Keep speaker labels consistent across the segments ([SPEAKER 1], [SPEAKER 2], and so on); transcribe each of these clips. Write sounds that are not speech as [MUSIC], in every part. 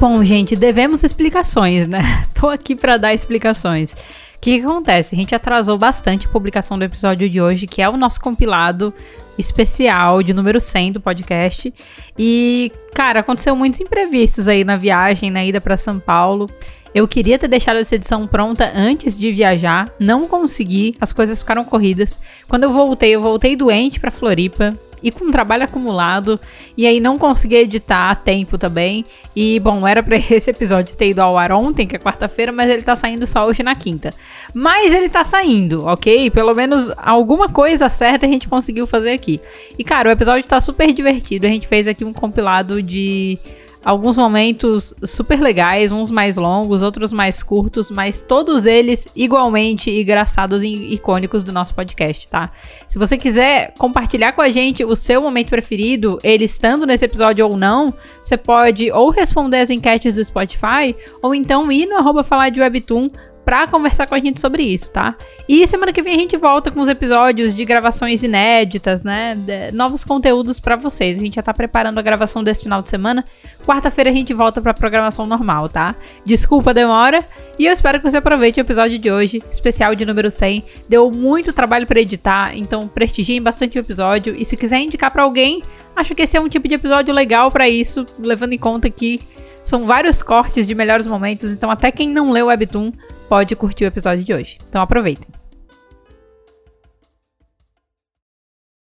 [SPEAKER 1] Bom, gente, devemos explicações, né? [LAUGHS] Tô aqui para dar explicações. O que, que, acontece? A gente atrasou bastante a publicação do episódio de hoje, que é o nosso compilado especial de número 100 do podcast. E, cara, aconteceu muitos imprevistos aí na viagem, na ida para São Paulo. Eu queria ter deixado essa edição pronta antes de viajar, não consegui, as coisas ficaram corridas. Quando eu voltei, eu voltei doente para Floripa e com trabalho acumulado, e aí não consegui editar a tempo também. E bom, era para [LAUGHS] esse episódio ter ido ao ar ontem, que é quarta-feira, mas ele tá saindo só hoje na quinta. Mas ele tá saindo, ok? Pelo menos alguma coisa certa a gente conseguiu fazer aqui. E cara, o episódio tá super divertido. A gente fez aqui um compilado de alguns momentos super legais, uns mais longos, outros mais curtos, mas todos eles igualmente engraçados e icônicos do nosso podcast, tá? Se você quiser compartilhar com a gente o seu momento preferido, ele estando nesse episódio ou não, você pode ou responder as enquetes do Spotify, ou então ir no arroba falar de Webtoon pra conversar com a gente sobre isso, tá? E semana que vem a gente volta com os episódios de gravações inéditas, né? De novos conteúdos para vocês. A gente já tá preparando a gravação desse final de semana. Quarta-feira a gente volta pra programação normal, tá? Desculpa a demora. E eu espero que você aproveite o episódio de hoje, especial de número 100. Deu muito trabalho para editar, então prestigiem bastante o episódio. E se quiser indicar para alguém, acho que esse é um tipo de episódio legal para isso, levando em conta que são vários cortes de melhores momentos, então até quem não leu o Webtoon pode curtir o episódio de hoje. Então aproveitem.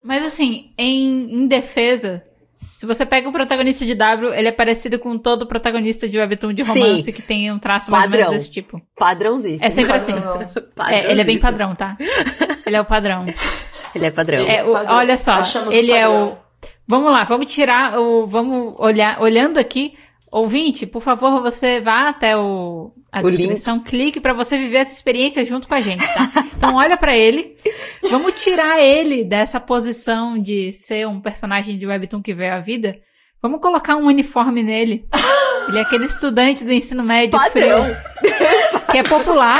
[SPEAKER 1] Mas assim, em, em defesa, se você pega o protagonista de W, ele é parecido com todo protagonista de webtoon de romance Sim. que tem um traço mais ou menos desse tipo.
[SPEAKER 2] Padrãozinho.
[SPEAKER 1] É sempre assim. É, ele é bem padrão, tá? Ele é o padrão.
[SPEAKER 2] Ele é padrão.
[SPEAKER 1] É, o, olha só, Achamos ele é o. Vamos lá, vamos tirar o. Vamos olhar, olhando aqui, Ouvinte, por favor, você vá até o, a o descrição, link. clique para você viver essa experiência junto com a gente, tá? Então olha para ele, vamos tirar ele dessa posição de ser um personagem de webtoon que vê a vida. Vamos colocar um uniforme nele. Ele é aquele estudante do ensino médio
[SPEAKER 2] Padrão.
[SPEAKER 1] frio, que é popular.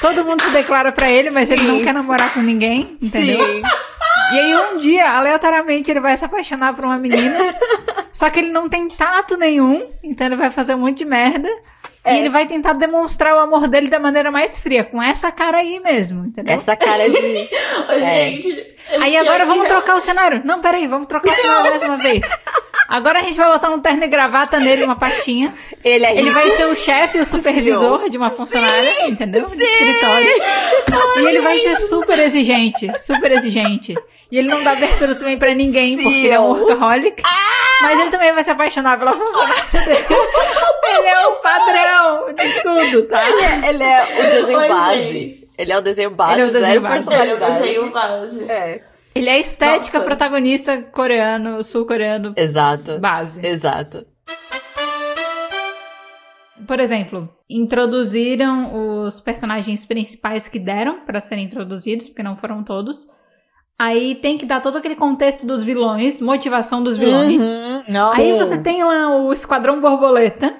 [SPEAKER 1] Todo mundo se declara para ele, mas Sim. ele não quer namorar com ninguém, entendeu? Sim. E aí um dia, aleatoriamente, ele vai se apaixonar por uma menina. só que ele não tem tato nenhum. Então ele vai fazer um monte de merda. É. E ele vai tentar demonstrar o amor dele da maneira mais fria, com essa cara aí mesmo, entendeu?
[SPEAKER 2] Essa cara de. [LAUGHS]
[SPEAKER 3] Ô, é. Gente.
[SPEAKER 1] Aí agora vamos trocar o cenário. Não, peraí, vamos trocar o cenário mais uma vez. Agora a gente vai botar um terno e gravata nele, uma pastinha.
[SPEAKER 2] Ele, é
[SPEAKER 1] ele vai ser o chefe e o supervisor de uma funcionária, Sim. entendeu? De escritório. E ele vai ser super exigente, super exigente. E ele não dá abertura também pra ninguém, Sim. porque ele é um workaholic. Ah! Mas ele também vai se apaixonar pela funcionária ele é o padrão de tudo, tá?
[SPEAKER 2] Ele é, ele é o desenho Oi, base. Gente. Ele é o desenho base, ele é o desenho zero base. personalidade.
[SPEAKER 3] Ele é o desenho base.
[SPEAKER 2] É.
[SPEAKER 1] Ele é a estética Nossa. protagonista coreano, sul-coreano.
[SPEAKER 2] Exato.
[SPEAKER 1] Base.
[SPEAKER 2] Exato.
[SPEAKER 1] Por exemplo, introduziram os personagens principais que deram para serem introduzidos, porque não foram todos. Aí tem que dar todo aquele contexto dos vilões, motivação dos vilões. Uhum, Aí você tem lá o Esquadrão Borboleta.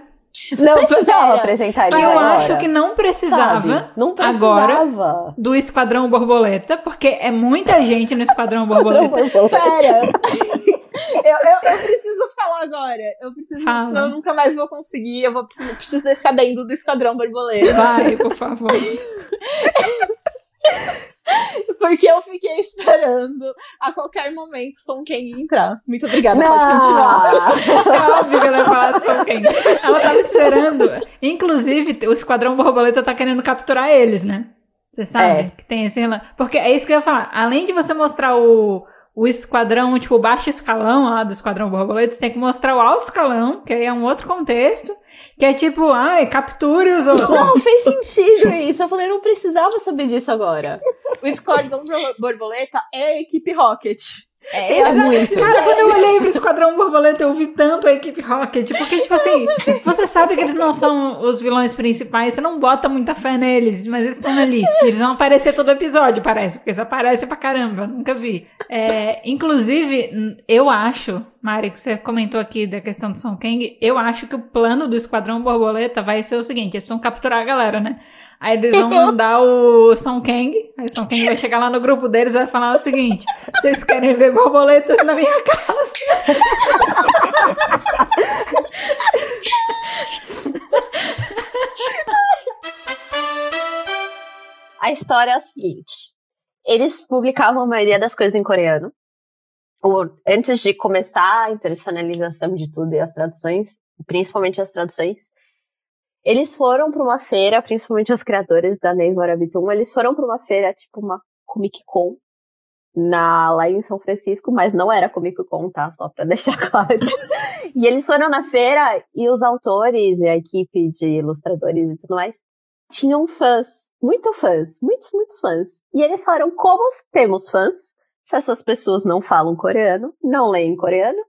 [SPEAKER 2] Não precisava apresentar ele.
[SPEAKER 1] Eu agora. acho que não precisava, não precisava agora do Esquadrão Borboleta, porque é muita gente no Esquadrão Borboleta.
[SPEAKER 3] Pera. [LAUGHS] eu, eu, eu, preciso falar agora. Eu preciso, Fala. senão eu nunca mais vou conseguir. Eu vou preciso, preciso desse adendo do Esquadrão Borboleta.
[SPEAKER 1] Vai, por favor. [LAUGHS] [LAUGHS]
[SPEAKER 3] Porque eu fiquei esperando a qualquer momento Son Kang entrar. Muito obrigada, Não. pode continuar. [LAUGHS]
[SPEAKER 1] É óbvio que ela ia falar de Son Kang. Ela tava esperando. Inclusive, o Esquadrão Borboleta tá querendo capturar eles, né? Você sabe? É. Que tem esse Porque é isso que eu ia falar. Além de você mostrar o, o esquadrão, tipo, o baixo escalão lá do Esquadrão Borboleta, você tem que mostrar o alto escalão, que aí é um outro contexto. Que é tipo, ai, capture os outros.
[SPEAKER 2] Não, [LAUGHS] fez sentido isso. Eu falei, não precisava saber disso agora.
[SPEAKER 3] o Esquadrão Borboleta é a equipe Rocket.
[SPEAKER 1] É, é muito. Cara, quando eu olhei pro Esquadrão Borboleta, eu vi tanto a equipe Rocket. Porque, tipo assim, você sabe que eles não são os vilões principais, você não bota muita fé neles, mas eles estão ali. Eles vão aparecer todo episódio, parece. Porque eles aparecem pra caramba, nunca vi. É, inclusive, eu acho, Mari, que você comentou aqui da questão do Song Kang, eu acho que o plano do Esquadrão Borboleta vai ser o seguinte: eles precisam capturar a galera, né? Aí eles vão [LAUGHS] mandar o Song Kang. Aí o Song Kang vai chegar lá no grupo deles e vai falar o seguinte: vocês querem ver borboletas na minha casa? [LAUGHS]
[SPEAKER 2] A história é a seguinte: eles publicavam a maioria das coisas em coreano. Antes de começar a internacionalização de tudo e as traduções, principalmente as traduções, eles foram para uma feira, principalmente os criadores da Neymar Habitum, eles foram para uma feira, tipo uma Comic Con, na, lá em São Francisco, mas não era Comic Con, tá? Só pra [LAUGHS] deixar claro. e eles foram na feira e os autores e a equipe de ilustradores e tudo mais tinham fãs, muito fãs, muitos, muitos fãs. E eles falaram: como temos fãs, se essas pessoas não falam coreano, não leem coreano,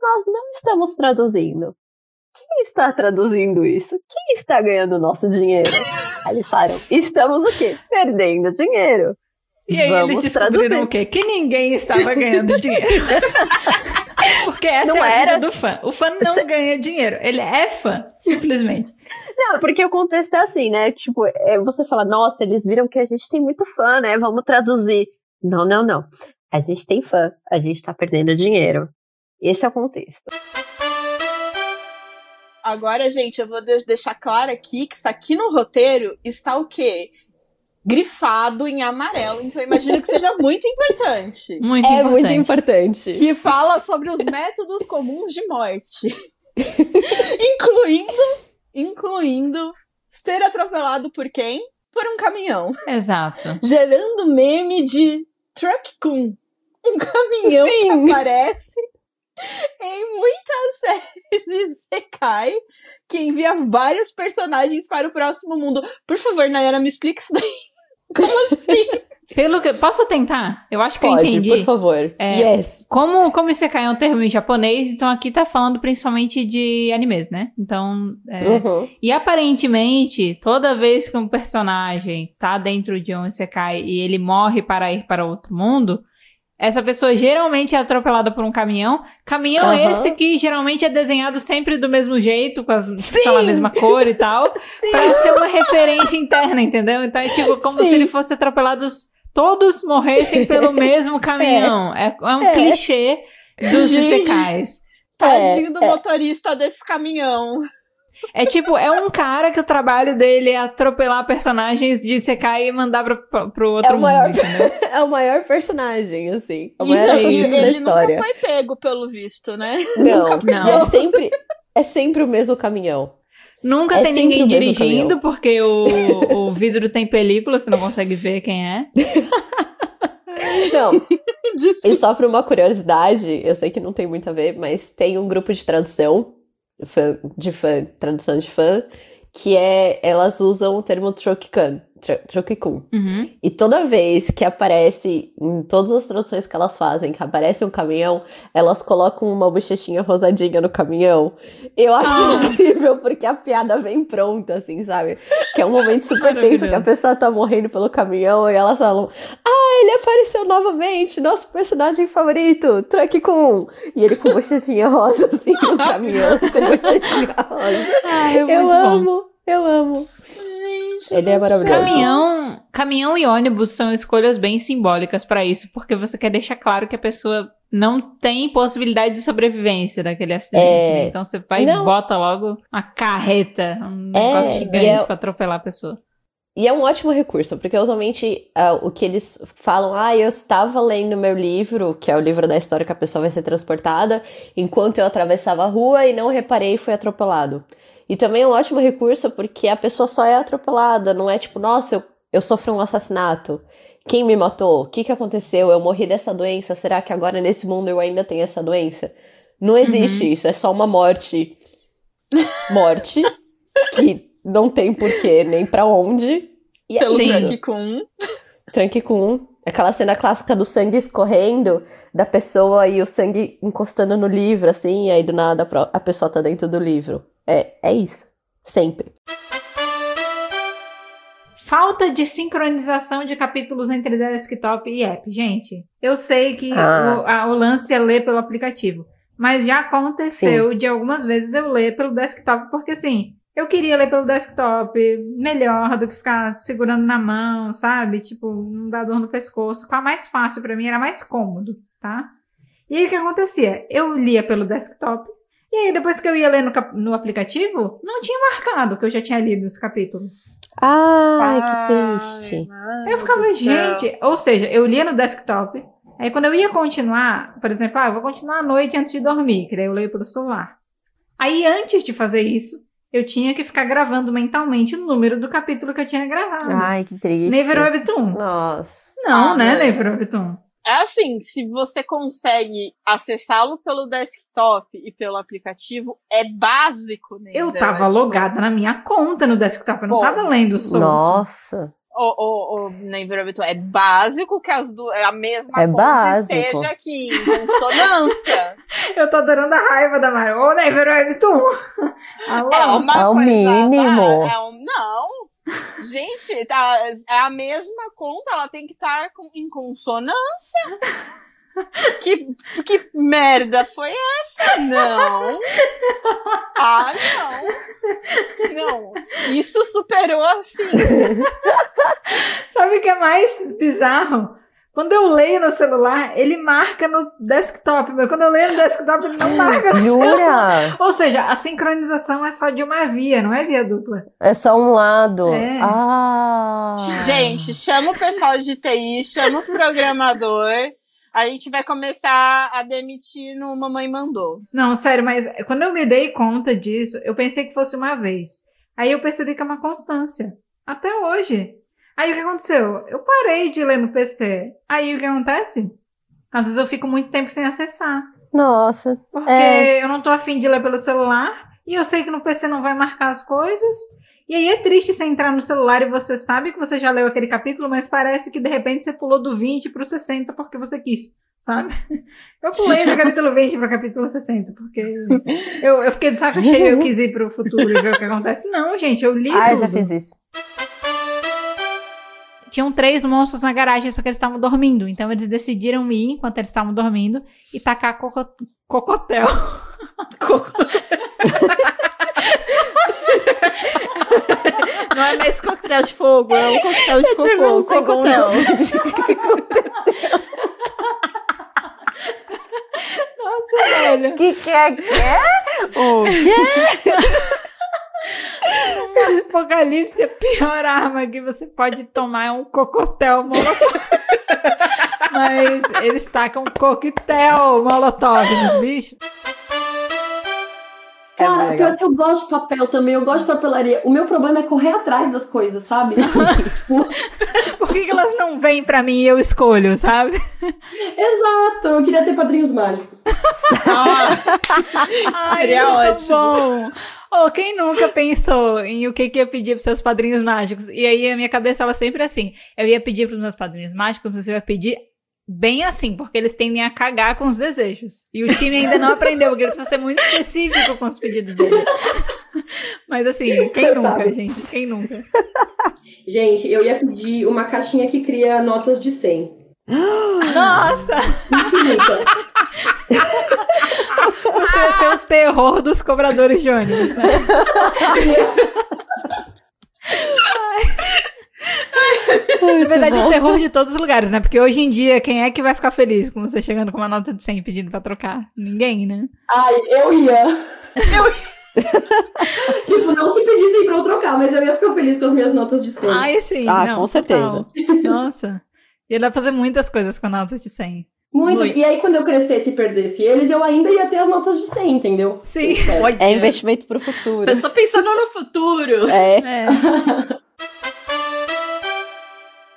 [SPEAKER 2] nós não estamos traduzindo. Quem está traduzindo isso? Quem está ganhando nosso dinheiro? Aí eles falaram: estamos o quê? Perdendo dinheiro.
[SPEAKER 1] E aí Vamos eles descobriram traduzir. o quê? Que ninguém estava ganhando [LAUGHS] dinheiro. Porque essa não é a era... do fã. O fã não ganha dinheiro. Ele é fã, simplesmente.
[SPEAKER 2] Não, porque o contexto é assim, né? Tipo, é você fala, nossa, eles viram que a gente tem muito fã, né? Vamos traduzir. Não, não, não. A gente tem fã, a gente tá perdendo dinheiro. Esse é o contexto.
[SPEAKER 3] Agora, gente, eu vou deixar claro aqui que isso aqui no roteiro está o quê? grifado em amarelo, então eu imagino que seja muito importante. [LAUGHS]
[SPEAKER 1] Muito
[SPEAKER 2] é
[SPEAKER 1] importante.
[SPEAKER 2] muito importante.
[SPEAKER 3] Que fala sobre os métodos comuns de morte. [LAUGHS] incluindo, incluindo ser atropelado por quem? Por um caminhão.
[SPEAKER 1] Exato.
[SPEAKER 3] Gerando meme de Truck Kun. Um caminhão Sim. que aparece [LAUGHS] em muitas [LAUGHS] séries de Sekai que envia vários personagens para o próximo mundo. Por favor, Nayara, me explique isso daí. [LAUGHS] Como assim?
[SPEAKER 1] Pelo que, posso tentar? Eu acho que
[SPEAKER 2] Pode,
[SPEAKER 1] eu entendi.
[SPEAKER 2] por favor.
[SPEAKER 1] É, yes. Como, como Isekai é um termo em japonês, então aqui tá falando principalmente de animes, né? Então, é, uhum. e aparentemente, toda vez que um personagem tá dentro de um Isekai e ele morre para ir para outro mundo, essa pessoa geralmente é atropelada por um caminhão. Caminhão uhum. esse que geralmente é desenhado sempre do mesmo jeito, com as, sei lá, a mesma cor e tal. [LAUGHS] para ser uma referência interna, entendeu? Então é tipo como Sim. se ele fosse atropelados. Todos morressem pelo [LAUGHS] mesmo caminhão. É, é, é um é. clichê dos isekais.
[SPEAKER 3] Tadinho do é, é. motorista desse caminhão.
[SPEAKER 1] É tipo, é um cara que o trabalho dele é atropelar personagens de secar e mandar pro, pro outro é o maior, mundo, [LAUGHS]
[SPEAKER 2] É o maior personagem, assim.
[SPEAKER 3] O maior e, ele, da história. nunca foi pego, pelo visto, né?
[SPEAKER 2] Não, [LAUGHS] não. E é sempre, é sempre o mesmo caminhão.
[SPEAKER 1] Nunca é tem ninguém dirigindo, porque o, o vidro tem película, você não consegue ver quem é.
[SPEAKER 2] Não. [LAUGHS] e só pra uma curiosidade, eu sei que não tem muito a ver, mas tem um grupo de tradução fã, de fã, tradução de fã, que é elas usam o termo trokikan, Trokikun.
[SPEAKER 1] Uhum.
[SPEAKER 2] E toda vez que aparece, em todas as traduções que elas fazem, que aparece um caminhão, elas colocam uma bochechinha rosadinha no caminhão. Eu acho ah. [LAUGHS] incrível, porque a piada vem pronta, assim, sabe? Que é um momento [LAUGHS] super tenso que a pessoa tá morrendo pelo caminhão e elas falam: Ah, ele apareceu novamente, nosso personagem favorito, Trokikun. E ele com bochechinha [LAUGHS] rosa, assim, no caminhão, com bochechinha rosa.
[SPEAKER 1] Ai, é
[SPEAKER 2] eu amo, bom. eu amo. Ele é maravilhoso.
[SPEAKER 1] Caminhão, caminhão e ônibus são escolhas bem simbólicas para isso, porque você quer deixar claro que a pessoa não tem possibilidade de sobrevivência daquele acidente. É... Né? Então você vai não. e bota logo uma carreta, um é... negócio gigante é... pra atropelar a pessoa.
[SPEAKER 2] E é um ótimo recurso, porque usualmente uh, o que eles falam, ah, eu estava lendo meu livro, que é o livro da história que a pessoa vai ser transportada, enquanto eu atravessava a rua e não reparei e fui atropelado. E também é um ótimo recurso porque a pessoa só é atropelada, não é tipo, nossa, eu, eu sofri um assassinato. Quem me matou? O que, que aconteceu? Eu morri dessa doença? Será que agora nesse mundo eu ainda tenho essa doença? Não existe uhum. isso, é só uma morte. Morte, que não tem porquê nem para onde.
[SPEAKER 3] E Pelo assim, tranque com.
[SPEAKER 2] Tranque com. Aquela cena clássica do sangue escorrendo, da pessoa e o sangue encostando no livro, assim, e aí do nada a pessoa tá dentro do livro. É, é isso. Sempre.
[SPEAKER 1] Falta de sincronização de capítulos entre desktop e app. Gente, eu sei que ah. o, a, o lance é ler pelo aplicativo. Mas já aconteceu Sim. de algumas vezes eu ler pelo desktop, porque assim, eu queria ler pelo desktop melhor do que ficar segurando na mão, sabe? Tipo, não dá dor no pescoço. Ficava mais fácil para mim, era mais cômodo, tá? E aí o que acontecia? Eu lia pelo desktop, e aí, depois que eu ia ler no, no aplicativo, não tinha marcado que eu já tinha lido os capítulos.
[SPEAKER 2] Ai, que triste.
[SPEAKER 3] Ai,
[SPEAKER 1] Eu ficava,
[SPEAKER 3] céu.
[SPEAKER 1] gente. Ou seja, eu lia no desktop. Aí quando eu ia continuar, por exemplo, ah, eu vou continuar à noite antes de dormir, que daí eu leio pelo celular. Aí antes de fazer isso, eu tinha que ficar gravando mentalmente o número do capítulo que eu tinha gravado.
[SPEAKER 2] Ai, que triste.
[SPEAKER 1] Never Webtoon.
[SPEAKER 2] Nossa.
[SPEAKER 1] Não,
[SPEAKER 3] Ah,
[SPEAKER 1] né,
[SPEAKER 3] beleza.
[SPEAKER 1] Never Webtoon.
[SPEAKER 3] É assim, se você consegue acessá-lo pelo desktop e pelo aplicativo, é básico, né?
[SPEAKER 1] Eu tava logada na minha conta no desktop, eu não
[SPEAKER 3] Bom.
[SPEAKER 1] tava lendo só.
[SPEAKER 2] Nossa.
[SPEAKER 3] O, o, o Never Webtoon é básico que as duas, a mesma
[SPEAKER 2] É
[SPEAKER 3] conta
[SPEAKER 2] básico.
[SPEAKER 3] esteja aqui em consonância. [LAUGHS]
[SPEAKER 1] Eu tô adorando a raiva da Mari. Ô, Never Webtoon.
[SPEAKER 3] É uma
[SPEAKER 2] É o
[SPEAKER 3] coisa.
[SPEAKER 2] mínimo.
[SPEAKER 3] É, é um, não. Gente, tá, é a mesma conta, ela tem que estar em consonância. [LAUGHS] Que, que merda foi essa? Não. Ah, não. Não. Isso superou assim. [LAUGHS]
[SPEAKER 1] Sabe o que é mais bizarro? Quando eu leio no celular, ele marca no desktop, mas quando eu leio no desktop, ele não marca no celular.
[SPEAKER 2] Jura?
[SPEAKER 1] Ou seja, a sincronização é só de uma via, não é via dupla.
[SPEAKER 2] É só um lado.
[SPEAKER 1] É.
[SPEAKER 2] Ah.
[SPEAKER 3] Gente, chama o pessoal de TI, chama os programadores. A gente vai começar a demitir no Mamãe Mandou.
[SPEAKER 1] Não, sério, mas quando eu me dei conta disso, eu pensei que fosse uma vez. Aí eu percebi que é uma constância. Até hoje. Aí o que aconteceu? Eu parei de ler no PC. Aí o que acontece? Às vezes eu fico muito tempo sem acessar.
[SPEAKER 2] Nossa.
[SPEAKER 1] Porque
[SPEAKER 2] É.
[SPEAKER 1] eu não tô afim de ler pelo celular. E eu sei que no PC não vai marcar as coisas. E aí é triste você entrar no celular e você sabe que você já leu aquele capítulo, mas parece que de repente você pulou do 20 pro 60 porque você quis, sabe? [LAUGHS] Eu pulei do capítulo 20 pro capítulo 60, porque eu, eu fiquei de saco cheio, eu [LAUGHS] quis ir pro futuro e ver o que acontece. Não, gente, eu li
[SPEAKER 2] Ah, eu
[SPEAKER 1] tudo.
[SPEAKER 2] já fiz isso.
[SPEAKER 1] Tinham três monstros na garagem, só que eles estavam dormindo. Então eles decidiram ir enquanto eles estavam dormindo e tacar coco cocotel. [LAUGHS]
[SPEAKER 3] Não é mais coquetel de fogo, é um coquetel de cocô.
[SPEAKER 2] um
[SPEAKER 3] coquetel. [LAUGHS]
[SPEAKER 1] Nossa, velho.
[SPEAKER 2] que que é que é? O [LAUGHS]
[SPEAKER 1] Apocalipse, a pior arma que você pode tomar é um cocotel molotov. Mas eles tacam coquetel molotov nos bichos.
[SPEAKER 4] Cara,
[SPEAKER 2] legal.
[SPEAKER 4] pior que eu gosto de papel também, eu gosto de papelaria. O meu problema é correr atrás das coisas, sabe? [LAUGHS] tipo,
[SPEAKER 1] Por que, que elas não vêm pra mim e eu escolho, sabe?
[SPEAKER 4] exato, eu queria ter padrinhos mágicos.
[SPEAKER 3] Ah, [LAUGHS]
[SPEAKER 1] Ai,
[SPEAKER 3] Seria
[SPEAKER 1] é
[SPEAKER 3] ótimo.
[SPEAKER 1] bom. Oh, quem nunca pensou em o que, que ia pedir pros seus padrinhos mágicos? E aí a minha cabeça ela sempre assim. Eu ia pedir pros meus padrinhos mágicos, mas eu ia pedir bem assim, porque eles tendem a cagar com os desejos. E o time ainda não aprendeu, porque ele precisa ser muito específico com os pedidos dele. [LAUGHS] Mas assim, quem nunca, gente? Quem nunca?
[SPEAKER 4] Gente, eu ia pedir uma caixinha que cria notas de 100.
[SPEAKER 1] Nossa!
[SPEAKER 4] Infinita. [LAUGHS]
[SPEAKER 1] Você ia ser o terror dos cobradores de ônibus, né? Na verdade, o terror de todos os lugares, né? Porque hoje em dia, quem é que vai ficar feliz com você chegando com uma nota de 100 pedindo pra trocar? Ninguém, né?
[SPEAKER 4] Ai, eu ia. Eu tipo, não se pedissem pra eu trocar, mas eu ia ficar feliz com as minhas notas de 100.
[SPEAKER 1] Ai, sim.
[SPEAKER 2] Ah,
[SPEAKER 1] não,
[SPEAKER 2] com certeza.
[SPEAKER 1] total. Nossa. Ia dar pra fazer muitas coisas com a nota de 100.
[SPEAKER 4] Muitas.
[SPEAKER 3] Muito.
[SPEAKER 4] E aí, quando eu crescesse e perdesse eles, eu ainda ia ter as notas de 100, entendeu?
[SPEAKER 1] Sim.
[SPEAKER 3] olha.
[SPEAKER 2] É investimento pro futuro.
[SPEAKER 3] Pessoa pensando no futuro.
[SPEAKER 2] É.
[SPEAKER 1] É.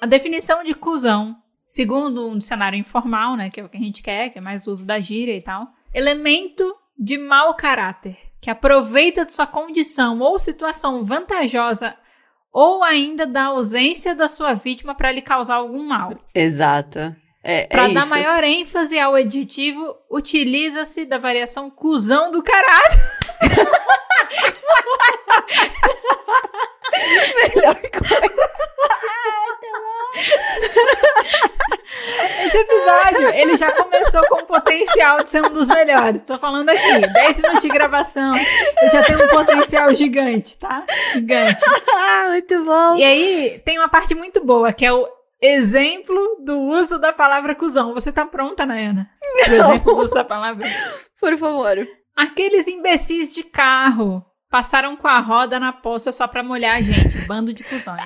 [SPEAKER 1] A definição de cuzão, segundo um dicionário informal, né, que é o que a gente quer, que é mais uso da gíria e tal, elemento de mau caráter, que aproveita de sua condição ou situação vantajosa ou ainda da ausência da sua vítima para lhe causar algum mal.
[SPEAKER 2] Exato. É,
[SPEAKER 1] Para
[SPEAKER 2] é
[SPEAKER 1] dar
[SPEAKER 2] isso.
[SPEAKER 1] maior ênfase ao adjetivo, utiliza-se da variação cuzão do caralho.
[SPEAKER 2] Melhor coisa.
[SPEAKER 1] Esse episódio, ele já começou com o potencial de ser um dos melhores. Tô falando aqui, 10 minutos de gravação, eu já tenho um potencial gigante, tá? Gigante. [LAUGHS]
[SPEAKER 2] Ah, muito bom.
[SPEAKER 1] E aí, tem uma parte muito boa, que é o exemplo do uso da palavra cuzão. Você tá pronta, Nayana? O exemplo do uso da palavra?
[SPEAKER 2] Por favor.
[SPEAKER 1] Aqueles imbecis de carro passaram com a roda na poça só pra molhar a gente. Bando de cuzões.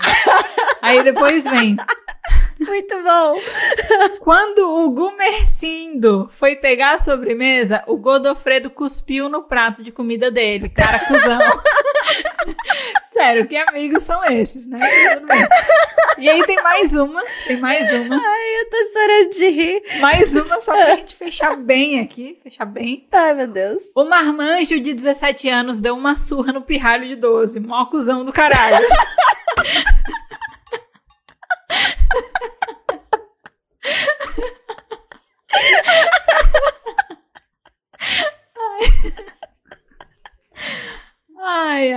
[SPEAKER 1] Aí depois vem.
[SPEAKER 2] Muito bom.
[SPEAKER 1] Quando o Gumercindo foi pegar a sobremesa, o Godofredo cuspiu no prato de comida dele. Cara, cuzão. Sério, que amigos são esses, né? E aí tem mais uma, tem mais uma.
[SPEAKER 2] Ai, eu tô chorando de rir.
[SPEAKER 1] Mais uma só pra gente fechar bem aqui, fechar bem.
[SPEAKER 2] Ai, meu Deus.
[SPEAKER 1] O marmanjo de 17 anos deu uma surra no pirralho de 12. Mó cuzão do caralho. [LAUGHS] Ai, ai.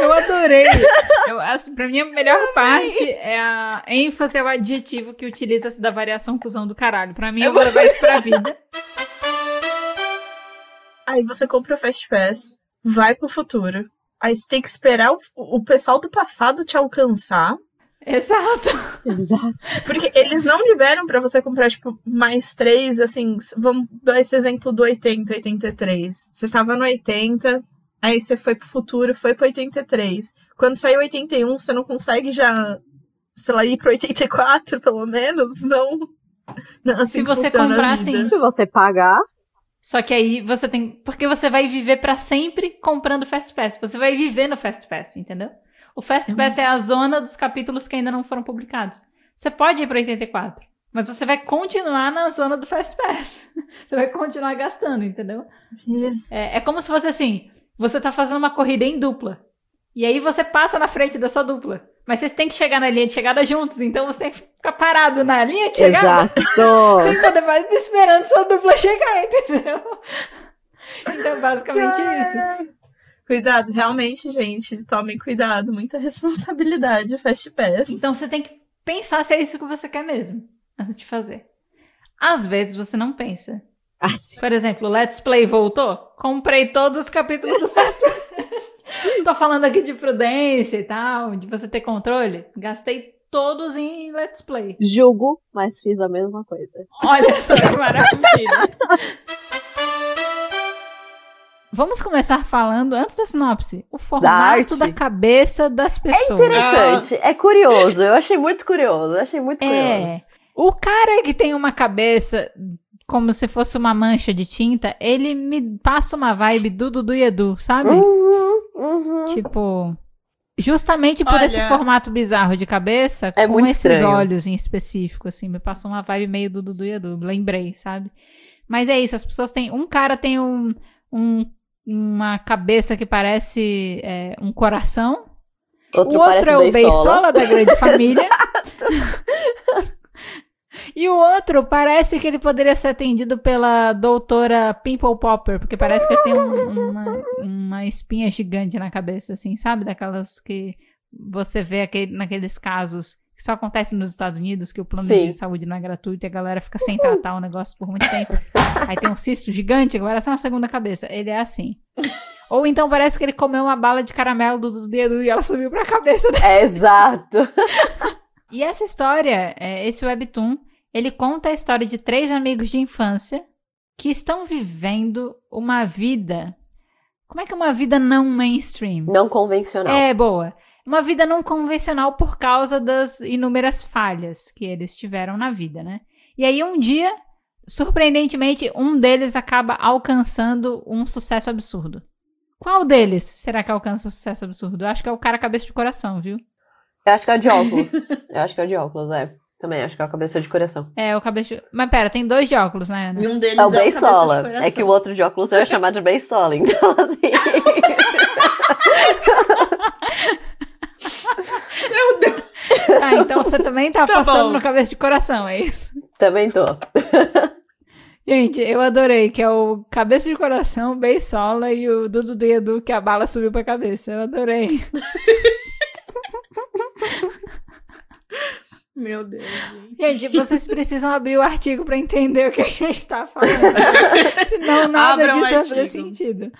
[SPEAKER 1] Eu adorei. [LAUGHS] Eu, assim, pra mim, a melhor parte é a ênfase ao adjetivo que utiliza-se da variação cuzão do caralho. Pra mim, eu vou levar isso pra vida. [LAUGHS]
[SPEAKER 3] Aí você compra o Fast Pass, vai pro futuro. Aí você tem que esperar o, o pessoal do passado te alcançar.
[SPEAKER 1] Exato. [LAUGHS]
[SPEAKER 2] Exato.
[SPEAKER 3] Porque eles não liberam pra você comprar, tipo, mais três, assim. Vamos dar esse exemplo do 80, 83. Você tava no 80, aí você foi pro futuro, foi pro 83. Quando saiu 81, você não consegue já, sei lá, ir pro 84, [LAUGHS] pelo menos? Não. não assim
[SPEAKER 1] Se você comprar, sim.
[SPEAKER 2] Se você pagar,
[SPEAKER 1] Só que aí você tem. Porque você vai viver pra sempre comprando Fast Pass. Você vai viver no Fast Pass, entendeu? O Fast Pass é a zona dos capítulos que ainda não foram publicados. Você pode ir pra 84, mas você vai continuar na zona do Fast Pass. [LAUGHS] Você vai continuar gastando, entendeu? É, é como se fosse assim: você tá fazendo uma corrida em dupla. E aí você passa na frente da sua dupla. Mas vocês têm que chegar na linha de chegada juntos, então você tem que ficar parado na linha de chegada.
[SPEAKER 2] exato. [LAUGHS]
[SPEAKER 1] Sem poder mais esperando sua dupla chegar, entendeu? [LAUGHS] Então, basicamente isso.
[SPEAKER 3] Cuidado, realmente, gente. Tomem cuidado. Muita responsabilidade. Fast Pass.
[SPEAKER 1] Então você tem que pensar se é isso que você quer mesmo, antes de fazer. Às vezes você não pensa. Por exemplo, Let's Play voltou? Comprei todos os capítulos do. [LAUGHS] Tô falando aqui de prudência e tal, de você ter controle. Gastei todos em Let's Play.
[SPEAKER 2] Julgo, mas fiz a mesma coisa.
[SPEAKER 1] Olha só que [LAUGHS] maravilha. Vamos começar falando, antes da sinopse, o formato
[SPEAKER 2] arte.
[SPEAKER 1] da cabeça das pessoas.
[SPEAKER 2] Interessante, é curioso. Eu achei muito curioso. Eu achei muito curioso.
[SPEAKER 1] É. O cara que tem uma cabeça como se fosse uma mancha de tinta, ele me passa uma vibe do Dudu e Edu, sabe?
[SPEAKER 2] Uhum, uhum.
[SPEAKER 1] Tipo, justamente por
[SPEAKER 3] Olha-
[SPEAKER 1] esse formato bizarro de cabeça,
[SPEAKER 2] É
[SPEAKER 1] com esses
[SPEAKER 2] estranho.
[SPEAKER 1] olhos em específico, assim, me passou uma vibe meio do Dudu e Edu, lembrei, sabe? Mas é isso, as pessoas têm. Um cara tem um, um- uma cabeça que parece é, um coração.
[SPEAKER 2] Outro
[SPEAKER 1] o outro
[SPEAKER 2] parece
[SPEAKER 1] é o.
[SPEAKER 2] Beisola
[SPEAKER 1] da grande [LAUGHS] família. [LAUGHS] e o outro parece que ele poderia ser atendido pela doutora Pimple Popper, porque parece que ele tem um- uma, uma espinha gigante na cabeça, assim, sabe? Daquelas que você vê aquele, naqueles casos que só acontecem nos Estados Unidos, que o plano
[SPEAKER 2] Sim.
[SPEAKER 1] de saúde não é gratuito e a galera fica sem tratar o negócio por muito tempo. Aí tem um cisto gigante, agora é só uma segunda cabeça. Ele é assim. Ou então parece que ele comeu uma bala de caramelo do dedo e ela subiu pra cabeça dele.
[SPEAKER 2] É, exato. [LAUGHS]
[SPEAKER 1] E essa história, é, esse webtoon, ele conta a história de três amigos de infância que estão vivendo uma vida. Como é que é uma vida não mainstream?
[SPEAKER 2] Não convencional.
[SPEAKER 1] É, boa. Uma vida não convencional por causa das inúmeras falhas que eles tiveram na vida, né? E aí um dia, surpreendentemente, um deles acaba alcançando um sucesso absurdo. Qual deles será que alcança o sucesso absurdo? Eu acho que é o cara cabeça de coração, viu?
[SPEAKER 2] Eu acho que é o de óculos. Eu acho que é o de óculos, é. Também acho que é a cabeça de coração.
[SPEAKER 1] É, o cabeça de... Mas pera, tem dois de óculos, né, Ana?
[SPEAKER 3] E um deles
[SPEAKER 2] É o
[SPEAKER 3] é, o cabeça de
[SPEAKER 2] Beisola.
[SPEAKER 3] coração.
[SPEAKER 2] É que o outro de óculos eu ia chamar de Beisola. Então, [LAUGHS] assim.
[SPEAKER 3] Meu Deus.
[SPEAKER 1] Ah, então você também tá
[SPEAKER 3] Tá
[SPEAKER 1] apostando
[SPEAKER 3] bom.
[SPEAKER 1] no cabeça de coração, é isso?
[SPEAKER 2] Também tô. [LAUGHS]
[SPEAKER 1] Gente, eu adorei, que é o cabeça de coração, Beisola e o Dudu do Edu, que a bala subiu pra cabeça. Eu adorei. [LAUGHS]
[SPEAKER 3] Meu Deus, gente.
[SPEAKER 1] Gente, vocês precisam abrir o artigo pra entender o que a gente tá falando. [LAUGHS] Senão nada
[SPEAKER 3] Abra um
[SPEAKER 1] disso vai
[SPEAKER 3] artigo.
[SPEAKER 1] sentido.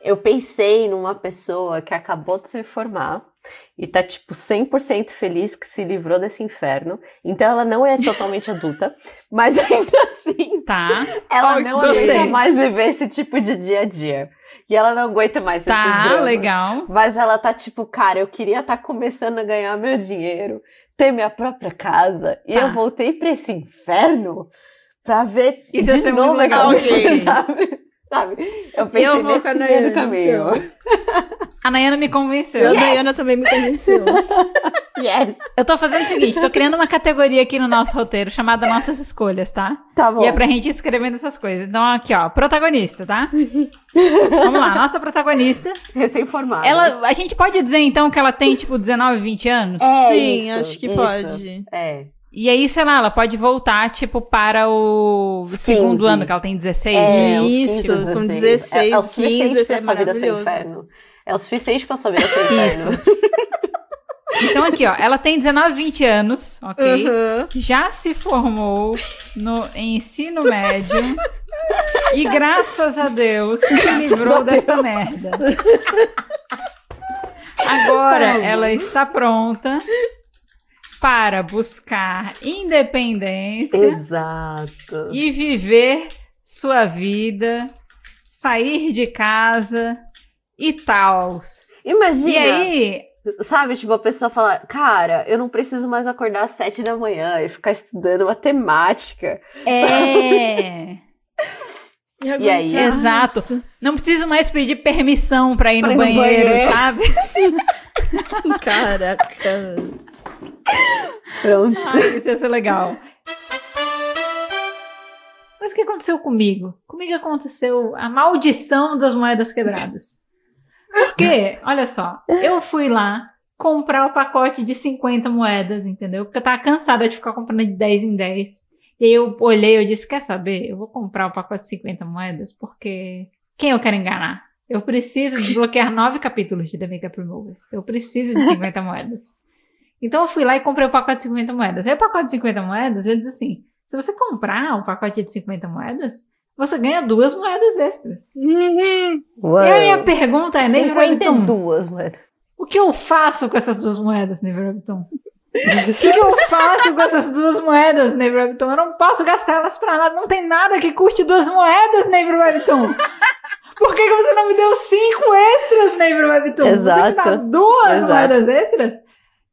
[SPEAKER 2] Eu pensei numa pessoa que acabou de se formar e tá, tipo, 100% feliz que se livrou desse inferno. Então ela não é totalmente adulta, mas ainda assim,
[SPEAKER 1] Tá.
[SPEAKER 2] ela não aguenta mais viver esse tipo de dia a dia. E ela não aguenta mais esses
[SPEAKER 1] Tá,
[SPEAKER 2] dramas.
[SPEAKER 1] legal.
[SPEAKER 2] Mas ela tá tipo, cara, eu queria estar começando a ganhar meu dinheiro, ter minha própria casa, e
[SPEAKER 1] Tá.
[SPEAKER 2] eu voltei pra esse inferno pra ver
[SPEAKER 1] Isso
[SPEAKER 2] de
[SPEAKER 1] ser
[SPEAKER 2] novo
[SPEAKER 1] muito
[SPEAKER 2] essa
[SPEAKER 1] legal.
[SPEAKER 2] coisa, [LAUGHS] sabe? Sabe? Eu pensei
[SPEAKER 3] Eu vou
[SPEAKER 2] nesse
[SPEAKER 3] com a Nayana,
[SPEAKER 2] caminho.
[SPEAKER 3] então.
[SPEAKER 1] A Nayana me convenceu.
[SPEAKER 3] Eu, Diana também me convenceu. [LAUGHS]
[SPEAKER 2] Yes,
[SPEAKER 1] Eu tô fazendo o seguinte, tô criando uma categoria aqui no nosso roteiro chamada Nossas Escolhas, tá?
[SPEAKER 2] tá bom.
[SPEAKER 1] E é pra gente escrevendo essas coisas. Então, aqui, ó, protagonista, tá? [LAUGHS] Vamos lá, nossa protagonista.
[SPEAKER 2] Recém-formada.
[SPEAKER 1] Ela, a gente pode dizer então que ela tem tipo 19, 20 anos?
[SPEAKER 2] É
[SPEAKER 3] Sim,
[SPEAKER 2] isso,
[SPEAKER 3] acho que
[SPEAKER 2] isso.
[SPEAKER 3] pode.
[SPEAKER 2] É.
[SPEAKER 1] E aí, sei lá, ela pode voltar tipo para o segundo
[SPEAKER 2] 15.
[SPEAKER 1] ano, que ela tem 16,
[SPEAKER 2] É,
[SPEAKER 1] né?
[SPEAKER 3] Isso,
[SPEAKER 2] 15,
[SPEAKER 3] com
[SPEAKER 2] 16. É, é o
[SPEAKER 3] 16,
[SPEAKER 2] suficiente
[SPEAKER 3] 15,
[SPEAKER 2] pra
[SPEAKER 3] é
[SPEAKER 2] sua vida ser inferno. É o suficiente pra sua vida ser um
[SPEAKER 1] Isso.
[SPEAKER 2] inferno. [LAUGHS]
[SPEAKER 1] Então aqui, ó, ela tem 19, 20 anos, ok?
[SPEAKER 3] Uhum.
[SPEAKER 1] Já se formou no ensino médio e graças a Deus se livrou desta merda. Agora
[SPEAKER 2] Tá.
[SPEAKER 1] ela está pronta para buscar independência
[SPEAKER 2] Exato.
[SPEAKER 1] e viver sua vida, sair de casa e tal.
[SPEAKER 2] Imagina.
[SPEAKER 1] E aí,
[SPEAKER 2] Sabe, tipo, a pessoa fala, cara, eu não preciso mais acordar às sete da manhã e ficar estudando matemática.
[SPEAKER 1] é. [LAUGHS]
[SPEAKER 2] E aí?
[SPEAKER 1] Exato. Não preciso mais pedir permissão pra ir
[SPEAKER 2] Pra
[SPEAKER 1] no
[SPEAKER 2] ir no
[SPEAKER 1] banheiro,
[SPEAKER 2] banheiro.
[SPEAKER 1] sabe? [LAUGHS]
[SPEAKER 3] Caraca. [LAUGHS]
[SPEAKER 2] Pronto.
[SPEAKER 1] Ai, isso ia ser legal. Mas o que aconteceu comigo? Comigo aconteceu a maldição das moedas quebradas. Porque, olha só, eu fui lá comprar o pacote de 50 moedas, entendeu? Porque eu tava cansada de ficar comprando de 10 em 10. E aí eu olhei e disse, quer saber? Eu vou comprar o pacote de 50 moedas porque quem eu quero enganar? Eu preciso desbloquear nove capítulos de The Makeup Remover. Eu preciso de 50 moedas. Então eu fui lá e comprei o pacote de 50 moedas. Aí o pacote de 50 moedas, ele diz assim: se você comprar um pacote de 50 moedas, você ganha duas moedas extras.
[SPEAKER 3] Uhum.
[SPEAKER 1] E a minha pergunta é, Neiva Webtoon,
[SPEAKER 2] 52, mano.
[SPEAKER 1] o que eu faço com essas duas moedas, Webtoon? O que, que eu faço com essas duas moedas, Webtoon? Eu não posso gastar elas pra nada. Não tem nada que custe duas moedas, Webtoon. Por que, que você não me deu cinco extras, Neiva Webtoon? Você me dá
[SPEAKER 2] Exato.
[SPEAKER 1] duas
[SPEAKER 2] Exato.
[SPEAKER 1] moedas extras?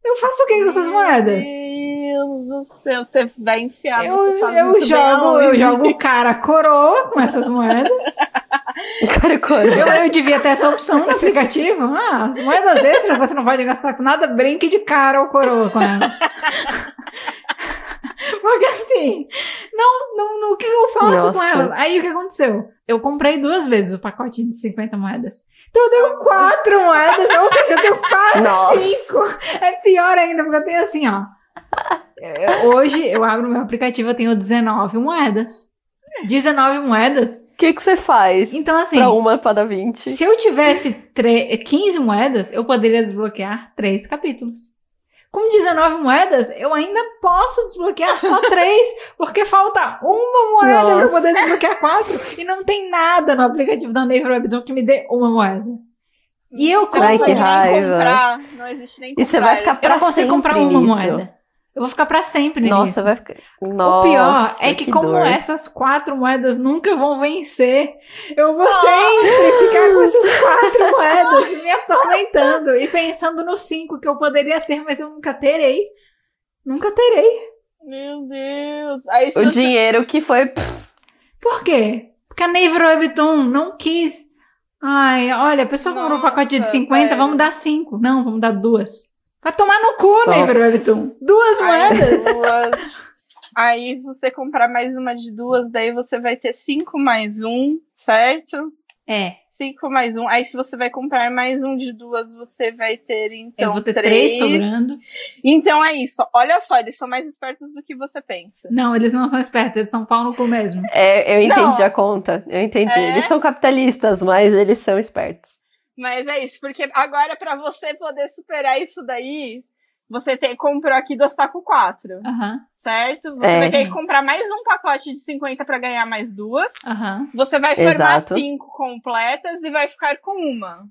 [SPEAKER 1] Eu faço o que com essas moedas?
[SPEAKER 3] Meu Deus do céu, você vai enfiar
[SPEAKER 1] Eu,
[SPEAKER 3] você sabe
[SPEAKER 1] eu jogo, eu jogo o cara coroa com essas moedas. [LAUGHS]
[SPEAKER 2] Cara, coro.
[SPEAKER 1] Eu, eu devia ter essa opção no aplicativo. Ah, as moedas extras você não pode gastar com nada, brinque de cara ou coroa com elas. [LAUGHS] Porque assim, não, não, não, o que eu faço com
[SPEAKER 2] Nossa.
[SPEAKER 1] elas? Aí o que aconteceu? Eu comprei duas vezes o pacote de 50 moedas. Então eu dei quatro moedas, ou seja, eu tenho quase
[SPEAKER 2] Nossa.
[SPEAKER 1] cinco. É pior ainda, porque eu tenho assim, ó. É, Hoje eu abro meu aplicativo, eu tenho 19 moedas. 19 moedas.
[SPEAKER 2] O que você faz?
[SPEAKER 1] Então, assim,
[SPEAKER 2] Pra uma pra dar 20.
[SPEAKER 1] se eu tivesse tre- 15 moedas, eu poderia desbloquear 3 capítulos. Com 19 moedas, eu ainda posso desbloquear só [LAUGHS] 3, porque falta uma moeda pra eu poder desbloquear 4. E não tem nada no aplicativo da Naver Webtoon que me dê uma moeda. E eu
[SPEAKER 3] Você não consegue nem comprar. Não existe nem comprar.
[SPEAKER 2] E você vai ficar
[SPEAKER 1] Eu
[SPEAKER 2] pra
[SPEAKER 1] não consigo comprar uma
[SPEAKER 2] nisso.
[SPEAKER 1] moeda. Eu vou ficar pra sempre nisso.
[SPEAKER 2] Nossa, vai ficar.
[SPEAKER 1] O
[SPEAKER 2] Nossa,
[SPEAKER 1] pior é que, como
[SPEAKER 2] dor.
[SPEAKER 1] essas quatro moedas nunca vão vencer, eu vou sempre ficar com essas quatro moedas me atormentando e pensando nos cinco que eu poderia ter, mas eu nunca terei. Nunca terei.
[SPEAKER 3] Meu Deus. Aí
[SPEAKER 2] O
[SPEAKER 3] você...
[SPEAKER 2] dinheiro que foi.
[SPEAKER 1] Por quê? Porque a Naver Webtoon não quis. Ai, olha, a pessoa comprou um pacote de 50,
[SPEAKER 3] velho.
[SPEAKER 1] vamos dar cinco. Não, vamos dar duas. Vai tomar no cu,
[SPEAKER 2] Nossa.
[SPEAKER 1] Naver Webtoon. Duas
[SPEAKER 3] Aí,
[SPEAKER 1] moedas.
[SPEAKER 3] duas. Aí você comprar mais uma de duas, daí você vai ter cinco mais um, certo?
[SPEAKER 1] É,
[SPEAKER 3] Cinco mais um. Aí se você vai comprar mais um de duas, você vai ter então
[SPEAKER 1] eu vou ter três sobrando.
[SPEAKER 3] Então é isso. Olha só, eles são mais espertos do que você pensa.
[SPEAKER 1] Não, eles não são espertos, eles são pau no cu mesmo.
[SPEAKER 2] É, eu entendi
[SPEAKER 3] Não.
[SPEAKER 2] a conta. Eu entendi.
[SPEAKER 3] É?
[SPEAKER 2] Eles são capitalistas, mas eles são espertos.
[SPEAKER 3] Mas é isso, porque agora pra você poder superar isso daí, você tem comprou aqui do Ostaco 4,
[SPEAKER 1] Aham,
[SPEAKER 3] certo? Você
[SPEAKER 2] É.
[SPEAKER 3] vai ter que comprar mais um pacote de 50 pra ganhar mais duas.
[SPEAKER 1] aham.
[SPEAKER 3] Você vai formar
[SPEAKER 2] Exato.
[SPEAKER 3] cinco completas e vai ficar com uma.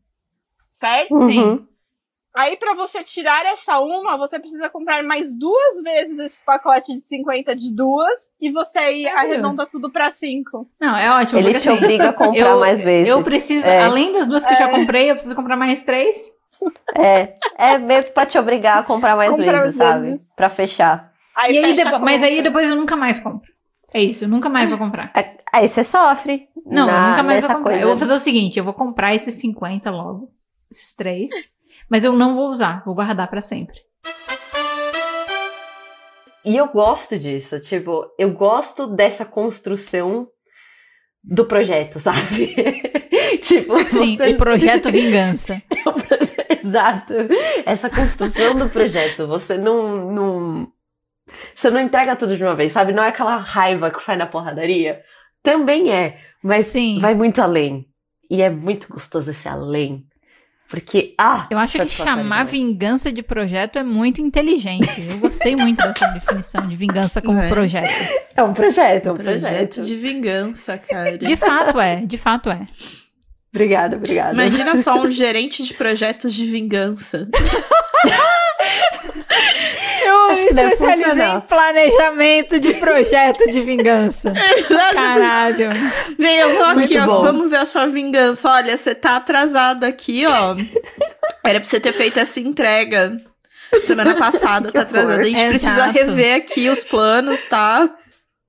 [SPEAKER 3] Certo?
[SPEAKER 1] Sim.
[SPEAKER 3] Aí, pra você tirar essa uma, você precisa comprar mais duas vezes esse pacote de 50 de duas e você aí
[SPEAKER 1] Meu
[SPEAKER 3] arredonda tudo pra cinco.
[SPEAKER 1] Não, é ótimo.
[SPEAKER 2] Ele
[SPEAKER 1] porque,
[SPEAKER 2] te
[SPEAKER 1] assim,
[SPEAKER 2] obriga a [LAUGHS] comprar
[SPEAKER 1] eu,
[SPEAKER 2] mais vezes.
[SPEAKER 1] Eu preciso,
[SPEAKER 2] É.
[SPEAKER 1] além das duas que eu já comprei, eu preciso comprar mais três.
[SPEAKER 2] É, é mesmo pra te obrigar a comprar mais
[SPEAKER 3] Comprar
[SPEAKER 2] vezes, sabe?
[SPEAKER 3] vezes.
[SPEAKER 2] Pra fechar.
[SPEAKER 3] Aí
[SPEAKER 1] E aí mas aí depois eu nunca mais compro. É isso, eu nunca mais vou comprar.
[SPEAKER 2] É, Aí você sofre.
[SPEAKER 1] Não,
[SPEAKER 2] na-
[SPEAKER 1] eu nunca mais vou comprar.
[SPEAKER 2] coisa.
[SPEAKER 1] Eu vou fazer o seguinte, eu vou comprar esses 50 logo, esses três, mas eu não vou usar, vou guardar pra sempre.
[SPEAKER 2] E eu gosto disso, tipo, eu gosto dessa construção do projeto, [LAUGHS] sabe? tipo,
[SPEAKER 1] Sim,
[SPEAKER 2] você...
[SPEAKER 1] o projeto Vingança. [LAUGHS]
[SPEAKER 2] Exato. Essa construção do projeto, você não, não. Você não entrega tudo de uma vez, sabe? Não é aquela raiva que sai na porradaria. Também é, mas
[SPEAKER 1] Sim.
[SPEAKER 2] vai muito além. E é muito gostoso esse além. Porque, ah.
[SPEAKER 1] Eu acho que chamar vingança de projeto é muito inteligente. Eu gostei muito dessa definição de vingança como
[SPEAKER 3] É.
[SPEAKER 1] projeto.
[SPEAKER 2] É um projeto, é um
[SPEAKER 3] Projeto
[SPEAKER 2] projeto.
[SPEAKER 3] de vingança, cara.
[SPEAKER 1] De fato é, de fato é.
[SPEAKER 2] Obrigada, obrigada.
[SPEAKER 3] Imagina só um gerente de projetos de vingança.
[SPEAKER 1] Eu
[SPEAKER 2] Acho
[SPEAKER 1] me especializei em planejamento de projeto de vingança. [LAUGHS] Caralho.
[SPEAKER 3] Vem, eu vou
[SPEAKER 2] Muito
[SPEAKER 3] aqui, ó.
[SPEAKER 2] bom.
[SPEAKER 3] Vamos ver a sua vingança. Olha, você tá atrasado aqui, ó. Era pra você ter feito essa entrega semana [LAUGHS] passada, tá atrasada. A gente precisa
[SPEAKER 1] Exato.
[SPEAKER 3] rever aqui os planos, tá?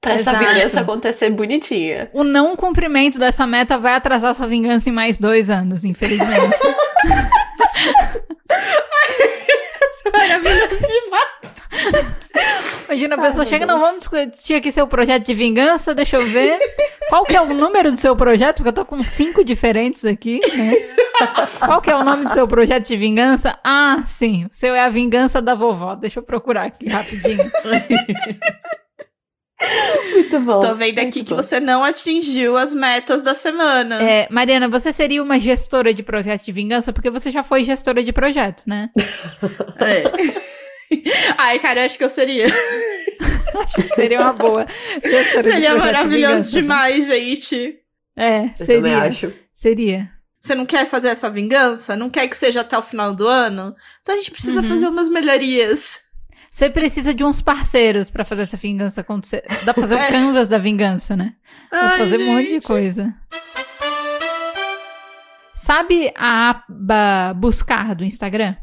[SPEAKER 2] Pra essa vingança acontecer bonitinha.
[SPEAKER 1] O não cumprimento dessa meta vai atrasar sua vingança em mais dois anos, infelizmente. [LAUGHS]
[SPEAKER 3] Maravilhoso demais.
[SPEAKER 1] Imagina, a pessoa chega, não, vamos discutir aqui seu projeto de vingança, deixa eu ver. Qual que é o número do seu projeto? Porque eu tô com cinco diferentes aqui, né? Qual que é o nome do seu projeto de vingança? Ah, sim, o seu é a vingança da vovó. Deixa eu procurar aqui rapidinho. [LAUGHS] [LAUGHS]
[SPEAKER 2] Muito bom.
[SPEAKER 3] Tô vendo aqui que você não atingiu as metas da semana.
[SPEAKER 1] É, Mariana, você seria uma gestora de projeto de vingança porque você já foi gestora de projeto, né?
[SPEAKER 3] É. [LAUGHS] Ai, cara, eu acho que eu seria. [LAUGHS]
[SPEAKER 1] Seria uma boa
[SPEAKER 3] Seria
[SPEAKER 1] projeto de
[SPEAKER 3] maravilhoso
[SPEAKER 1] vingança.
[SPEAKER 3] demais, gente.
[SPEAKER 1] É,
[SPEAKER 2] Eu
[SPEAKER 1] seria.
[SPEAKER 2] acho.
[SPEAKER 1] Seria.
[SPEAKER 3] Você não quer fazer essa vingança? Não quer que seja até o final do ano? Então a gente precisa
[SPEAKER 1] Uhum.
[SPEAKER 3] fazer umas melhorias.
[SPEAKER 1] Você precisa de uns parceiros pra fazer essa vingança acontecer. Dá pra fazer o [LAUGHS]
[SPEAKER 3] É.
[SPEAKER 1] canvas da vingança, né? Dá pra
[SPEAKER 3] Ai,
[SPEAKER 1] fazer um monte de
[SPEAKER 3] gente.
[SPEAKER 1] coisa. Sabe a aba buscar do Instagram?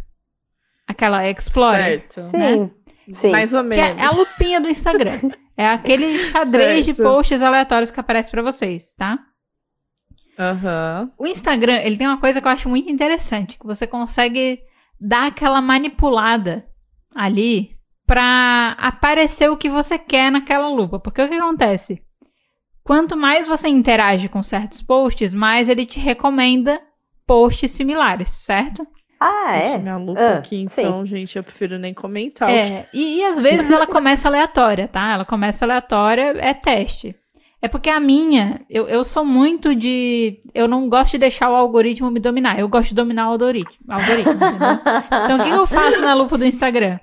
[SPEAKER 1] Aquela Explorer.
[SPEAKER 3] Certo.
[SPEAKER 2] Sim. Sim.
[SPEAKER 3] Mais ou
[SPEAKER 1] Que é,
[SPEAKER 3] menos.
[SPEAKER 1] é a lupinha do Instagram. [LAUGHS] É aquele xadrez de
[SPEAKER 3] Certo.
[SPEAKER 1] posts aleatórios que aparece pra vocês, tá?
[SPEAKER 3] Aham.
[SPEAKER 1] O Instagram, ele tem uma coisa que eu acho muito interessante, que você consegue dar aquela manipulada ali pra aparecer o que você quer naquela lupa. Porque o que acontece? Quanto mais você interage com certos posts, mais ele te recomenda posts similares, certo?
[SPEAKER 2] Ah,
[SPEAKER 3] Ixi,
[SPEAKER 2] é?
[SPEAKER 3] minha lupa
[SPEAKER 2] Ah,
[SPEAKER 3] aqui, então, gente, eu prefiro nem comentar.
[SPEAKER 1] É, e, e às vezes ela [LAUGHS] começa aleatória, tá? Ela começa aleatória, é teste. É porque a minha, eu, eu sou muito de. Eu não gosto de deixar o algoritmo me dominar. Eu gosto de dominar o algoritmo. algoritmo entendeu? [LAUGHS] Então, o que eu faço na lupa do Instagram?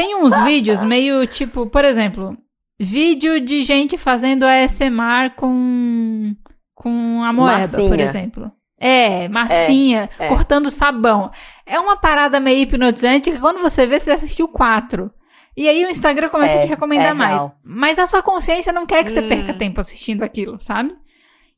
[SPEAKER 1] Tem uns vídeos meio tipo, por exemplo, vídeo de gente fazendo ASMR com, com a moeda, por
[SPEAKER 2] Massinha.
[SPEAKER 1] exemplo. É, massinha,
[SPEAKER 2] É, é.
[SPEAKER 1] cortando sabão. É uma parada meio hipnotizante que quando você vê, você assistiu quatro. E aí o Instagram começa a
[SPEAKER 2] É,
[SPEAKER 1] te recomendar
[SPEAKER 2] é
[SPEAKER 1] mais.
[SPEAKER 2] real.
[SPEAKER 1] Mas a sua consciência não quer que você
[SPEAKER 3] Hum.
[SPEAKER 1] perca tempo assistindo aquilo, sabe?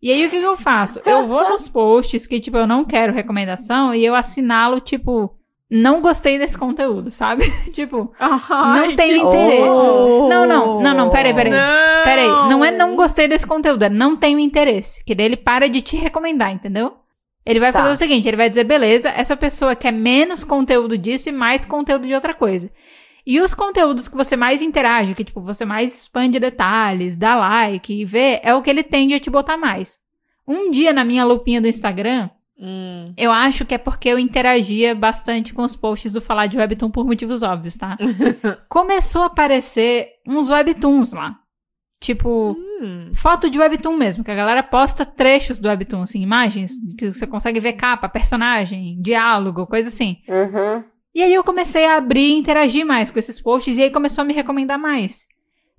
[SPEAKER 1] E aí o que, que eu faço? Eu vou nos posts que, tipo, eu não quero recomendação e eu assinalo, tipo, não gostei desse conteúdo, sabe? [LAUGHS] tipo,
[SPEAKER 3] Ai,
[SPEAKER 1] não tenho interesse.
[SPEAKER 2] Oh.
[SPEAKER 1] Não, não, não, não, peraí, peraí.
[SPEAKER 3] Não.
[SPEAKER 1] Peraí, não é não gostei desse conteúdo, é não tenho interesse. Que daí ele para de te recomendar, entendeu? Ele vai
[SPEAKER 2] Tá.
[SPEAKER 1] fazer o seguinte, ele vai dizer, beleza, essa pessoa quer menos conteúdo disso e mais conteúdo de outra coisa. E os conteúdos que você mais interage, que tipo, você mais expande detalhes, dá like e vê, é o que ele tende a te botar mais. Um dia na minha lupinha do Instagram,
[SPEAKER 3] Hum.
[SPEAKER 1] eu acho que é porque eu interagia bastante com os posts do Falar de Webtoon por motivos óbvios, tá? [LAUGHS] Começou a aparecer uns Webtoons lá. Tipo,
[SPEAKER 3] Hum.
[SPEAKER 1] foto de Webtoon mesmo, que a galera posta trechos do Webtoon, assim, imagens que você consegue ver capa, personagem, diálogo, coisa assim.
[SPEAKER 2] Uhum.
[SPEAKER 1] E aí eu comecei a abrir e interagir mais com esses posts e aí começou a me recomendar mais.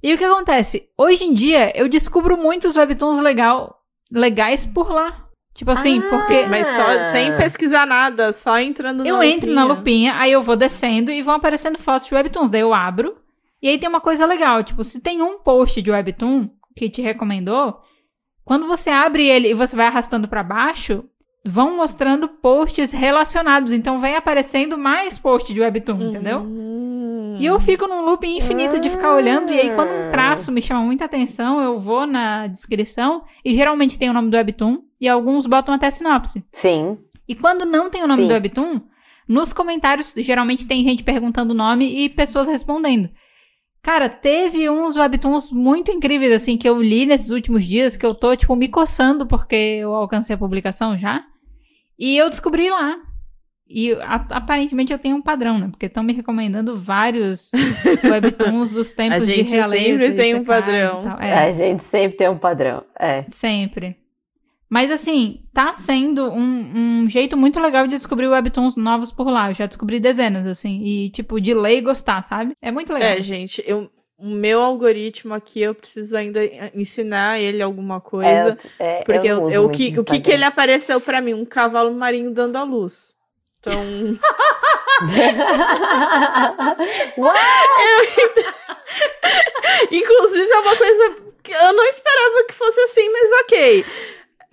[SPEAKER 1] E o que acontece? Hoje em dia eu descubro muitos webtoons legal, legais por lá. Tipo assim,
[SPEAKER 2] Ah,
[SPEAKER 1] porque
[SPEAKER 3] Mas só sem pesquisar nada, só entrando
[SPEAKER 1] eu
[SPEAKER 3] na
[SPEAKER 1] entro na lupinha, aí eu vou descendo e vão aparecendo fotos de webtoons. Daí eu abro. E aí tem uma coisa legal, tipo, se tem um post de webtoon que te recomendou, quando você abre ele e você vai arrastando pra baixo, vão mostrando posts relacionados. Então vem aparecendo mais posts de webtoon, entendeu?
[SPEAKER 3] Hum.
[SPEAKER 1] E eu fico num loop infinito de ficar olhando, e aí quando um traço me chama muita atenção, eu vou na descrição, e geralmente tem o nome do webtoon, e alguns botam até sinopse.
[SPEAKER 2] Sim.
[SPEAKER 1] E quando não tem o nome
[SPEAKER 2] Sim.
[SPEAKER 1] do webtoon, nos comentários geralmente tem gente perguntando o nome e pessoas respondendo. Cara, teve uns webtoons muito incríveis, assim, que eu li nesses últimos dias, que eu tô, tipo, me coçando porque eu alcancei a publicação já. E eu descobri lá. E a- aparentemente eu tenho um padrão, né? Porque estão me recomendando vários [LAUGHS] webtoons dos tempos
[SPEAKER 3] A gente
[SPEAKER 1] de realeza.
[SPEAKER 3] sempre
[SPEAKER 1] e
[SPEAKER 3] tem um padrão.
[SPEAKER 1] É.
[SPEAKER 2] A gente sempre tem um padrão. É.
[SPEAKER 1] Sempre. Mas assim, tá sendo um, um jeito muito legal de descobrir webtoons novos por lá. Eu já descobri dezenas, assim. E, tipo, de ler e gostar, sabe? É muito legal.
[SPEAKER 3] É, gente, eu, o meu algoritmo aqui, eu preciso ainda ensinar ele alguma coisa.
[SPEAKER 2] É, é,
[SPEAKER 3] porque
[SPEAKER 2] eu
[SPEAKER 3] eu, eu- que, o que, que ele apareceu pra mim? Um cavalo marinho dando a luz. Então, [LAUGHS] [LAUGHS] inclusive é uma coisa que eu não esperava que fosse assim, mas ok.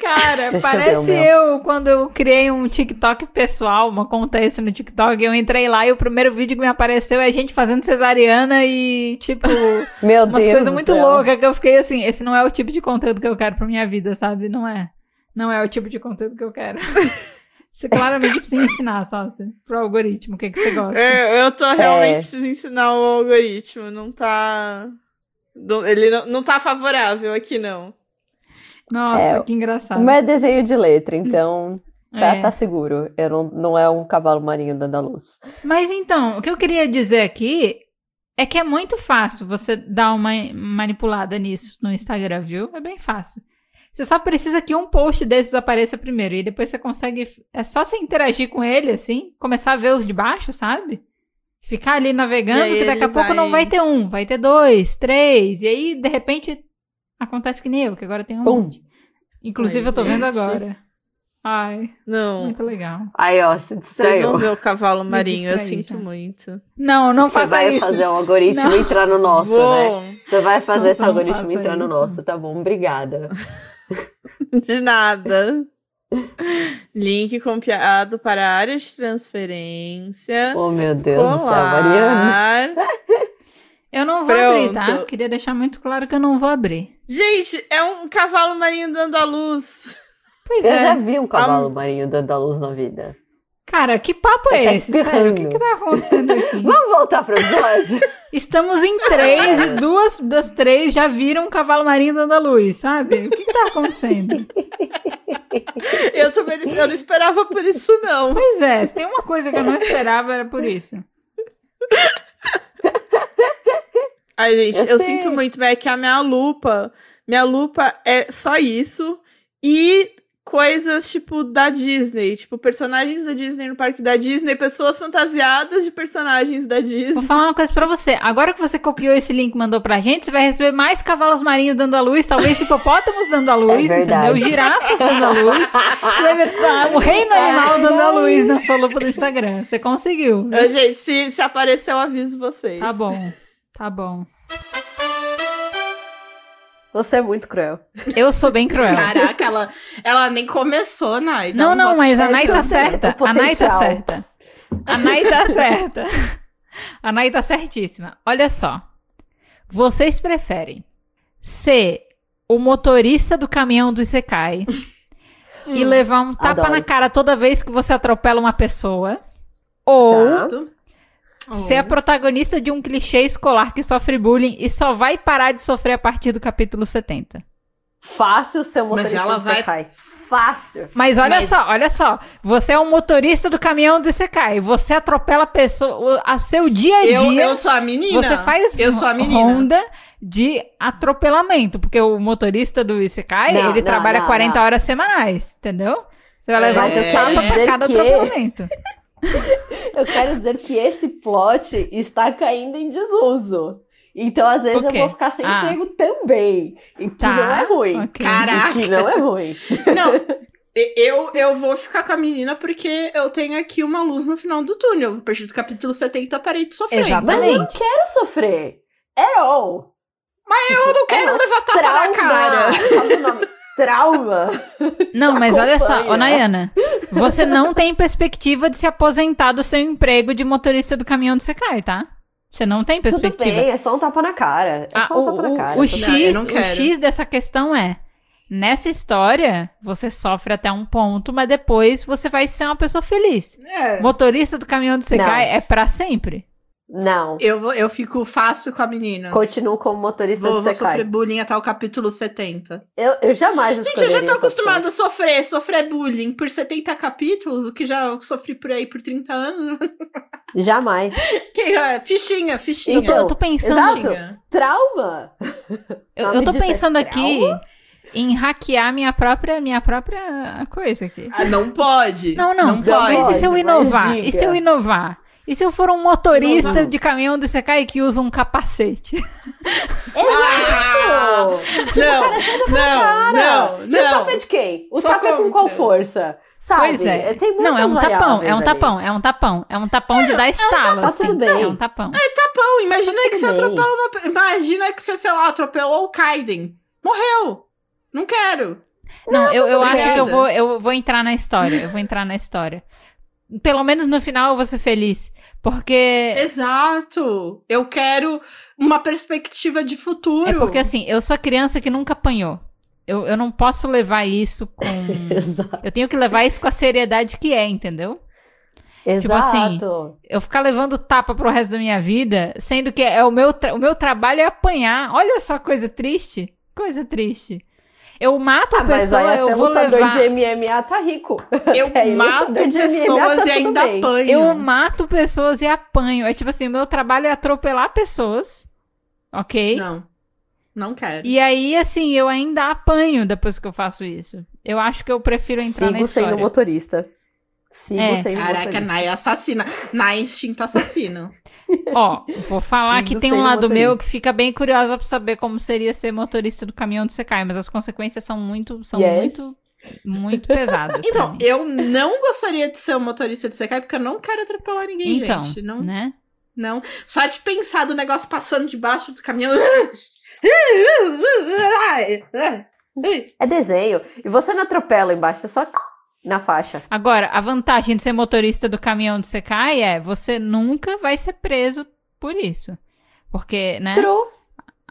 [SPEAKER 1] Cara, [LAUGHS]
[SPEAKER 2] Deixa eu
[SPEAKER 1] parece
[SPEAKER 2] meu.
[SPEAKER 1] eu quando eu criei um TikTok pessoal, uma conta esse no TikTok. Eu entrei lá e o primeiro vídeo que me apareceu é gente fazendo cesariana e, tipo, [LAUGHS]
[SPEAKER 2] Meu
[SPEAKER 1] umas
[SPEAKER 2] Deus
[SPEAKER 1] coisas muito loucas que eu fiquei assim. Esse não é o tipo de conteúdo que eu quero pra minha vida, sabe? Não é. Não é o tipo de conteúdo que eu quero. [LAUGHS] Você claramente precisa ensinar, só assim, pro algoritmo, o que, que você gosta.
[SPEAKER 3] Eu, eu tô realmente
[SPEAKER 2] É.
[SPEAKER 3] preciso ensinar o algoritmo. Não tá. Ele não, não tá favorável aqui, não.
[SPEAKER 1] Nossa,
[SPEAKER 2] É,
[SPEAKER 1] que engraçado.
[SPEAKER 2] Meu é desenho de letra, então tá,
[SPEAKER 1] É.
[SPEAKER 2] tá seguro. Eu não, não é um cavalo marinho dando a luz.
[SPEAKER 1] Mas então, o que eu queria dizer aqui é que é muito fácil você dar uma manipulada nisso no Instagram, viu? É bem fácil. Você só precisa que um post desses apareça primeiro e depois você consegue. É só você interagir com ele, assim, começar a ver os de baixo, sabe? Ficar ali navegando, que daqui a pouco
[SPEAKER 3] vai-
[SPEAKER 1] não vai ter um, vai ter dois, três, e aí de repente acontece que nem eu, que agora tem um
[SPEAKER 2] Pum.
[SPEAKER 1] monte. Inclusive
[SPEAKER 3] Ai,
[SPEAKER 1] eu tô vendo
[SPEAKER 3] gente.
[SPEAKER 1] agora. Ai,
[SPEAKER 3] Não.
[SPEAKER 1] muito legal.
[SPEAKER 2] Aí, ó, se
[SPEAKER 3] Vocês
[SPEAKER 2] distraiu.
[SPEAKER 3] vão ver o cavalo marinho, eu
[SPEAKER 1] distraí
[SPEAKER 3] sinto
[SPEAKER 1] já.
[SPEAKER 3] muito.
[SPEAKER 1] Não, não
[SPEAKER 2] Você
[SPEAKER 1] faça
[SPEAKER 2] vai
[SPEAKER 1] isso.
[SPEAKER 2] fazer um algoritmo
[SPEAKER 1] Não.
[SPEAKER 2] entrar no nosso, né?
[SPEAKER 3] Vou.
[SPEAKER 2] Você vai fazer
[SPEAKER 1] Nossa,
[SPEAKER 2] esse algoritmo entrar no
[SPEAKER 1] isso.
[SPEAKER 2] nosso, tá bom? Obrigada. [LAUGHS]
[SPEAKER 3] De nada. Link copiado para a área de transferência.
[SPEAKER 2] Oh, meu Deus do céu, Mariana.
[SPEAKER 3] Colar.
[SPEAKER 1] Eu não vou abrir, tá?
[SPEAKER 3] Pronto.
[SPEAKER 1] Queria deixar muito claro que eu não vou abrir.
[SPEAKER 3] Gente, é um cavalo marinho dando a luz.
[SPEAKER 1] Pois
[SPEAKER 2] Eu
[SPEAKER 1] é.
[SPEAKER 2] já vi um cavalo marinho dando a luz na vida.
[SPEAKER 1] Cara, que papo é
[SPEAKER 2] Tá
[SPEAKER 1] esse? Sério, o que, que tá acontecendo aqui? [LAUGHS]
[SPEAKER 2] Vamos voltar pro episódio? [LAUGHS]
[SPEAKER 1] Estamos em três e duas das três já viram um cavalo marinho dando a luz, sabe? O que, que tá acontecendo?
[SPEAKER 3] Eu também eu não esperava por isso, não.
[SPEAKER 1] Pois é, se tem uma coisa que eu não esperava, era por isso.
[SPEAKER 3] Ai, gente,
[SPEAKER 2] Eu
[SPEAKER 3] eu, sinto muito, mas é que a minha lupa, minha lupa é só isso e coisas tipo da Disney, tipo personagens da Disney no parque da Disney, pessoas fantasiadas de personagens da
[SPEAKER 1] Vou
[SPEAKER 3] Disney.
[SPEAKER 1] falar uma coisa pra você. Agora que você copiou esse link e mandou pra gente, você vai receber mais cavalos marinhos dando a luz, talvez hipopótamos dando a luz,
[SPEAKER 2] verdade.
[SPEAKER 1] entendeu? Girafas dando a luz. Você vai ver ah, o reino animal dando a luz na sua lupa do Instagram. Você conseguiu.
[SPEAKER 3] Eu, gente, se, se aparecer, eu aviso vocês.
[SPEAKER 1] Tá bom. Tá bom.
[SPEAKER 2] Você é muito cruel.
[SPEAKER 1] Eu sou bem cruel.
[SPEAKER 3] Caraca, ela, ela nem começou, Nai.
[SPEAKER 1] Não,
[SPEAKER 3] um
[SPEAKER 1] não, mas a Nai tá certa.
[SPEAKER 2] o
[SPEAKER 1] A Nai tá certa. A Nai tá certa. A Nai tá certíssima. Olha só. Vocês preferem ser o motorista do caminhão do Isekai e levar um tapa
[SPEAKER 2] adoro.
[SPEAKER 1] na cara toda vez que você atropela uma pessoa? Ou
[SPEAKER 2] Tá.
[SPEAKER 1] ser a protagonista de um clichê escolar que sofre bullying e só vai parar de sofrer a partir do capítulo 70?
[SPEAKER 2] Fácil ser o
[SPEAKER 3] Mas
[SPEAKER 2] motorista
[SPEAKER 3] ela
[SPEAKER 2] do
[SPEAKER 3] vai-
[SPEAKER 2] Sekai. Fácil.
[SPEAKER 1] Mas olha
[SPEAKER 3] Mas-
[SPEAKER 1] só, olha só. Você é um motorista do caminhão do Isekai. Você atropela a pessoa. A seu dia a
[SPEAKER 3] Eu,
[SPEAKER 1] dia.
[SPEAKER 3] eu sou a menina.
[SPEAKER 1] Você faz
[SPEAKER 3] Eu sou a menina.
[SPEAKER 1] ronda de atropelamento. Porque o motorista do Isekai,
[SPEAKER 2] Não,
[SPEAKER 1] ele
[SPEAKER 2] não,
[SPEAKER 1] trabalha
[SPEAKER 2] não,
[SPEAKER 1] 40
[SPEAKER 2] não.
[SPEAKER 1] horas semanais. Entendeu? Você vai levar
[SPEAKER 3] Mas eu
[SPEAKER 1] um
[SPEAKER 3] quero
[SPEAKER 1] tapa pra cada
[SPEAKER 2] que-
[SPEAKER 1] atropelamento. [LAUGHS] [LAUGHS]
[SPEAKER 2] Eu quero dizer que esse plot está caindo em desuso. Então, às vezes,
[SPEAKER 1] O
[SPEAKER 2] eu vou ficar sem
[SPEAKER 1] Ah.
[SPEAKER 2] emprego também. E que
[SPEAKER 1] Tá,
[SPEAKER 2] não é ruim.
[SPEAKER 1] ok.
[SPEAKER 3] Caraca.
[SPEAKER 2] E que não é ruim. [LAUGHS]
[SPEAKER 3] Não, Eu, eu vou ficar com a menina porque eu tenho aqui uma luz no final do túnel. A partir do capítulo 70 eu parei de sofrer.
[SPEAKER 1] Exato.
[SPEAKER 3] Então,
[SPEAKER 2] Mas eu não
[SPEAKER 1] Exatamente.
[SPEAKER 2] quero sofrer. At all.
[SPEAKER 3] eu não quero
[SPEAKER 2] É
[SPEAKER 3] levar tapa na cara.
[SPEAKER 2] Sabe o nome? Trauma. [LAUGHS]
[SPEAKER 1] Não, mas olha só,
[SPEAKER 2] acompanha.
[SPEAKER 1] ô Nayana, você não tem perspectiva de se aposentar do seu emprego de motorista do caminhão de Secai, tá? Você não tem
[SPEAKER 2] Tudo
[SPEAKER 1] perspectiva.
[SPEAKER 2] bem, é só um tapa na cara. É
[SPEAKER 1] Ah,
[SPEAKER 2] só um
[SPEAKER 1] o,
[SPEAKER 2] tapa na
[SPEAKER 1] o-
[SPEAKER 2] cara.
[SPEAKER 1] o
[SPEAKER 2] Tudo
[SPEAKER 1] X,
[SPEAKER 3] Não,
[SPEAKER 1] o. X dessa questão é, nessa história, você sofre até um ponto, mas depois você vai ser uma pessoa feliz.
[SPEAKER 3] É.
[SPEAKER 1] Motorista do caminhão de Secai é pra sempre.
[SPEAKER 2] Não.
[SPEAKER 3] Eu, vou- eu fico fácil com a menina.
[SPEAKER 2] Continuo como motorista
[SPEAKER 3] Vou,
[SPEAKER 2] de
[SPEAKER 3] vou sofrer bullying até o capítulo 70.
[SPEAKER 2] Eu, eu jamais
[SPEAKER 3] Gente, eu já tô acostumada a sofrer, sofrer bullying por 70 capítulos, o que já sofri por aí por 30 anos. [LAUGHS]
[SPEAKER 2] Jamais.
[SPEAKER 3] Que, é, fichinha, fichinha.
[SPEAKER 1] Eu tô, eu tô pensando,
[SPEAKER 2] exato. Trauma.
[SPEAKER 1] eu, eu tô
[SPEAKER 2] é
[SPEAKER 1] pensando aqui
[SPEAKER 2] trauma?
[SPEAKER 1] em hackear minha própria, minha própria coisa aqui.
[SPEAKER 3] Ah, não pode.
[SPEAKER 1] Não, não,
[SPEAKER 3] Não pode.
[SPEAKER 1] mas e se eu inovar? E se eu inovar? E se eu for um motorista
[SPEAKER 3] Não.
[SPEAKER 1] de caminhão de Secai que usa um capacete?
[SPEAKER 3] Ah! Não, não, não,
[SPEAKER 2] E o tapa
[SPEAKER 3] não.
[SPEAKER 2] de quem? O
[SPEAKER 3] Sou
[SPEAKER 2] tapa é com qual força? Sabe?
[SPEAKER 1] Pois é.
[SPEAKER 2] Tem
[SPEAKER 1] Não, é um
[SPEAKER 2] muitas
[SPEAKER 1] tapão, é um
[SPEAKER 2] aí.
[SPEAKER 1] tapão, é um tapão. É um tapão de dar estalo,
[SPEAKER 2] tá
[SPEAKER 1] assim. É um tapão.
[SPEAKER 3] Tapão, imagina que você atropela uma. Imagina que você, sei lá, atropelou o Kaiden. Morreu. Não quero.
[SPEAKER 1] Não, eu, eu acho que eu vou, eu vou entrar na história. Eu vou entrar na história. Pelo menos no final eu vou ser feliz. Porque.
[SPEAKER 3] Exato. Eu quero uma perspectiva de futuro.
[SPEAKER 1] É porque assim, eu sou a criança que nunca apanhou. Eu, eu não posso levar isso com. [LAUGHS]
[SPEAKER 2] Exato.
[SPEAKER 1] Eu tenho que levar isso com a seriedade que é, entendeu? Tipo assim,
[SPEAKER 2] Exato.
[SPEAKER 1] Eu ficar levando tapa pro resto da minha vida, sendo que é o meu, o meu trabalho é apanhar. Olha só coisa triste. Coisa triste. Eu mato a
[SPEAKER 2] Ah, mas
[SPEAKER 1] pessoa,
[SPEAKER 2] aí
[SPEAKER 1] eu vou levar.
[SPEAKER 2] de MMA tá rico. [LAUGHS]
[SPEAKER 3] eu [LAUGHS]
[SPEAKER 2] Até
[SPEAKER 3] mato pessoas
[SPEAKER 2] tá
[SPEAKER 3] e ainda
[SPEAKER 2] bem.
[SPEAKER 3] apanho.
[SPEAKER 1] Eu mato pessoas e apanho. É tipo assim, o meu trabalho é atropelar pessoas. Ok?
[SPEAKER 3] Não. Não quero.
[SPEAKER 1] E aí, assim, eu ainda apanho depois que eu faço isso. Eu acho que eu prefiro entrar na
[SPEAKER 2] Sigo
[SPEAKER 1] história.
[SPEAKER 2] sendo motorista. Sigo
[SPEAKER 1] É.
[SPEAKER 2] sendo
[SPEAKER 3] Caraca. Nai assassina. Nai instinto assassino. [LAUGHS]
[SPEAKER 1] Ó, vou falar que
[SPEAKER 2] Sigo
[SPEAKER 1] tem um lado
[SPEAKER 2] motorista.
[SPEAKER 1] meu que fica bem curiosa pra saber como seria ser motorista do caminhão de Secai, mas as consequências são muito, são
[SPEAKER 2] Yes.
[SPEAKER 1] muito, muito pesadas.
[SPEAKER 3] Então, eu não gostaria de ser um motorista de Sekai porque eu não quero atropelar ninguém,
[SPEAKER 1] então,
[SPEAKER 3] gente. Não,
[SPEAKER 1] né?
[SPEAKER 3] não. Só de pensar do negócio passando debaixo do caminhão.
[SPEAKER 2] É desenho. E você não atropela embaixo, você só na faixa.
[SPEAKER 1] Agora, a vantagem de ser motorista do caminhão de Secai é você nunca vai ser preso por isso. Porque, né?
[SPEAKER 2] True.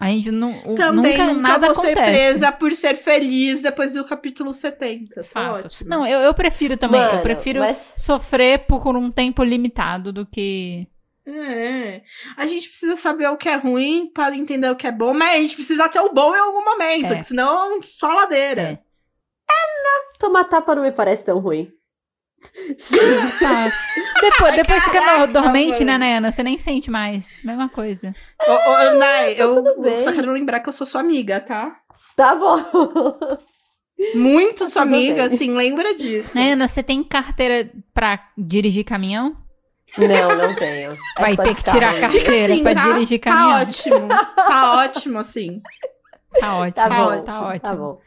[SPEAKER 1] A gente não,
[SPEAKER 3] Também
[SPEAKER 1] nunca,
[SPEAKER 3] nunca,
[SPEAKER 1] nada
[SPEAKER 3] vou ser
[SPEAKER 1] acontece.
[SPEAKER 3] presa por ser feliz depois do capítulo 70. Tá
[SPEAKER 1] Fato.
[SPEAKER 3] ótimo.
[SPEAKER 1] Não, eu, eu prefiro também. eu
[SPEAKER 2] Mano,
[SPEAKER 1] prefiro
[SPEAKER 2] mas-
[SPEAKER 1] sofrer por um tempo limitado do que.
[SPEAKER 3] É. A gente precisa saber o que é ruim para entender o que é bom, mas a gente precisa ter o bom em algum momento,
[SPEAKER 1] É.
[SPEAKER 3] senão só ladeira.
[SPEAKER 1] É.
[SPEAKER 2] Tomar tapa não me parece tão ruim.
[SPEAKER 1] Tá. Depois, depois fica
[SPEAKER 3] Caraca,
[SPEAKER 1] no- dormente, né. Nayana? Você nem sente mais. Mesma coisa.
[SPEAKER 3] Ô, ô, Nai, eu
[SPEAKER 2] Tá bem.
[SPEAKER 3] só quero lembrar que eu sou sua amiga, tá?
[SPEAKER 2] Tá bom.
[SPEAKER 3] Muito sua
[SPEAKER 2] tudo
[SPEAKER 3] amiga,
[SPEAKER 2] bem.
[SPEAKER 3] assim, lembra disso.
[SPEAKER 1] Nayana, você tem carteira pra dirigir caminhão?
[SPEAKER 2] Não, não tenho. É
[SPEAKER 1] Vai ter que
[SPEAKER 2] carro
[SPEAKER 1] tirar a carteira.
[SPEAKER 3] Fica assim,
[SPEAKER 1] pra
[SPEAKER 3] tá?
[SPEAKER 1] dirigir
[SPEAKER 3] Tá
[SPEAKER 1] caminhão.
[SPEAKER 3] ótimo. Tá ótimo, assim.
[SPEAKER 1] Tá ótimo.
[SPEAKER 2] Tá bom,
[SPEAKER 3] ótimo,
[SPEAKER 1] Tá ótimo.
[SPEAKER 2] Tá bom.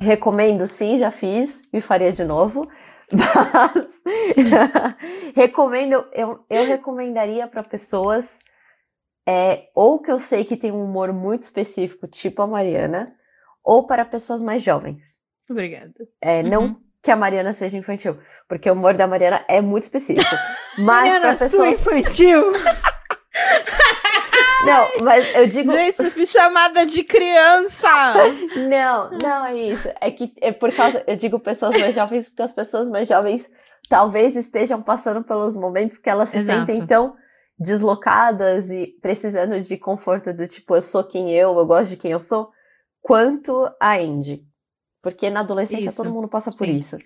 [SPEAKER 2] Recomendo sim, já fiz e faria de novo. [LAUGHS] Mas [LAUGHS] recomendo, eu, eu recomendaria para pessoas é, ou que eu sei que tem um humor muito específico, tipo a Mariana, ou para pessoas mais jovens.
[SPEAKER 3] Obrigada.
[SPEAKER 2] É,
[SPEAKER 1] Uhum.
[SPEAKER 2] Não que a Mariana seja infantil, porque o humor da Mariana é muito específico. [LAUGHS] Mas
[SPEAKER 1] Mariana,
[SPEAKER 2] para
[SPEAKER 1] sua
[SPEAKER 2] pessoas.
[SPEAKER 1] infantil.
[SPEAKER 2] Não, mas eu digo.
[SPEAKER 3] Gente, fui chamada de criança! [LAUGHS]
[SPEAKER 2] Não, não é isso. É que é por causa, eu digo pessoas mais jovens, porque as pessoas mais jovens talvez estejam passando pelos momentos que elas se
[SPEAKER 1] Exato.
[SPEAKER 2] sentem tão deslocadas e precisando de conforto do tipo, eu sou quem eu, eu gosto de quem eu sou, quanto a Andy. Porque na adolescência
[SPEAKER 3] Isso.
[SPEAKER 2] todo mundo passa por
[SPEAKER 1] Sim.
[SPEAKER 2] isso.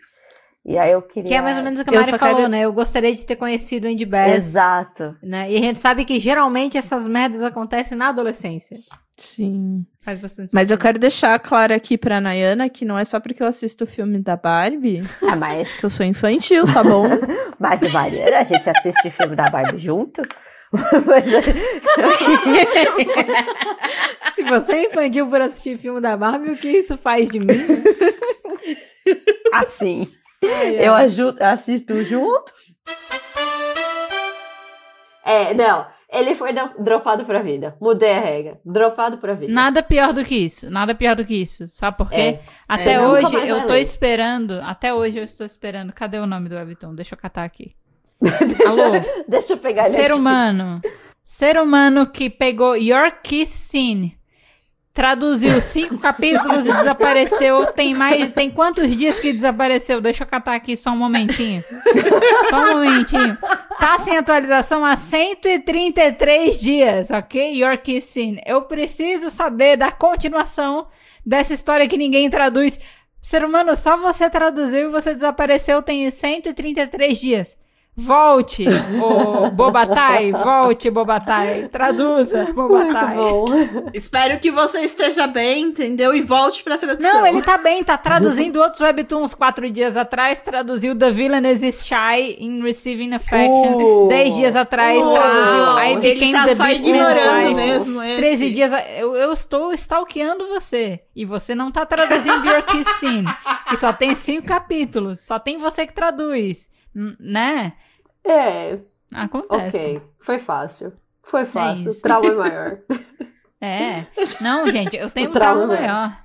[SPEAKER 2] E aí eu queria.
[SPEAKER 1] Que é mais ou menos o que a Mari falou,
[SPEAKER 3] quero-
[SPEAKER 1] né? Eu gostaria de ter conhecido o Andy Bass.
[SPEAKER 2] Exato.
[SPEAKER 1] Né? E a gente sabe que geralmente essas merdas acontecem na adolescência.
[SPEAKER 3] Sim.
[SPEAKER 1] Faz bastante
[SPEAKER 3] Mas eu quero deixar claro aqui pra Nayana que não é só porque eu assisto o filme da Barbie
[SPEAKER 2] Ah, mas,
[SPEAKER 3] que eu sou infantil, tá bom? [LAUGHS]
[SPEAKER 2] mas Mariana, a gente assiste filme da Barbie junto? [LAUGHS]
[SPEAKER 1] Se você é infantil por assistir filme da Barbie, o que isso faz de mim?
[SPEAKER 2] Assim. Eu ajudo, assisto junto. É, não. Ele foi do- dropado pra vida. Mudei a regra. Dropado pra vida.
[SPEAKER 1] Nada pior do que isso. Nada pior do que isso. Sabe por quê?
[SPEAKER 2] É.
[SPEAKER 1] Até
[SPEAKER 2] É,
[SPEAKER 1] hoje eu tô
[SPEAKER 2] ler.
[SPEAKER 1] esperando. Até hoje eu estou esperando. Cadê o nome do webtoon? Deixa eu catar aqui. [LAUGHS]
[SPEAKER 2] deixa,
[SPEAKER 1] Alô?
[SPEAKER 2] deixa eu pegar ele
[SPEAKER 1] Ser
[SPEAKER 2] aqui.
[SPEAKER 1] humano. Ser humano que pegou Your Kiss Scene, traduziu cinco capítulos e desapareceu. Tem mais. Tem quantos dias que desapareceu? Deixa eu catar aqui só um momentinho. Só um momentinho. Tá sem atualização há 133 dias, ok? Your Kiss Scene. Eu preciso saber da continuação dessa história que ninguém traduz. Ser humano, só você traduziu e você desapareceu tem 133 dias. Volte, Bobatai, volte, Bobatai. Traduza, Bobatai.
[SPEAKER 3] Espero que você esteja bem, entendeu? E volte pra tradução.
[SPEAKER 1] Não, ele tá bem, tá traduzindo outros webtoons quatro dias atrás, traduziu The Villain is Shy in Receiving Affection.
[SPEAKER 2] Uh.
[SPEAKER 1] Dez dias atrás,
[SPEAKER 3] Uau,
[SPEAKER 1] traduziu I
[SPEAKER 3] ele
[SPEAKER 1] Became
[SPEAKER 3] tá
[SPEAKER 1] the
[SPEAKER 3] só ignorando mesmo esse.
[SPEAKER 1] 13 dias, a- eu, eu estou stalkeando você. E você não tá traduzindo Your Kiss Scene, que só tem cinco capítulos. Só tem você que traduz. N- Né?
[SPEAKER 2] É,
[SPEAKER 1] Acontece.
[SPEAKER 2] ok. Foi fácil. Foi fácil.
[SPEAKER 1] isso.
[SPEAKER 2] o trauma é maior. [LAUGHS]
[SPEAKER 1] É. Não, gente, eu tenho
[SPEAKER 2] O
[SPEAKER 1] um trauma
[SPEAKER 2] trauma é.
[SPEAKER 1] maior.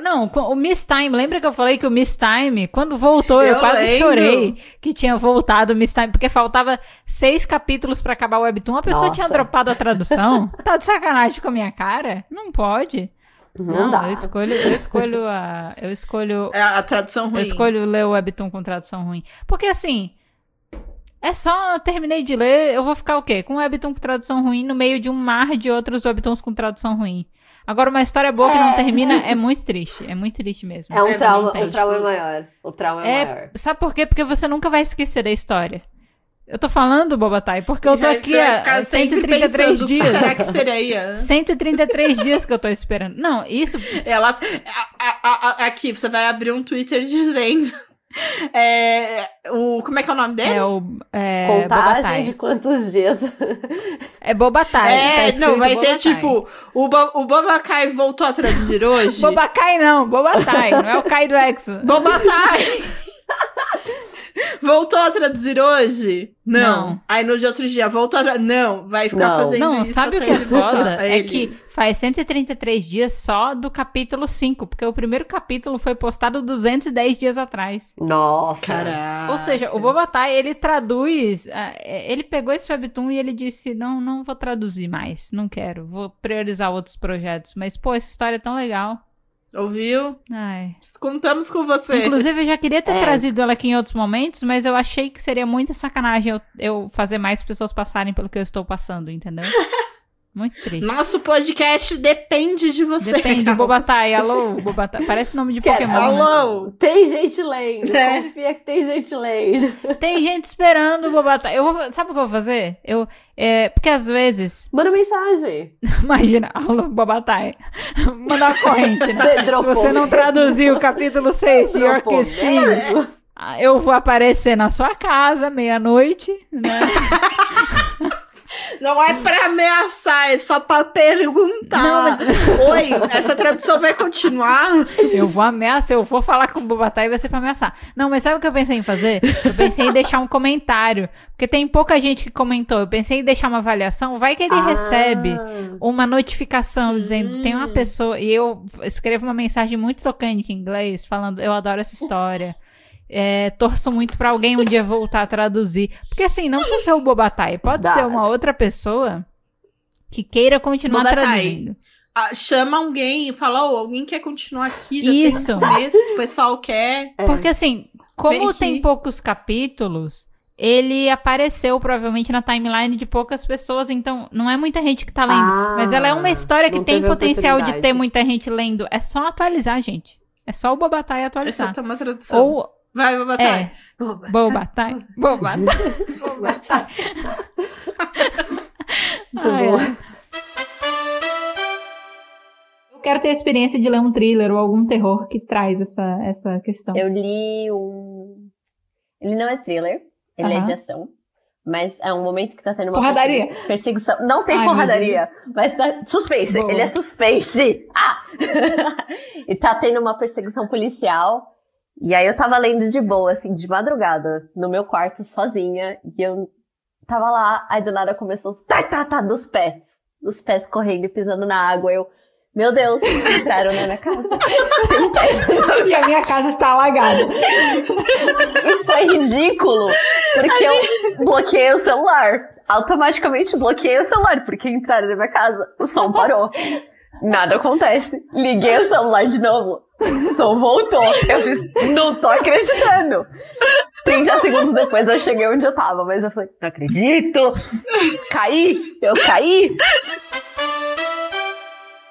[SPEAKER 1] Não, o Miss Time, lembra que eu falei que o Miss Time, quando voltou, eu,
[SPEAKER 3] Eu
[SPEAKER 1] quase
[SPEAKER 3] lembro.
[SPEAKER 1] chorei que tinha voltado o Miss Time, porque faltava seis capítulos pra acabar o Webtoon. A pessoa
[SPEAKER 2] Nossa.
[SPEAKER 1] tinha dropado a tradução. [LAUGHS] tá de sacanagem com a minha cara? Não pode.
[SPEAKER 2] Não, dá.
[SPEAKER 1] eu escolho, eu escolho a. Eu escolho.
[SPEAKER 3] É a tradução ruim.
[SPEAKER 1] Eu escolho ler o Webtoon com tradução ruim. Porque assim. É só, terminei de ler, eu vou ficar o quê? Com um Webtoon com tradução ruim no meio de um mar de outros Webtoons com tradução ruim. Agora, uma história boa que não
[SPEAKER 2] É.
[SPEAKER 1] termina [LAUGHS] é muito triste. É muito triste mesmo.
[SPEAKER 2] É um
[SPEAKER 3] É
[SPEAKER 2] trauma, o trauma é maior. O trauma é,
[SPEAKER 1] É,
[SPEAKER 2] maior.
[SPEAKER 1] sabe por quê? Porque você nunca vai esquecer da história. Eu tô falando, Bobatai, porque eu tô aqui há
[SPEAKER 3] ficar sempre
[SPEAKER 1] 133
[SPEAKER 3] pensando,
[SPEAKER 1] dias.
[SPEAKER 3] Será que seria? [LAUGHS]
[SPEAKER 1] 133 dias que eu tô esperando. Não, isso.
[SPEAKER 3] Ela. a- a- a- a- aqui, você vai abrir um Twitter dizendo. É, o, como é que é o nome dele?
[SPEAKER 1] É o. É,
[SPEAKER 2] Contagem
[SPEAKER 1] Bobatai.
[SPEAKER 2] de quantos dias.
[SPEAKER 1] É Bobatai.
[SPEAKER 3] É,
[SPEAKER 1] tá
[SPEAKER 3] não, vai ter
[SPEAKER 1] Bobatai.
[SPEAKER 3] tipo, o, Bo, o Bobacai voltou a traduzir [LAUGHS] hoje.
[SPEAKER 1] Bobacai não, Bobatai, não é o Kai do Exo.
[SPEAKER 3] Bobatai! [LAUGHS] voltou a traduzir hoje? Não.
[SPEAKER 1] Não.
[SPEAKER 3] Aí no de outro dia, voltou a traduzir. Não, vai ficar
[SPEAKER 2] Não.
[SPEAKER 3] fazendo
[SPEAKER 1] Não,
[SPEAKER 3] isso.
[SPEAKER 1] sabe o
[SPEAKER 3] até
[SPEAKER 1] que é
[SPEAKER 3] ele voltar.
[SPEAKER 1] foda? É
[SPEAKER 3] ele-
[SPEAKER 1] que faz 133 dias só do capítulo 5, porque o primeiro capítulo foi postado 210 dias atrás.
[SPEAKER 2] Nossa.
[SPEAKER 3] Caraca.
[SPEAKER 1] Ou seja, o Bobatai, ele traduz, ah, é, ele pegou esse webtoon e ele disse, não, não vou traduzir mais, não quero, vou priorizar outros projetos. Mas, pô, essa história é tão legal.
[SPEAKER 3] Ouviu?
[SPEAKER 1] Ai.
[SPEAKER 3] Contamos com você.
[SPEAKER 1] Inclusive, eu já queria ter
[SPEAKER 2] É.
[SPEAKER 1] trazido ela aqui em outros momentos, mas eu achei que seria muita sacanagem eu, eu fazer mais pessoas passarem pelo que eu estou passando, entendeu? [LAUGHS] Muito triste.
[SPEAKER 3] Nosso podcast depende de você.
[SPEAKER 1] Depende do Bobatai. Alô, Bobatai. Parece nome de Pokémon. né?
[SPEAKER 3] Alô?
[SPEAKER 2] Tem gente lendo.
[SPEAKER 3] É.
[SPEAKER 2] Confia que tem gente lendo. [LAUGHS]
[SPEAKER 1] Tem gente esperando o Bobatai. Eu vou, sabe o que eu vou fazer? Eu, é, porque às vezes,
[SPEAKER 2] Manda mensagem. [LAUGHS]
[SPEAKER 1] imagina, alô, Bobatai. Mandar uma corrente, né?
[SPEAKER 2] Você
[SPEAKER 1] Se
[SPEAKER 2] dropou.
[SPEAKER 1] você não traduziu o capítulo 6 de
[SPEAKER 2] Dropou
[SPEAKER 1] York City,
[SPEAKER 2] mesmo?
[SPEAKER 1] eu vou aparecer na sua casa meia-noite, né? [LAUGHS]
[SPEAKER 3] Não é pra ameaçar, é só pra perguntar.
[SPEAKER 1] Não, mas-
[SPEAKER 3] Oi, essa tradução vai continuar?
[SPEAKER 1] Eu vou ameaçar, eu vou falar com o Bobatai e vai ser pra ameaçar. Não, mas sabe o que eu pensei em fazer? Eu pensei em deixar um comentário. Porque tem pouca gente que comentou. Eu pensei em deixar uma avaliação. Vai que ele
[SPEAKER 2] Ah.
[SPEAKER 1] recebe uma notificação dizendo tem
[SPEAKER 3] Hum.
[SPEAKER 1] uma pessoa. E eu escrevo uma mensagem muito tocante em inglês, falando: Eu adoro essa história. É, torço muito pra alguém um dia voltar a traduzir. Porque assim, não precisa ser o Bobatai, pode
[SPEAKER 2] Dá.
[SPEAKER 1] ser uma outra pessoa que queira continuar
[SPEAKER 3] Bobatai.
[SPEAKER 1] traduzindo.
[SPEAKER 3] Ah, chama alguém e fala, ô, alguém quer continuar aqui? Já
[SPEAKER 1] Isso.
[SPEAKER 3] Tem começo, o pessoal quer.
[SPEAKER 2] É.
[SPEAKER 1] Porque assim, como tem poucos capítulos, ele apareceu provavelmente na timeline de poucas pessoas, então não é muita gente que tá lendo.
[SPEAKER 2] Ah,
[SPEAKER 1] mas ela é uma história que tem potencial de ter muita gente lendo. É só atualizar, gente. É só o Bobatai
[SPEAKER 3] Essa
[SPEAKER 1] atualizar.
[SPEAKER 3] é uma tradução.
[SPEAKER 1] Ou
[SPEAKER 3] Vai, Bobatai.
[SPEAKER 1] é,
[SPEAKER 3] Bobatai.
[SPEAKER 1] Bobatai. Bobatai.
[SPEAKER 2] Muito
[SPEAKER 1] Ai,
[SPEAKER 2] bom.
[SPEAKER 1] ai. Eu quero ter a experiência de ler um thriller ou algum terror que traz essa, essa questão.
[SPEAKER 2] Eu li um. Ele não é thriller, ele é
[SPEAKER 1] Aham.
[SPEAKER 2] de ação. Mas é um momento que tá tendo uma
[SPEAKER 1] Porradaria.
[SPEAKER 2] persegui- perseguição. Não tem
[SPEAKER 1] Ai,
[SPEAKER 2] porradaria, mas tá suspense.
[SPEAKER 1] Boa.
[SPEAKER 2] Ele é suspense. Ah! [LAUGHS] e tá tendo uma perseguição policial. E aí eu tava lendo de boa, assim, de madrugada, no meu quarto, sozinha. E eu tava lá, aí do nada começou os tá, tá, tá, dos pés. Dos pés correndo e pisando na água. Eu, meu Deus, entraram na minha casa. [LAUGHS]
[SPEAKER 1] E a minha casa está alagada.
[SPEAKER 2] E foi ridículo, porque eu bloqueei o celular. Automaticamente bloqueei o celular, porque entraram na minha casa. O som parou. Nada acontece. Liguei o celular de novo. O som voltou. Eu fiz, não tô acreditando. 30 segundos depois eu cheguei onde eu tava, mas eu falei, não acredito. Caí, eu caí.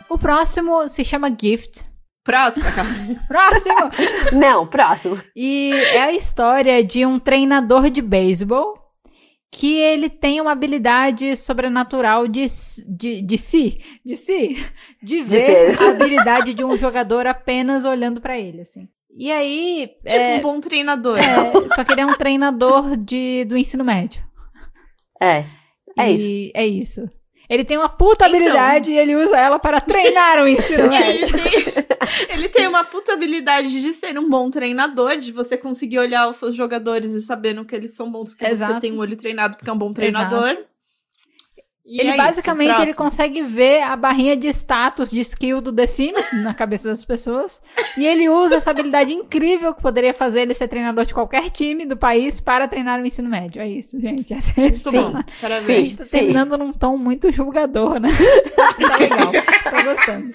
[SPEAKER 1] O próximo se chama Gift.
[SPEAKER 3] Próxima casa. [LAUGHS]
[SPEAKER 1] Próximo!
[SPEAKER 2] Não, próximo.
[SPEAKER 1] E é a história de um treinador de beisebol que ele tem uma habilidade sobrenatural de, de, de si, de si, [LAUGHS] de ver
[SPEAKER 2] ver.
[SPEAKER 1] a habilidade de um jogador apenas olhando pra ele, assim. E aí,
[SPEAKER 3] Tipo
[SPEAKER 1] é,
[SPEAKER 3] um bom treinador.
[SPEAKER 1] é, só que ele é um treinador de, do ensino médio.
[SPEAKER 2] É, é isso.
[SPEAKER 1] E é isso. Ele tem uma puta
[SPEAKER 3] Então.
[SPEAKER 1] habilidade e ele usa ela para treinar o [LAUGHS] ensino
[SPEAKER 3] Ele
[SPEAKER 1] médio.
[SPEAKER 3] tem, ele tem uma puta habilidade de ser um bom treinador, de você conseguir olhar os seus jogadores e sabendo que eles são bons porque
[SPEAKER 1] Exato.
[SPEAKER 3] você tem um olho treinado porque é um bom treinador. E
[SPEAKER 1] Ele
[SPEAKER 3] é isso,
[SPEAKER 1] basicamente ele
[SPEAKER 3] próximo.
[SPEAKER 1] consegue ver a barrinha de status de skill do The Sims na cabeça das pessoas. E ele usa essa habilidade incrível que poderia fazer ele ser treinador de qualquer time do país para treinar o ensino médio. É isso, gente. [LAUGHS] Essa é
[SPEAKER 3] Muito
[SPEAKER 1] história.
[SPEAKER 3] bom.
[SPEAKER 1] A
[SPEAKER 3] Parabéns.
[SPEAKER 1] gente tá terminando num tom muito julgador, né? [LAUGHS] tá legal. Tô gostando.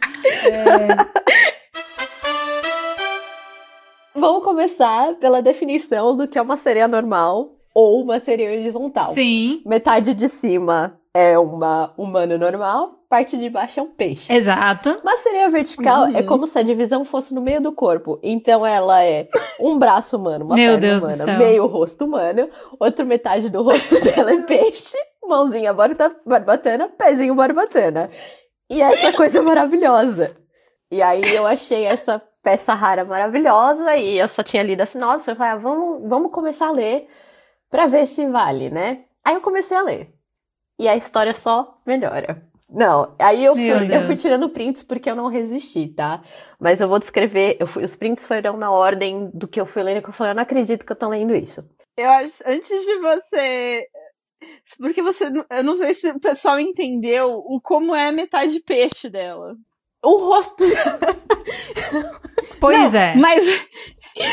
[SPEAKER 2] Vamos começar pela definição do que é uma sereia normal ou uma sereia horizontal.
[SPEAKER 1] Sim.
[SPEAKER 2] Metade de cima é uma humana normal, parte de baixo é um peixe.
[SPEAKER 1] Exato.
[SPEAKER 2] Uma sereia vertical
[SPEAKER 3] Uhum.
[SPEAKER 2] é como se a divisão fosse no meio do corpo. Então ela é um braço humano, uma
[SPEAKER 1] Meu
[SPEAKER 2] perna
[SPEAKER 1] Deus
[SPEAKER 2] humana, meio rosto humano, outra metade do rosto [LAUGHS] dela é peixe, mãozinha barba- barbatana, pezinho barbatana. E essa coisa [LAUGHS] maravilhosa. E aí eu achei essa peça rara maravilhosa e eu só tinha lido a sinopse, eu falei, ah, vamos, vamos começar a ler pra ver se vale, né? Aí eu comecei a ler. E a história só melhora. Não, aí eu fui, eu fui tirando prints porque eu não resisti, tá? Mas eu vou descrever, eu fui, os prints foram na ordem do que eu fui lendo, que eu falei, eu não acredito que eu tô lendo isso.
[SPEAKER 3] Eu acho, antes de você. Porque você. Eu não sei se o pessoal entendeu o como é metade peixe dela.
[SPEAKER 2] O rosto.
[SPEAKER 1] Pois é.
[SPEAKER 3] Mas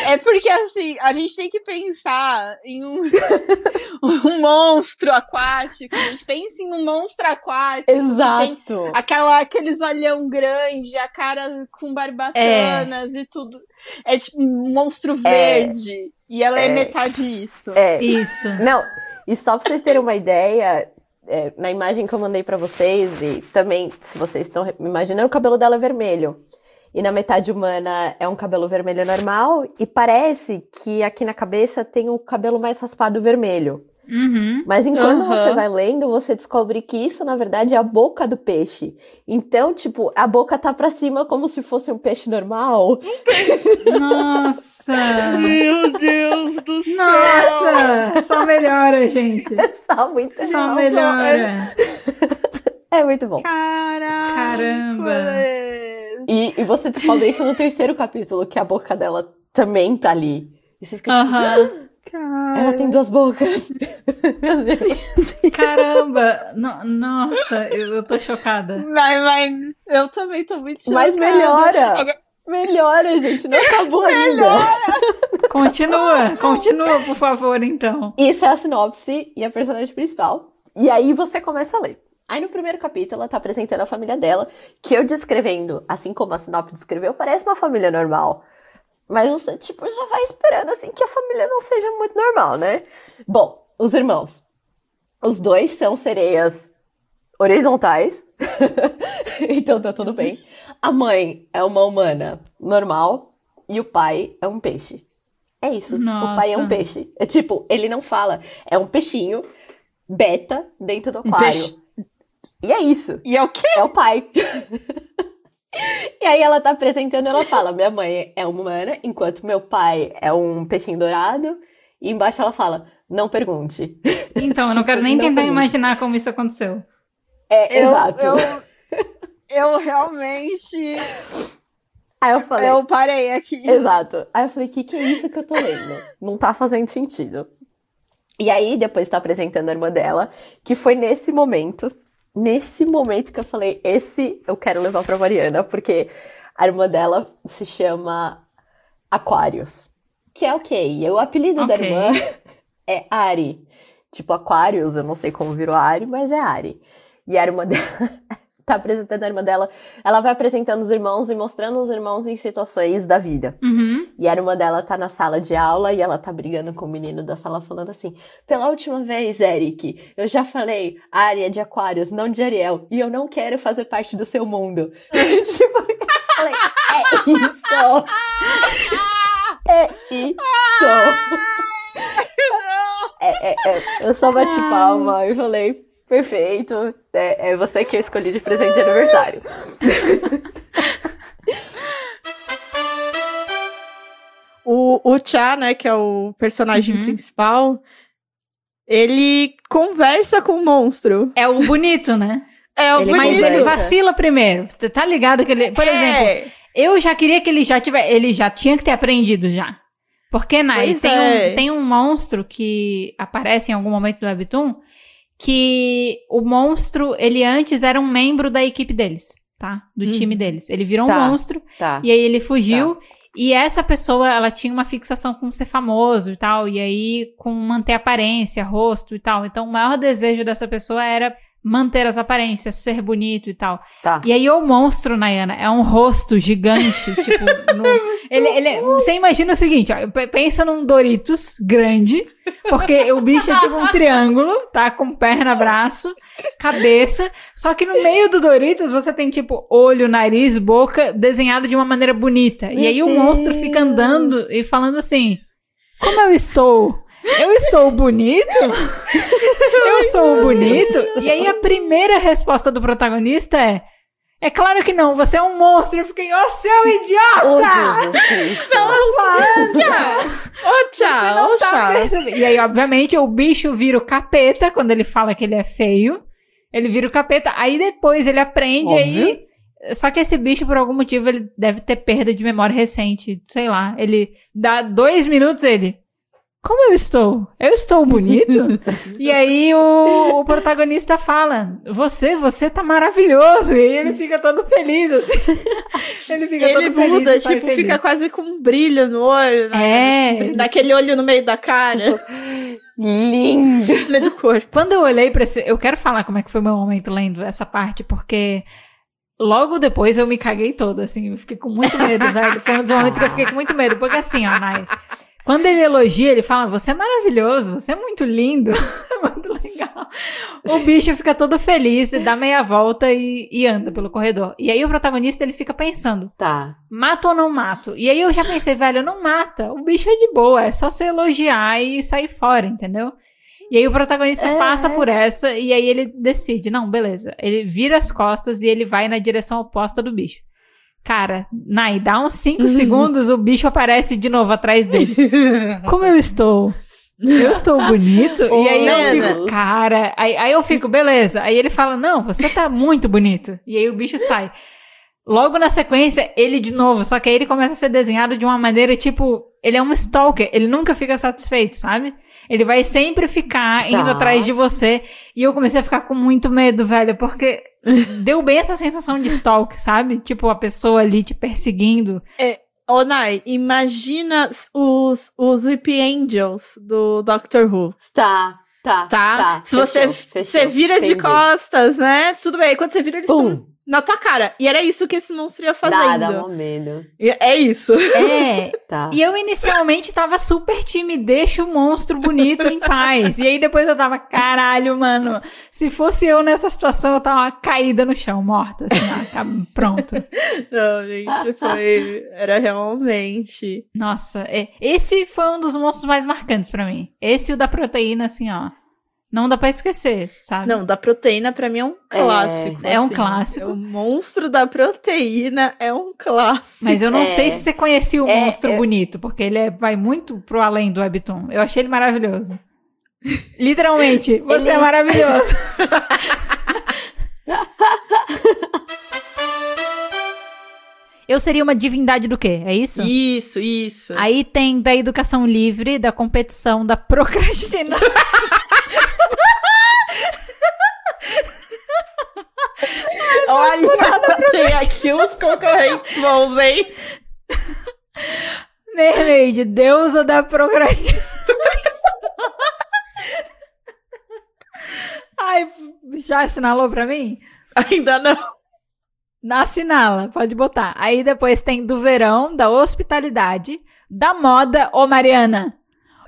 [SPEAKER 3] é porque assim, a gente tem que pensar em um, [LAUGHS] um monstro aquático. A gente pensa em um monstro aquático. que Tem
[SPEAKER 2] Exato.
[SPEAKER 3] aquela, aqueles olhão grande, a cara com barbatanas e tudo. É tipo um monstro verde. E ela é,
[SPEAKER 2] É.
[SPEAKER 3] metade isso.
[SPEAKER 2] É,
[SPEAKER 1] Isso.
[SPEAKER 2] Não, e só pra vocês terem uma ideia, é, na imagem que eu mandei pra vocês, e também, se vocês estão imaginando, o cabelo dela é vermelho. E na metade humana é um cabelo vermelho normal, e parece que aqui na cabeça tem o cabelo mais raspado vermelho.
[SPEAKER 1] Uhum.
[SPEAKER 2] Mas enquanto
[SPEAKER 3] Aham.
[SPEAKER 2] você vai lendo, você descobre que isso, na verdade, é a boca do peixe. Então, tipo, a boca tá pra cima como se fosse um peixe normal.
[SPEAKER 1] Nossa!
[SPEAKER 3] Meu Deus do céu!
[SPEAKER 1] Nossa! Só melhora, gente.
[SPEAKER 2] É [LAUGHS] só muito
[SPEAKER 1] Só melhora.
[SPEAKER 2] É muito bom.
[SPEAKER 3] Caraca!
[SPEAKER 1] Caramba.
[SPEAKER 2] E, e você descobre isso no terceiro capítulo, que a boca dela também tá ali. E você fica tipo,
[SPEAKER 1] Aham.
[SPEAKER 2] ela tem duas bocas. [LAUGHS] Meu Deus.
[SPEAKER 1] Caramba! No- nossa, eu, eu tô chocada.
[SPEAKER 3] Vai, vai. Eu também tô muito chocada.
[SPEAKER 2] Mas melhora.
[SPEAKER 3] Agora-
[SPEAKER 2] Melhora, gente. Não acabou ainda.
[SPEAKER 1] Continua, continua, por favor, então.
[SPEAKER 2] Isso é a sinopse e a personagem principal. E aí você começa a ler. Aí no primeiro capítulo ela tá apresentando a família dela, que eu descrevendo, assim como a sinopse descreveu, parece uma família normal. Mas você, tipo, já vai esperando, assim, que a família não seja muito normal, né? Bom, os irmãos. Os dois são sereias horizontais. [LAUGHS] então tá tudo bem. A mãe é uma humana normal e o pai é um peixe. É isso. O pai é um
[SPEAKER 1] Nossa.
[SPEAKER 2] peixe. É tipo, ele não fala. É um peixinho beta dentro do
[SPEAKER 3] Um
[SPEAKER 2] aquário.
[SPEAKER 3] peixe.
[SPEAKER 2] E é isso.
[SPEAKER 3] E é o quê?
[SPEAKER 2] É o pai. [LAUGHS] e aí ela tá apresentando, ela fala: minha mãe é uma humana, enquanto meu pai é um peixinho dourado. E embaixo ela fala: não pergunte. [LAUGHS]
[SPEAKER 1] Então, eu não
[SPEAKER 2] Tipo,
[SPEAKER 1] quero nem
[SPEAKER 2] não
[SPEAKER 1] tentar
[SPEAKER 2] pergunte.
[SPEAKER 1] imaginar como isso aconteceu.
[SPEAKER 2] É,
[SPEAKER 3] Eu,
[SPEAKER 2] exato.
[SPEAKER 3] eu, eu [LAUGHS] realmente.
[SPEAKER 2] Aí eu falei,
[SPEAKER 3] Eu parei aqui.
[SPEAKER 2] Exato. Aí eu falei, o que, que é isso que eu tô lendo? Não tá fazendo sentido. E aí, depois tá apresentando a irmã dela, que foi nesse momento, nesse momento que eu falei, esse eu quero levar pra Mariana, porque a irmã dela se chama Aquarius. Que é ok. E o apelido da
[SPEAKER 1] Ok.
[SPEAKER 2] irmã [LAUGHS] é Ari. Tipo, Aquarius, eu não sei como virou Ari, mas é Ari. E a irmã [LAUGHS] dela tá apresentando a irmã dela. Ela vai apresentando os irmãos e mostrando os irmãos em situações da vida.
[SPEAKER 1] Uhum.
[SPEAKER 2] E a irmã dela tá na sala de aula e ela tá brigando com o menino da sala, falando assim: pela última vez, Eric, eu já falei área de Aquários, não de Ariel, e eu não quero fazer parte do seu mundo. [LAUGHS] tipo, eu falei: é isso! [LAUGHS] É isso! É, é, é. Eu só bati palma e falei: perfeito, é, é você que eu escolhi de presente de aniversário. [LAUGHS]
[SPEAKER 3] O, o Cha, né, que é o personagem
[SPEAKER 1] Uhum.
[SPEAKER 3] principal, ele conversa com o monstro.
[SPEAKER 1] É o bonito, né?
[SPEAKER 3] É o
[SPEAKER 2] Ele
[SPEAKER 1] Mas
[SPEAKER 3] bonito.
[SPEAKER 1] ele
[SPEAKER 2] conversa.
[SPEAKER 1] vacila primeiro. Você tá ligado que ele. Por
[SPEAKER 3] É.
[SPEAKER 1] exemplo, eu já queria que ele já tivesse. Ele já tinha que ter aprendido já. Porque, Nai, tem,
[SPEAKER 3] é.
[SPEAKER 1] um, tem um monstro que aparece em algum momento do Webtoon que o monstro, ele antes era um membro da equipe deles, tá? Do
[SPEAKER 3] Uhum.
[SPEAKER 1] time deles. Ele virou
[SPEAKER 2] Tá.
[SPEAKER 1] um monstro
[SPEAKER 2] Tá.
[SPEAKER 1] e aí ele fugiu. E essa pessoa, ela tinha uma fixação com ser famoso e tal. E aí, com manter aparência, rosto e tal. Então, o maior desejo dessa pessoa era manter as aparências, ser bonito e tal.
[SPEAKER 2] Tá.
[SPEAKER 1] E aí, o monstro, Nayana, é um rosto gigante. [LAUGHS] tipo, no- ele, ele, você imagina o seguinte: ó, pensa num Doritos grande. Porque o bicho é tipo um triângulo, tá? Com perna, braço, cabeça. Só que no meio do Doritos você tem, tipo, olho, nariz, boca, desenhado de uma maneira bonita. e
[SPEAKER 2] Meu
[SPEAKER 1] aí o monstro fica
[SPEAKER 2] Deus.
[SPEAKER 1] andando e falando assim: Como eu estou? Eu estou bonito? Eu sou bonito? E aí a primeira resposta do protagonista é: É claro que não, você é um monstro. Eu fiquei, ô seu idiota!
[SPEAKER 2] Ô, Jesus Cristo.
[SPEAKER 3] Ô, ô,
[SPEAKER 1] tá
[SPEAKER 3] Cha.
[SPEAKER 1] percebendo. E aí, obviamente, o bicho vira o capeta quando ele fala que ele é feio. Ele vira o capeta. Aí depois ele aprende
[SPEAKER 2] Óbvio.
[SPEAKER 1] aí. Só que esse bicho, por algum motivo, ele deve ter perda de memória recente. Sei lá. Ele dá dois minutos, ele. Como eu estou? Eu estou bonito? [LAUGHS] e aí o, o protagonista fala: Você, você tá maravilhoso. E aí ele fica todo feliz, assim. [LAUGHS] ele fica
[SPEAKER 3] Ele
[SPEAKER 1] todo feliz.
[SPEAKER 3] muda,
[SPEAKER 1] e sai
[SPEAKER 3] tipo,
[SPEAKER 1] feliz.
[SPEAKER 3] fica quase com um brilho no olho, né?
[SPEAKER 1] É.
[SPEAKER 3] Tipo, Daquele olho no meio da cara,
[SPEAKER 2] Lindo. [LAUGHS]
[SPEAKER 3] no meio do corpo.
[SPEAKER 1] Quando eu olhei pra esse. Eu quero falar como é que foi meu momento lendo essa parte, porque logo depois eu me caguei toda, assim. Eu fiquei com muito medo, velho. Foi um dos momentos que eu fiquei com muito medo. Porque assim, ó, Nai. Quando ele elogia, ele fala: Você é maravilhoso, você é muito lindo. [LAUGHS] É muito legal. O bicho fica todo feliz, dá meia volta e, e anda pelo corredor. E aí o protagonista ele fica pensando:
[SPEAKER 2] Tá.
[SPEAKER 1] mato ou não mato? E aí eu já pensei, velho, não mata. O bicho é de boa, é só você elogiar e sair fora, entendeu? E aí o protagonista
[SPEAKER 2] É.
[SPEAKER 1] passa por essa e aí ele decide, não, beleza. Ele vira as costas e ele vai na direção oposta do bicho. Cara, Nai, dá uns 5 segundos, o bicho aparece de novo atrás dele. [LAUGHS] Como eu estou? Eu estou bonito? e aí eu fico, cara. Aí, aí eu fico, beleza. Aí ele fala, não, você tá muito bonito. E aí o bicho sai. Logo na sequência, ele de novo. Só que aí ele começa a ser desenhado de uma maneira tipo. Ele é um stalker. Ele nunca fica satisfeito, sabe? Ele vai sempre ficar indo
[SPEAKER 2] Tá.
[SPEAKER 1] atrás de você. E eu comecei a ficar com muito medo, velho. Porque [LAUGHS] deu bem essa sensação de stalk, sabe? Tipo, a pessoa ali te perseguindo.
[SPEAKER 3] Ô, Nai, imagina os, os Whip Angels do Doctor Who,
[SPEAKER 2] Tá. Tá.
[SPEAKER 3] tá? Se
[SPEAKER 2] fechou,
[SPEAKER 3] você,
[SPEAKER 2] fechou.
[SPEAKER 3] você vira de
[SPEAKER 2] Entendi.
[SPEAKER 3] costas, né? Tudo bem. Quando você vira, eles estão na tua cara. E era isso que esse monstro ia fazendo.
[SPEAKER 2] Dá, dá um medo.
[SPEAKER 3] E É isso.
[SPEAKER 1] É, [LAUGHS]
[SPEAKER 2] Tá.
[SPEAKER 1] E eu inicialmente tava super time, deixa o monstro bonito em paz. E aí depois eu tava, caralho, mano. Se fosse eu nessa situação, eu tava caída no chão, morta, assim, ó, tá- pronto. [LAUGHS]
[SPEAKER 3] Não, gente, foi. Era realmente.
[SPEAKER 1] Nossa, é- esse foi um dos monstros mais marcantes pra mim. Esse e o da proteína, assim, ó. Não dá pra esquecer, sabe?
[SPEAKER 3] Não, da proteína pra mim é um clássico.
[SPEAKER 1] É um
[SPEAKER 3] assim.
[SPEAKER 1] clássico.
[SPEAKER 3] O monstro da proteína é um clássico.
[SPEAKER 1] Mas eu não
[SPEAKER 2] É.
[SPEAKER 1] sei se você conhecia o
[SPEAKER 2] É,
[SPEAKER 1] monstro
[SPEAKER 2] eu-
[SPEAKER 1] bonito, porque ele é- vai muito pro além do Webtoon. Eu achei ele maravilhoso. Literalmente, [LAUGHS] você é
[SPEAKER 2] Eles-
[SPEAKER 1] maravilhoso. [LAUGHS] [LAUGHS] Eu seria uma divindade do quê? É isso?
[SPEAKER 3] Isso, isso.
[SPEAKER 1] Aí tem da educação livre, da competição, da procrastinação.
[SPEAKER 3] Olha, tem aqui uns concorrentes bons, hein?
[SPEAKER 1] Mermaid, deusa da procrastinação. Ai, já assinalou pra mim?
[SPEAKER 3] Ainda não.
[SPEAKER 1] Assinala, pode botar. Aí depois tem do verão, da hospitalidade, da moda, ô Mariana.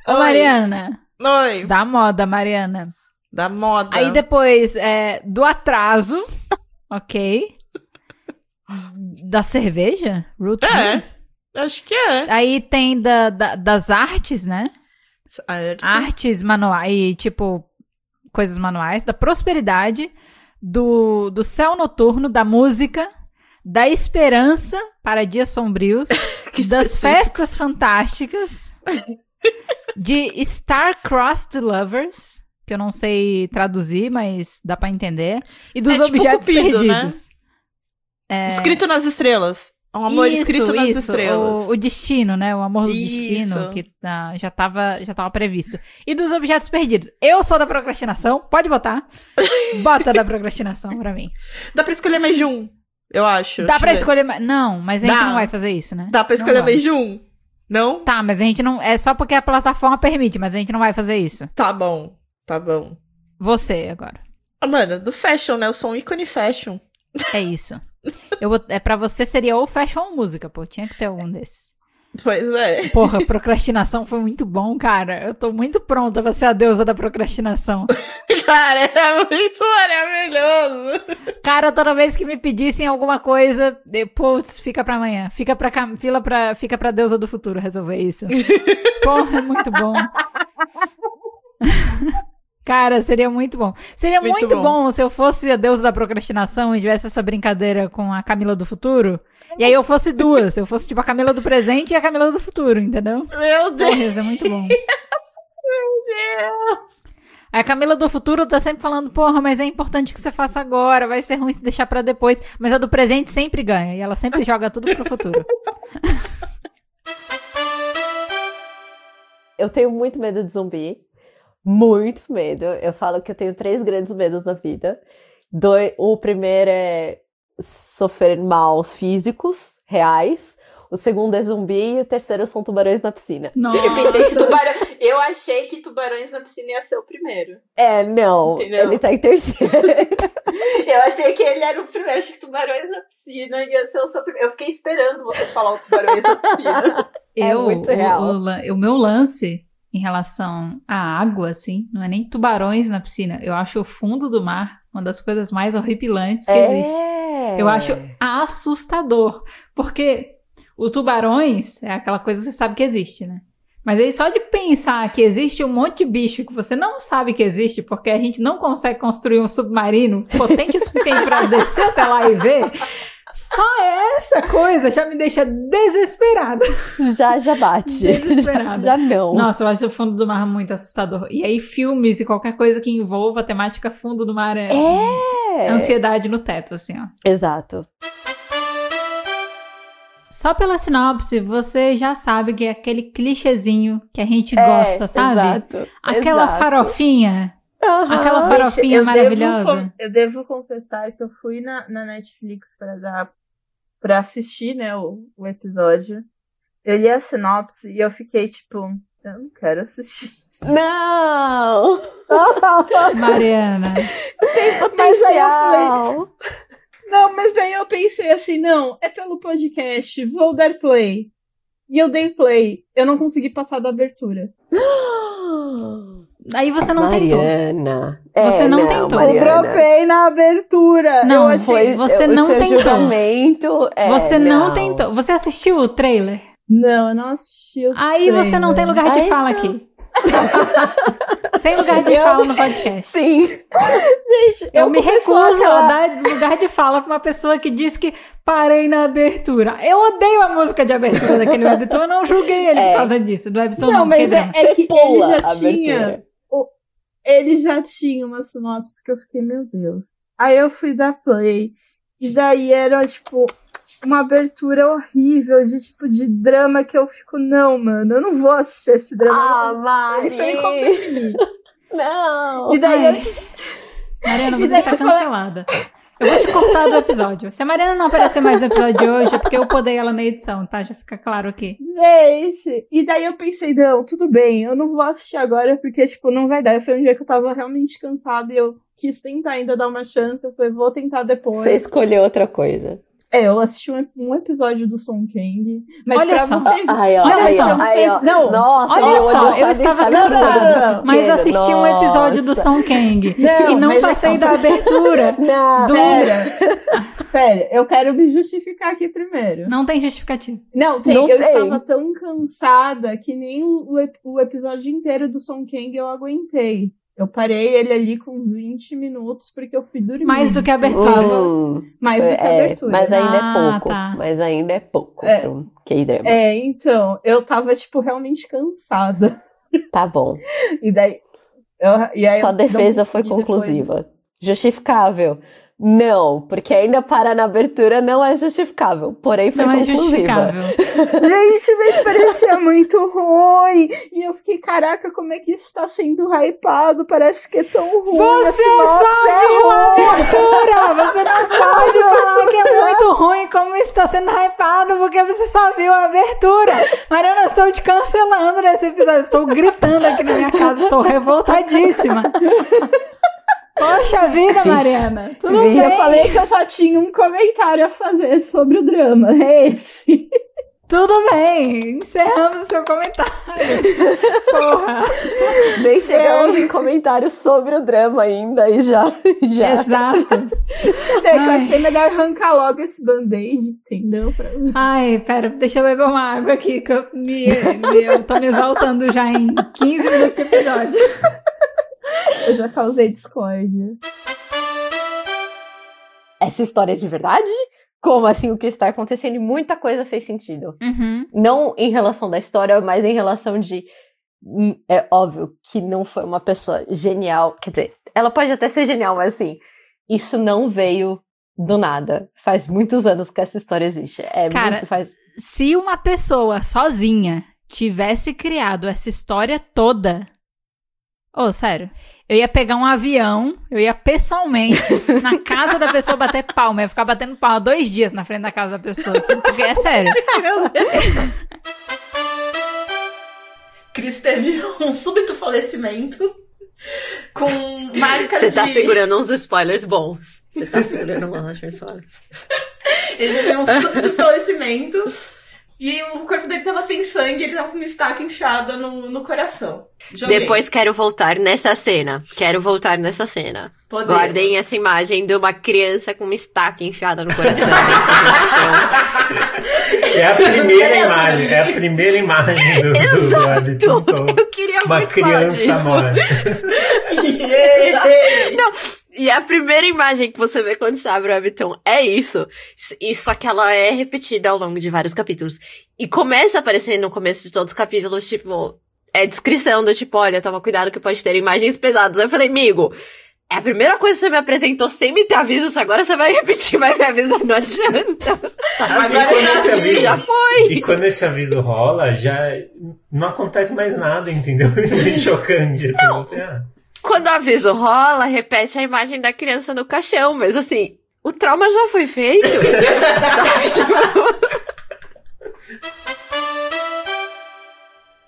[SPEAKER 1] Ô
[SPEAKER 3] Oi.
[SPEAKER 1] Mariana.
[SPEAKER 3] Oi.
[SPEAKER 1] Da moda, Mariana.
[SPEAKER 3] Da moda.
[SPEAKER 1] Aí depois é, do atraso, [LAUGHS] ok. Da cerveja? Root beer.
[SPEAKER 3] É. Acho que é.
[SPEAKER 1] Aí tem da, da- das artes, né?
[SPEAKER 3] Certo.
[SPEAKER 1] Artes manuais, e, tipo, coisas manuais. Da prosperidade, do, do céu noturno, da música, da esperança para dias sombrios, [LAUGHS]
[SPEAKER 3] Que
[SPEAKER 1] das festas fantásticas, de Star-Crossed Lovers, que eu não sei traduzir, mas dá pra entender, e dos
[SPEAKER 3] É tipo
[SPEAKER 1] objetos
[SPEAKER 3] Cupido, né?
[SPEAKER 1] perdidos.
[SPEAKER 3] Escrito nas estrelas. Um amor
[SPEAKER 1] Isso,
[SPEAKER 3] escrito nas
[SPEAKER 1] isso,
[SPEAKER 3] estrelas.
[SPEAKER 1] O, o destino, né? O amor do
[SPEAKER 3] Isso.
[SPEAKER 1] destino que ah, já, tava, já tava previsto. E dos objetos perdidos. Eu sou da procrastinação, pode botar. Bota da procrastinação pra mim. [LAUGHS]
[SPEAKER 3] Dá pra escolher mais de um, eu acho.
[SPEAKER 1] Dá pra
[SPEAKER 3] ver.
[SPEAKER 1] escolher. mais- Não, mas a gente
[SPEAKER 3] Dá.
[SPEAKER 1] não vai fazer isso, né?
[SPEAKER 3] Dá pra escolher mais de um? Não?
[SPEAKER 1] Tá, mas a gente não. É só porque a plataforma permite, mas a gente não vai fazer isso.
[SPEAKER 3] Tá bom. Tá bom.
[SPEAKER 1] Você agora.
[SPEAKER 3] Ah, mano, do fashion, né? Eu sou um ícone fashion.
[SPEAKER 1] É isso. [LAUGHS] Eu, é pra você seria ou fashion ou música, pô. Tinha que ter algum desses.
[SPEAKER 3] Pois é.
[SPEAKER 1] Porra, procrastinação foi muito bom, cara. Eu tô muito pronta pra ser a deusa da procrastinação. [LAUGHS]
[SPEAKER 3] Cara, é muito maravilhoso.
[SPEAKER 1] Cara, toda vez que me pedissem alguma coisa, eu, putz, fica pra amanhã. Fica pra, fila pra, fica pra deusa do futuro resolver isso. [LAUGHS] Porra, é muito bom. [LAUGHS] Cara, seria muito bom. Seria
[SPEAKER 3] Muito
[SPEAKER 1] muito,
[SPEAKER 3] bom.
[SPEAKER 1] bom. se eu fosse a deusa da procrastinação e tivesse essa brincadeira com a Camila do futuro. E aí eu fosse duas. Eu fosse tipo a Camila do presente e a Camila do futuro, entendeu?
[SPEAKER 3] Meu Deus.
[SPEAKER 1] Porra, isso é muito bom. [LAUGHS] Aí a Camila do futuro tá sempre falando, porra, mas é importante que você faça agora, vai ser ruim se deixar pra depois. Mas a do presente sempre ganha, e ela sempre joga tudo pro futuro. [LAUGHS]
[SPEAKER 2] Eu tenho muito medo de zumbi. Muito medo. Eu falo que eu tenho três grandes medos na vida. Doi- o primeiro é sofrer maus físicos reais. O segundo é zumbi e o terceiro são tubarões na piscina. [LAUGHS]
[SPEAKER 1] Nossa.
[SPEAKER 3] Eu pensei que tubarão. Eu achei que tubarões na piscina ia ser o primeiro.
[SPEAKER 2] É, não.
[SPEAKER 3] Entendeu?
[SPEAKER 2] Ele tá em terceiro. [LAUGHS]
[SPEAKER 3] Eu achei que ele era o primeiro. Achei que tubarões na piscina ia ser o seu primeiro. Eu fiquei esperando você falar o tubarões na piscina. [LAUGHS]
[SPEAKER 2] É
[SPEAKER 1] Eu,
[SPEAKER 2] muito
[SPEAKER 1] o-
[SPEAKER 2] real.
[SPEAKER 1] O, lan- o meu lance em relação à água, assim, não é nem tubarões na piscina. Eu acho o fundo do mar uma das coisas mais horripilantes que existe.
[SPEAKER 2] É.
[SPEAKER 1] Eu acho assustador. Porque o tubarões é aquela coisa que você sabe que existe, né? Mas aí só de pensar que existe um monte de bicho que você não sabe que existe, porque a gente não consegue construir um submarino potente o suficiente para [LAUGHS] descer até lá e ver, só essa coisa já me deixa desesperada.
[SPEAKER 2] Já, já bate.
[SPEAKER 1] Desesperada.
[SPEAKER 2] Já, [LAUGHS] já não.
[SPEAKER 1] Nossa, eu acho o fundo do mar muito assustador. E aí filmes e qualquer coisa que envolva a temática fundo do mar é,
[SPEAKER 2] É.
[SPEAKER 1] ansiedade no teto, assim, ó.
[SPEAKER 2] Exato.
[SPEAKER 1] Só pela sinopse, você já sabe que é aquele clichêzinho que a gente
[SPEAKER 2] É,
[SPEAKER 1] gosta, sabe?
[SPEAKER 2] Exato.
[SPEAKER 1] Aquela
[SPEAKER 2] exato.
[SPEAKER 1] farofinha.
[SPEAKER 2] Aham.
[SPEAKER 1] aquela farofinha
[SPEAKER 3] eu
[SPEAKER 1] maravilhosa.
[SPEAKER 3] Devo, eu devo confessar que eu fui na, na Netflix pra dar para assistir, né, o, o episódio. Eu li a sinopse e eu fiquei tipo, eu não quero assistir. [LAUGHS]
[SPEAKER 2] Não! [LAUGHS]
[SPEAKER 1] Mariana.
[SPEAKER 3] Mas aí eu falei, não, mas daí eu pensei assim, não, é pelo podcast, vou dar play. E eu dei play. Eu não consegui passar da abertura. [GASPS] [GASPS]
[SPEAKER 1] Aí você não tentou.
[SPEAKER 2] Mariana.
[SPEAKER 1] Você
[SPEAKER 2] É,
[SPEAKER 1] não tentou.
[SPEAKER 3] Eu
[SPEAKER 2] Mariana.
[SPEAKER 3] dropei na abertura.
[SPEAKER 1] Não,
[SPEAKER 3] eu achei.
[SPEAKER 2] Foi,
[SPEAKER 1] Você
[SPEAKER 2] o
[SPEAKER 1] não
[SPEAKER 2] seu
[SPEAKER 1] tentou.
[SPEAKER 2] julgamento. é,
[SPEAKER 1] você não. tentou. Você assistiu o trailer?
[SPEAKER 3] Não, eu não assisti. o
[SPEAKER 1] Aí você não tem
[SPEAKER 3] trailer.
[SPEAKER 1] lugar de
[SPEAKER 2] Ai,
[SPEAKER 1] fala
[SPEAKER 2] não.
[SPEAKER 1] aqui. Sem lugar de
[SPEAKER 3] Eu-
[SPEAKER 1] fala no podcast.
[SPEAKER 2] Sim. [LAUGHS]
[SPEAKER 3] Gente,
[SPEAKER 1] Eu, me
[SPEAKER 3] começo
[SPEAKER 1] recuso a dar lugar de fala pra uma pessoa que diz que parei na abertura. Eu odeio a música de abertura daquele webtoon, eu não julguei ele
[SPEAKER 2] É.
[SPEAKER 1] por causa disso. Do webtoon
[SPEAKER 3] Não,
[SPEAKER 1] não,
[SPEAKER 3] mas é, é que ele já tinha.
[SPEAKER 2] abertura.
[SPEAKER 3] Ele já tinha uma sinopse que eu fiquei, meu Deus. Aí eu fui dar play. E daí era, tipo, uma abertura horrível de tipo de drama que eu fico, não, mano, eu não vou assistir esse drama.
[SPEAKER 2] Ah, Mari!
[SPEAKER 3] Isso aí como definir.
[SPEAKER 2] Não!
[SPEAKER 3] E daí
[SPEAKER 1] Ai.
[SPEAKER 3] antes de...
[SPEAKER 1] Mariana, [LAUGHS] você está
[SPEAKER 3] eu falei-
[SPEAKER 1] cancelada. Eu vou te cortar do episódio. Se a Mariana não aparecer mais no episódio de hoje, é porque eu podei ela na edição, tá? Já fica claro aqui.
[SPEAKER 3] Gente! E daí eu pensei, não, tudo bem, eu não vou assistir agora porque, tipo, não vai dar. Foi um dia que eu tava realmente cansada e eu quis tentar ainda dar uma chance. Eu falei, vou tentar depois.
[SPEAKER 2] Você escolheu outra coisa.
[SPEAKER 3] É, eu assisti um, um episódio do Son Kang. Mas
[SPEAKER 1] Olha
[SPEAKER 3] pra
[SPEAKER 1] só.
[SPEAKER 3] vocês.
[SPEAKER 2] Ai, ó,
[SPEAKER 1] Olha só.
[SPEAKER 2] ai,
[SPEAKER 3] Vocês-
[SPEAKER 2] ó.
[SPEAKER 3] não,
[SPEAKER 2] Nossa,
[SPEAKER 1] Olha só, eu estava cansada, mas assisti um episódio do
[SPEAKER 2] nossa.
[SPEAKER 1] Song Kang [LAUGHS]
[SPEAKER 3] Não,
[SPEAKER 1] e não
[SPEAKER 3] é
[SPEAKER 1] passei
[SPEAKER 3] só-
[SPEAKER 1] da abertura. [LAUGHS]
[SPEAKER 2] Não,
[SPEAKER 1] Do-
[SPEAKER 3] Pera, [LAUGHS] pera, eu quero me justificar aqui primeiro.
[SPEAKER 1] Não tem justificativa.
[SPEAKER 3] Não, tem.
[SPEAKER 2] Não
[SPEAKER 3] eu
[SPEAKER 2] tem.
[SPEAKER 3] estava tão cansada que nem o, ep- o episódio inteiro do Son Kang eu aguentei. Eu parei ele ali com uns 20 minutos porque eu fui dormir.
[SPEAKER 1] Mais do que a abertura.
[SPEAKER 2] Hum,
[SPEAKER 3] Mais do que a
[SPEAKER 2] é,
[SPEAKER 3] abertura.
[SPEAKER 2] mas ainda
[SPEAKER 1] Ah,
[SPEAKER 2] é pouco.
[SPEAKER 1] tá.
[SPEAKER 2] Mas ainda é pouco
[SPEAKER 3] É.
[SPEAKER 2] K-drama.
[SPEAKER 3] É, então, eu tava, tipo, realmente cansada. [LAUGHS]
[SPEAKER 2] Tá bom.
[SPEAKER 3] E daí. eu- e aí
[SPEAKER 2] Sua defesa foi
[SPEAKER 3] consegui depois.
[SPEAKER 2] conclusiva. Justificável. Não, porque ainda parar na abertura não é justificável. Porém, foi
[SPEAKER 1] Não é
[SPEAKER 2] conclusiva.
[SPEAKER 1] justificável. [LAUGHS]
[SPEAKER 3] Gente, mas parecia muito ruim. E eu fiquei, caraca, como é que isso tá sendo hypado? Parece que é tão ruim.
[SPEAKER 1] Você só
[SPEAKER 3] é
[SPEAKER 1] viu a
[SPEAKER 3] ruim.
[SPEAKER 1] abertura! Você não [LAUGHS] pode falar que é muito ruim como está sendo hypado, porque você só viu a abertura. Mariana, eu estou te cancelando nesse episódio. Estou gritando aqui na minha casa, estou revoltadíssima. [LAUGHS] Poxa vida. Mariana. Tudo
[SPEAKER 2] Vixe.
[SPEAKER 1] Bem.
[SPEAKER 3] eu falei que eu só tinha um comentário a fazer sobre o drama. É esse.
[SPEAKER 1] Tudo bem. Encerramos o seu comentário. Porra.
[SPEAKER 2] Nem chegamos em comentários sobre o drama ainda e já. já.
[SPEAKER 1] Exato.
[SPEAKER 3] É que eu achei melhor arrancar logo esse band-aid, entendeu? Pra-
[SPEAKER 1] Ai, pera, deixa eu beber uma água aqui, que eu, me, me- eu tô me exaltando já em 15 minutos de episódio.
[SPEAKER 3] Eu já causei discórdia.
[SPEAKER 2] Essa história é de verdade? Como assim o que está acontecendo? E muita coisa fez sentido.
[SPEAKER 1] Uhum.
[SPEAKER 2] Não em relação da história, mas em relação de. hum, É óbvio que não foi uma pessoa genial. Quer dizer, ela pode até ser genial, mas assim, isso não veio do nada. Faz muitos anos que essa história existe. É
[SPEAKER 1] Cara,
[SPEAKER 2] muito faz.
[SPEAKER 1] Se uma pessoa sozinha tivesse criado essa história toda. Ô, sério. Eu ia pegar um avião, eu ia pessoalmente [LAUGHS] na casa da pessoa bater palma. Eu ia ficar batendo palma dois dias na frente da casa da pessoa, assim, porque é sério. [LAUGHS]
[SPEAKER 5] Cris teve um súbito falecimento com marcas
[SPEAKER 2] Você tá
[SPEAKER 5] de...
[SPEAKER 2] segurando uns spoilers bons. Você tá segurando uns spoilers. [LAUGHS]
[SPEAKER 5] Ele teve um súbito falecimento e o corpo dele tava sem sangue, ele tava com uma estaca inchada no, no coração. Joguei.
[SPEAKER 2] Depois quero voltar nessa cena. Quero voltar nessa cena.
[SPEAKER 5] Podemos.
[SPEAKER 2] Guardem essa imagem de uma criança com uma estaca enfiada no coração. [LAUGHS]
[SPEAKER 6] É a primeira
[SPEAKER 5] Beleza,
[SPEAKER 6] imagem, é a primeira imagem do, do, do Habitum com
[SPEAKER 2] Eu queria
[SPEAKER 6] uma
[SPEAKER 2] muito
[SPEAKER 6] criança morta.
[SPEAKER 5] Yeah. [LAUGHS]
[SPEAKER 2] E a primeira imagem que você vê quando você abre o Webtoon é isso. E só que ela é repetida ao longo de vários capítulos. E começa aparecendo no começo de todos os capítulos, tipo, é descrição do tipo, olha, toma cuidado que pode ter imagens pesadas. Aí eu falei, amigo, é a primeira coisa que você me apresentou sem me ter aviso, agora você vai [LAUGHS] repetir, vai me avisar, não adianta.
[SPEAKER 5] Agora
[SPEAKER 6] E quando
[SPEAKER 5] já
[SPEAKER 6] esse
[SPEAKER 5] vi,
[SPEAKER 6] aviso-
[SPEAKER 2] já foi.
[SPEAKER 6] E quando esse aviso rola, já não acontece mais nada, entendeu? [LAUGHS] É bem chocante. Assim, você, ah,
[SPEAKER 2] Quando o aviso rola, repete a imagem da criança no caixão, mas assim, o trauma já foi feito. [LAUGHS] Sabe? Tipo...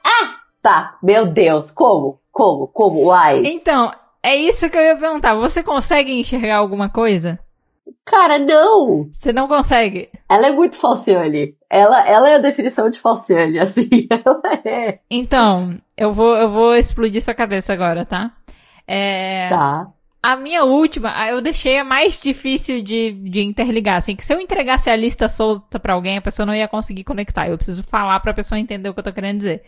[SPEAKER 2] Ah, tá. Meu Deus, como? Como? Como? Uai.
[SPEAKER 1] Então, é isso que eu ia perguntar. Você consegue enxergar alguma coisa?
[SPEAKER 2] Cara, não.
[SPEAKER 1] Você não consegue?
[SPEAKER 2] Ela é muito falciane. Ela, ela é a definição de falciane, [LAUGHS] assim. Ela é.
[SPEAKER 1] Então, eu vou, eu vou explodir sua cabeça agora, tá? É,
[SPEAKER 2] Tá.
[SPEAKER 1] A minha última, eu deixei a mais difícil de, de interligar, assim, que se eu entregasse a lista solta pra alguém, a pessoa não ia conseguir conectar. Eu preciso falar pra pessoa entender o que eu tô querendo dizer.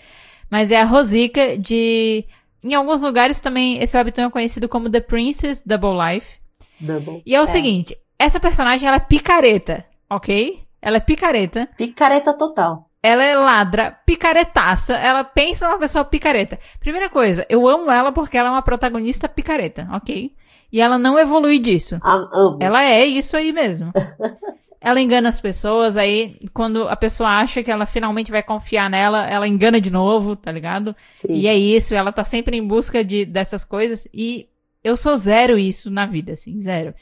[SPEAKER 1] Mas é a Rosica de... Em alguns lugares também, esse webtoon é conhecido como The Princess Double Life.
[SPEAKER 2] Double.
[SPEAKER 1] E é o seguinte, essa personagem, ela é picareta, ok? Ela é picareta.
[SPEAKER 2] Picareta total.
[SPEAKER 1] ela é ladra, picaretaça, ela pensa numa pessoa picareta. Primeira coisa, eu amo ela porque ela é uma protagonista picareta, ok? E ela não evolui disso.
[SPEAKER 2] Am- amo.
[SPEAKER 1] Ela é isso aí mesmo. [LAUGHS] ela engana as pessoas, aí quando a pessoa acha que ela finalmente vai confiar nela, ela engana de novo, tá ligado?
[SPEAKER 2] Sim.
[SPEAKER 1] E é isso, ela tá sempre em busca de, dessas coisas e eu sou zero isso na vida, assim, zero.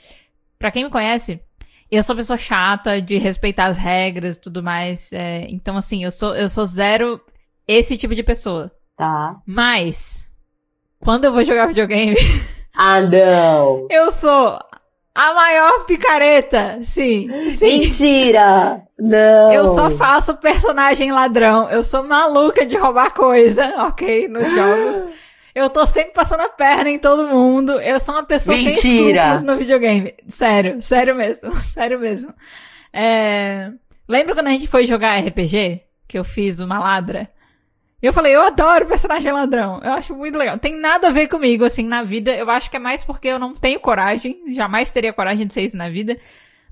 [SPEAKER 1] Pra quem me conhece, eu sou pessoa chata de respeitar as regras e tudo mais, é, então assim, eu sou, eu sou zero esse tipo de pessoa.
[SPEAKER 2] Tá.
[SPEAKER 1] Mas, quando eu vou jogar videogame, [LAUGHS]
[SPEAKER 2] Ah, não.
[SPEAKER 1] eu sou a maior picareta, sim, sim.
[SPEAKER 2] Mentira! Não.
[SPEAKER 1] Eu só faço personagem ladrão. Eu sou maluca de roubar coisa, ok? Nos jogos. Eu tô sempre passando a perna em todo mundo. Eu sou uma pessoa sem
[SPEAKER 2] Mentira.
[SPEAKER 1] escrúpulos no videogame. Sério, sério mesmo, [LAUGHS] sério mesmo. É... Lembra quando a gente foi jogar RPG? Que eu fiz uma ladra? Eu falei, eu adoro personagem ladrão. Eu acho muito legal. Tem nada a ver comigo, assim, na vida. Eu acho que é mais porque eu não tenho coragem. Jamais teria coragem de ser isso na vida.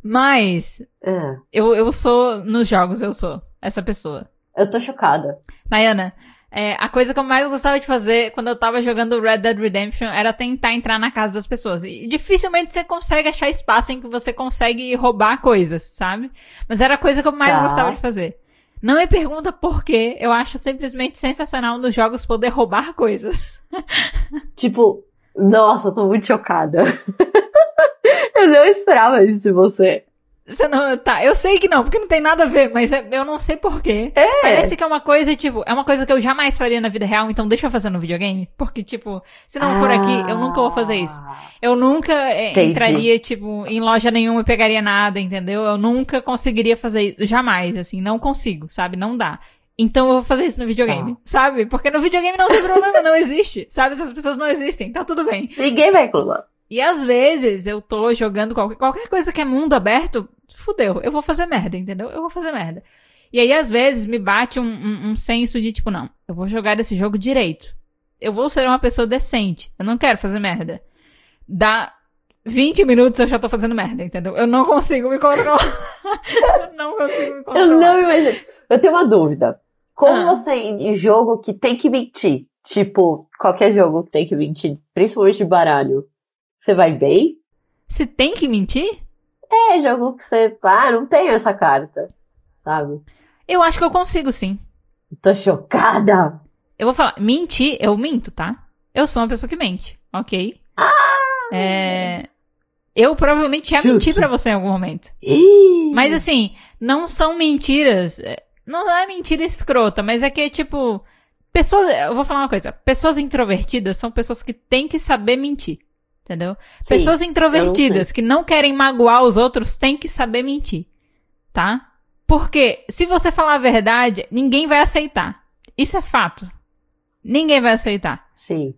[SPEAKER 1] Mas,
[SPEAKER 2] Ah,
[SPEAKER 1] eu, eu sou, nos jogos, eu sou essa pessoa.
[SPEAKER 2] eu tô chocada.
[SPEAKER 1] Nayana, é, a coisa que eu mais gostava de fazer quando eu tava jogando Red Dead Redemption era tentar entrar na casa das pessoas. E dificilmente você consegue achar espaço em que você consegue roubar coisas, sabe? Mas era a coisa que eu mais
[SPEAKER 2] Tá.
[SPEAKER 1] gostava de fazer. Não me pergunta por quê, eu acho simplesmente sensacional nos jogos poder roubar coisas. [LAUGHS]
[SPEAKER 2] Tipo, nossa, tô muito chocada. [LAUGHS] eu não esperava isso de você.
[SPEAKER 1] Você não, tá, eu sei que não, porque não tem nada a ver, mas é- eu não sei por quê.
[SPEAKER 2] É.
[SPEAKER 1] Parece que é uma coisa, tipo, é uma coisa que eu jamais faria na vida real, então deixa eu fazer no videogame. Porque, tipo, se não for aqui, eu nunca vou fazer isso.
[SPEAKER 2] Ah,
[SPEAKER 1] Eu nunca é,
[SPEAKER 2] Entendi.
[SPEAKER 1] entraria, tipo, em loja nenhuma e pegaria nada, entendeu? Eu nunca conseguiria fazer isso. Jamais, assim, não consigo, sabe? Não dá. Então eu vou fazer isso no videogame, sabe? Porque no videogame não tem problema, não existe. Sabe? Essas pessoas não existem, tá tudo bem.
[SPEAKER 2] Ninguém vai reclamar.
[SPEAKER 1] E às vezes eu tô jogando qualquer, qualquer coisa que é mundo aberto, fudeu, eu vou fazer merda, entendeu? Eu vou fazer merda. E aí às vezes me bate um, um, um senso de tipo, não, eu vou jogar esse jogo direito. Eu vou ser uma pessoa decente. Eu não quero fazer merda. Dá 20 minutos eu já tô fazendo merda, entendeu? Eu não consigo me controlar. [LAUGHS] eu não consigo me controlar.
[SPEAKER 2] Eu não imagino. Eu tenho uma dúvida. Como
[SPEAKER 1] Ah.
[SPEAKER 2] você, em jogo que tem que mentir, tipo, qualquer jogo que tem que mentir, principalmente de baralho, você vai bem?
[SPEAKER 1] Se tem que mentir?
[SPEAKER 2] É, jogo que você, ah, não tenho essa carta, sabe?
[SPEAKER 1] Eu acho que eu consigo sim.
[SPEAKER 2] Tô chocada.
[SPEAKER 1] Eu vou falar, mentir, eu minto, tá? Eu sou uma pessoa que mente, ok? É. Eu provavelmente já
[SPEAKER 2] Chute.
[SPEAKER 1] menti pra você em algum momento.
[SPEAKER 2] Ih,
[SPEAKER 1] Mas assim, não são mentiras. é, Não é mentira escrota, mas é que, tipo. Pessoas. Eu vou falar uma coisa. Pessoas introvertidas são pessoas que têm que saber mentir. Entendeu?
[SPEAKER 2] sim,
[SPEAKER 1] pessoas introvertidas que não querem magoar os outros têm que saber mentir. Tá? Porque se você falar a verdade, ninguém vai aceitar. Isso é fato. Ninguém vai aceitar.
[SPEAKER 2] Sim,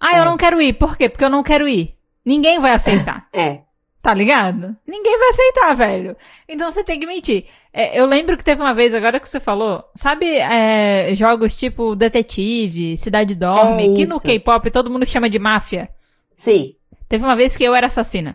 [SPEAKER 1] Ah,
[SPEAKER 2] É.
[SPEAKER 1] eu não quero ir. Por quê? Porque eu não quero ir. Ninguém vai aceitar. [LAUGHS]
[SPEAKER 2] é.
[SPEAKER 1] Tá ligado? Ninguém vai aceitar, velho. Então você tem que mentir. É, eu lembro que teve uma vez, agora que você falou, sabe é, jogos tipo Detetive, Cidade Dorme,
[SPEAKER 2] É
[SPEAKER 1] que no
[SPEAKER 2] isso.
[SPEAKER 1] K-pop todo mundo chama de máfia.
[SPEAKER 2] Sim.
[SPEAKER 1] Teve uma vez que eu era assassina.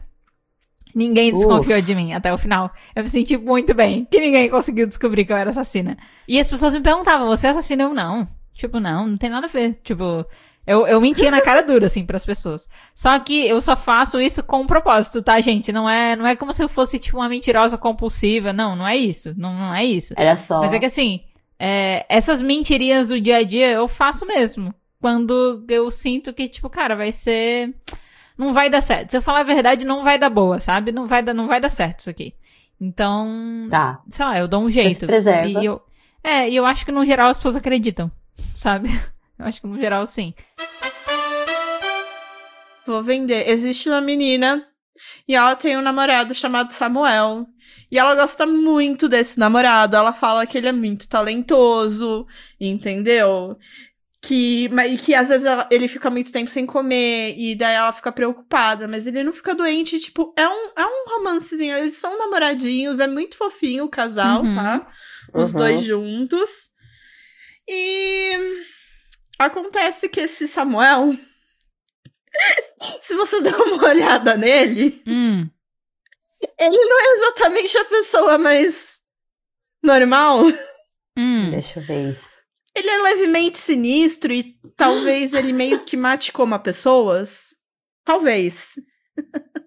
[SPEAKER 1] Ninguém desconfiou de mim até o final. Eu me senti muito bem, que ninguém conseguiu descobrir que eu era assassina. E as pessoas me perguntavam, você é assassina? Eu, não. Tipo, não, não tem nada a ver. Tipo, eu, eu mentia na cara dura, assim, pras pessoas. Só que eu só faço isso com um propósito, tá, gente? Não é, não é como se eu fosse, tipo, uma mentirosa compulsiva. Não, não é isso. Não, não é isso.
[SPEAKER 2] Era só.
[SPEAKER 1] Mas é que assim, é, essas mentirinhas do dia a dia eu faço mesmo. Quando eu sinto que, tipo, cara, vai ser. Não vai dar certo. Se eu falar a verdade, não vai dar boa, sabe? Não vai dar, não vai dar certo isso aqui. Então,
[SPEAKER 2] Tá.
[SPEAKER 1] sei lá, eu dou um jeito.
[SPEAKER 2] preserva.
[SPEAKER 1] E eu, é, e eu acho que no geral as pessoas acreditam, sabe? [LAUGHS] Eu acho que no geral sim.
[SPEAKER 3] Vou vender. Existe uma menina e ela tem um namorado chamado Samuel. E ela gosta muito desse namorado. Ela fala que ele é muito talentoso, entendeu? Que, mas, e que às vezes ela- ele fica muito tempo sem comer, e daí ela fica preocupada, mas ele não fica doente, tipo, é um, é um romancezinho, eles são namoradinhos, é muito fofinho o casal,
[SPEAKER 1] Uhum.
[SPEAKER 3] tá? Os
[SPEAKER 2] Uhum.
[SPEAKER 3] dois juntos. E acontece que esse Samuel, [LAUGHS] se você der uma olhada nele,
[SPEAKER 1] Hum,
[SPEAKER 3] ele não é exatamente a pessoa mais normal.
[SPEAKER 1] Hum.
[SPEAKER 2] Deixa eu ver isso.
[SPEAKER 3] Ele é levemente sinistro e talvez ele meio que mate como a pessoas. Talvez. [LAUGHS]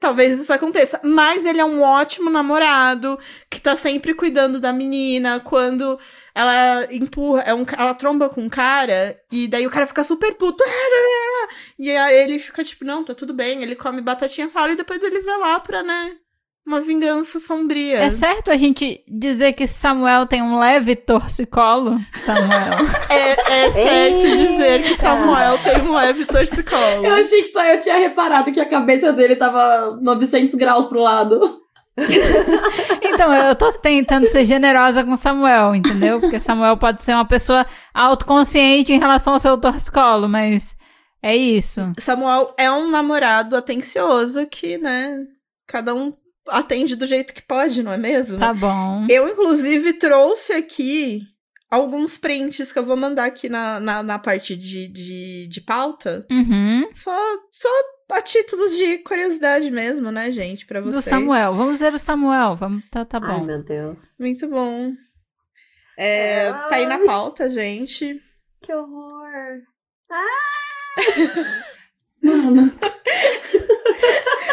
[SPEAKER 3] talvez isso aconteça. Mas ele é um ótimo namorado que tá sempre cuidando da menina. Quando ela empurra, é um, ela tromba com um cara e daí o cara fica super puto. [LAUGHS] E aí ele fica tipo, não, tá tudo bem. Ele come batatinha palha e depois ele vai lá pra, né? Uma vingança sombria.
[SPEAKER 1] É certo a gente dizer que Samuel tem um leve torcicolo? Samuel. [LAUGHS]
[SPEAKER 3] É, é certo dizer que Samuel tem um leve torcicolo.
[SPEAKER 4] Eu achei que só eu tinha reparado que a cabeça dele tava 900 graus pro lado.
[SPEAKER 1] Então, eu tô tentando ser generosa com Samuel, entendeu? Porque Samuel pode ser uma pessoa autoconsciente em relação ao seu torcicolo, mas é isso.
[SPEAKER 3] Samuel é um namorado atencioso que, né, cada um atende do jeito que pode, não é mesmo?
[SPEAKER 1] Tá bom.
[SPEAKER 3] Eu, inclusive, trouxe aqui alguns prints que eu vou mandar aqui na, na, na parte de, de, de pauta.
[SPEAKER 1] Uhum.
[SPEAKER 3] Só, só a títulos de curiosidade mesmo, né, gente? Pra
[SPEAKER 1] Do
[SPEAKER 3] vocês.
[SPEAKER 1] Samuel. Vamos ver o Samuel. Vamos, tá, tá
[SPEAKER 2] Ai,
[SPEAKER 1] bom.
[SPEAKER 2] meu Deus.
[SPEAKER 3] Muito bom. É, tá aí na pauta, gente.
[SPEAKER 2] Que horror. [LAUGHS]
[SPEAKER 4] Mano. [LAUGHS]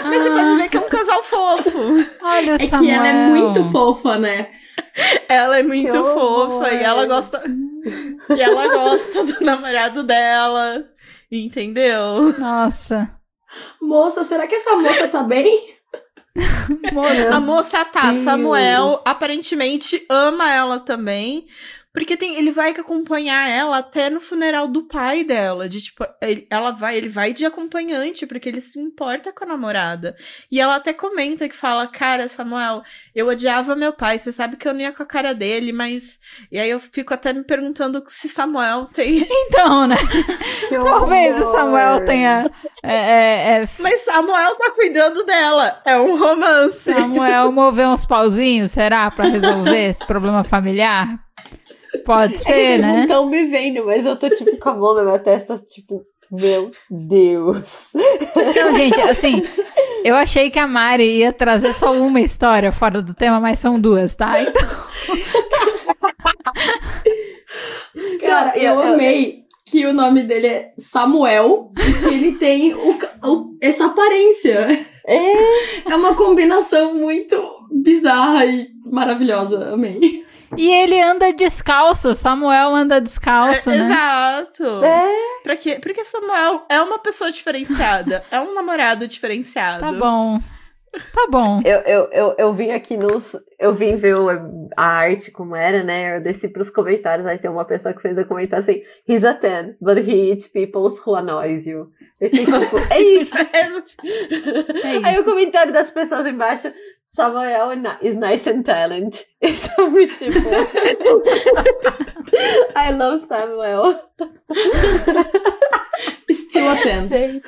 [SPEAKER 3] Mas você pode ver que é um casal fofo.
[SPEAKER 1] Olha
[SPEAKER 4] É
[SPEAKER 1] Samuel.
[SPEAKER 4] que ela é muito fofa, né?
[SPEAKER 3] Ela é muito
[SPEAKER 2] Que horror.
[SPEAKER 3] fofa e ela gosta. e ela gosta do namorado dela. Entendeu?
[SPEAKER 1] Nossa.
[SPEAKER 4] Moça, será que essa moça tá bem?
[SPEAKER 1] Moça.
[SPEAKER 3] A moça tá,
[SPEAKER 2] Deus.
[SPEAKER 3] Samuel aparentemente ama ela também. Porque tem, ele vai acompanhar ela até no funeral do pai dela. De tipo, ele, ela vai, ele vai de acompanhante, porque ele se importa com a namorada. E ela até comenta que fala: Cara, Samuel, eu odiava meu pai, você sabe que eu não ia com a cara dele, mas. E aí eu fico até me perguntando se Samuel tem. [LAUGHS]
[SPEAKER 1] Então, né? Talvez o. Samuel tenha. É, é, é,
[SPEAKER 3] Mas Samuel tá cuidando dela. É um romance.
[SPEAKER 1] Samuel mover uns pauzinhos, será? Pra resolver esse problema familiar? Pode
[SPEAKER 2] É que
[SPEAKER 1] ser,
[SPEAKER 2] não
[SPEAKER 1] né?
[SPEAKER 2] estão me vendo, mas eu tô tipo com a mão na minha testa, tipo, meu Deus.
[SPEAKER 1] Não, gente, assim, eu achei que a Mari ia trazer só uma história fora do tema, mas são duas, tá? Então, [LAUGHS]
[SPEAKER 4] Cara,
[SPEAKER 2] Não,
[SPEAKER 4] eu, amei que o nome dele é Samuel e que ele tem o o- essa aparência.
[SPEAKER 2] É.
[SPEAKER 4] É uma combinação muito bizarra e maravilhosa. Amei.
[SPEAKER 1] E ele anda descalço, Samuel anda descalço,
[SPEAKER 3] É,
[SPEAKER 1] né?
[SPEAKER 3] Exato.
[SPEAKER 2] É.
[SPEAKER 3] Pra quê? Porque Samuel é uma pessoa diferenciada. [LAUGHS] é um namorado diferenciado.
[SPEAKER 1] Tá bom. Tá bom.
[SPEAKER 2] Eu, eu, eu, eu vim aqui nos. Eu vim ver o- a arte como era, né? Eu desci pros comentários. Aí tem uma pessoa que fez um comentário assim: He's a 10, but he eats people who annoys you. Eu fiquei tipo, [LAUGHS] é isso.
[SPEAKER 1] É
[SPEAKER 2] Aí o
[SPEAKER 1] isso.
[SPEAKER 2] comentário das pessoas embaixo: Samuel is nice and talent. É muito tipo. I love Samuel.
[SPEAKER 4] Still a 10.
[SPEAKER 2] Gente.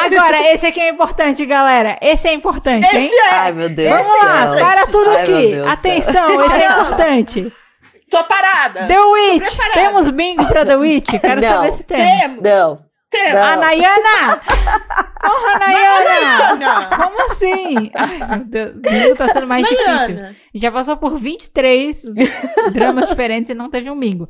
[SPEAKER 1] Agora, esse aqui é importante, galera. Esse é importante, hein?
[SPEAKER 2] Ai, meu Deus.
[SPEAKER 1] Vamos lá,
[SPEAKER 2] céu.
[SPEAKER 1] para tudo
[SPEAKER 2] Ai,
[SPEAKER 1] aqui.
[SPEAKER 2] Deus.
[SPEAKER 1] Atenção, esse é importante.
[SPEAKER 3] Tô parada.
[SPEAKER 1] The Witch. Temos bingo pra The Witch? Quero
[SPEAKER 2] Não.
[SPEAKER 1] saber se tem.
[SPEAKER 3] Temos.
[SPEAKER 2] Não. Não.
[SPEAKER 1] A Nayana! Porra, Nayana!
[SPEAKER 3] Nayana.
[SPEAKER 1] Como assim? Ai, meu Deus. O bingo tá sendo mais difícil. A
[SPEAKER 3] Nayana.
[SPEAKER 1] gente já passou por 23 dramas diferentes e não teve um bingo.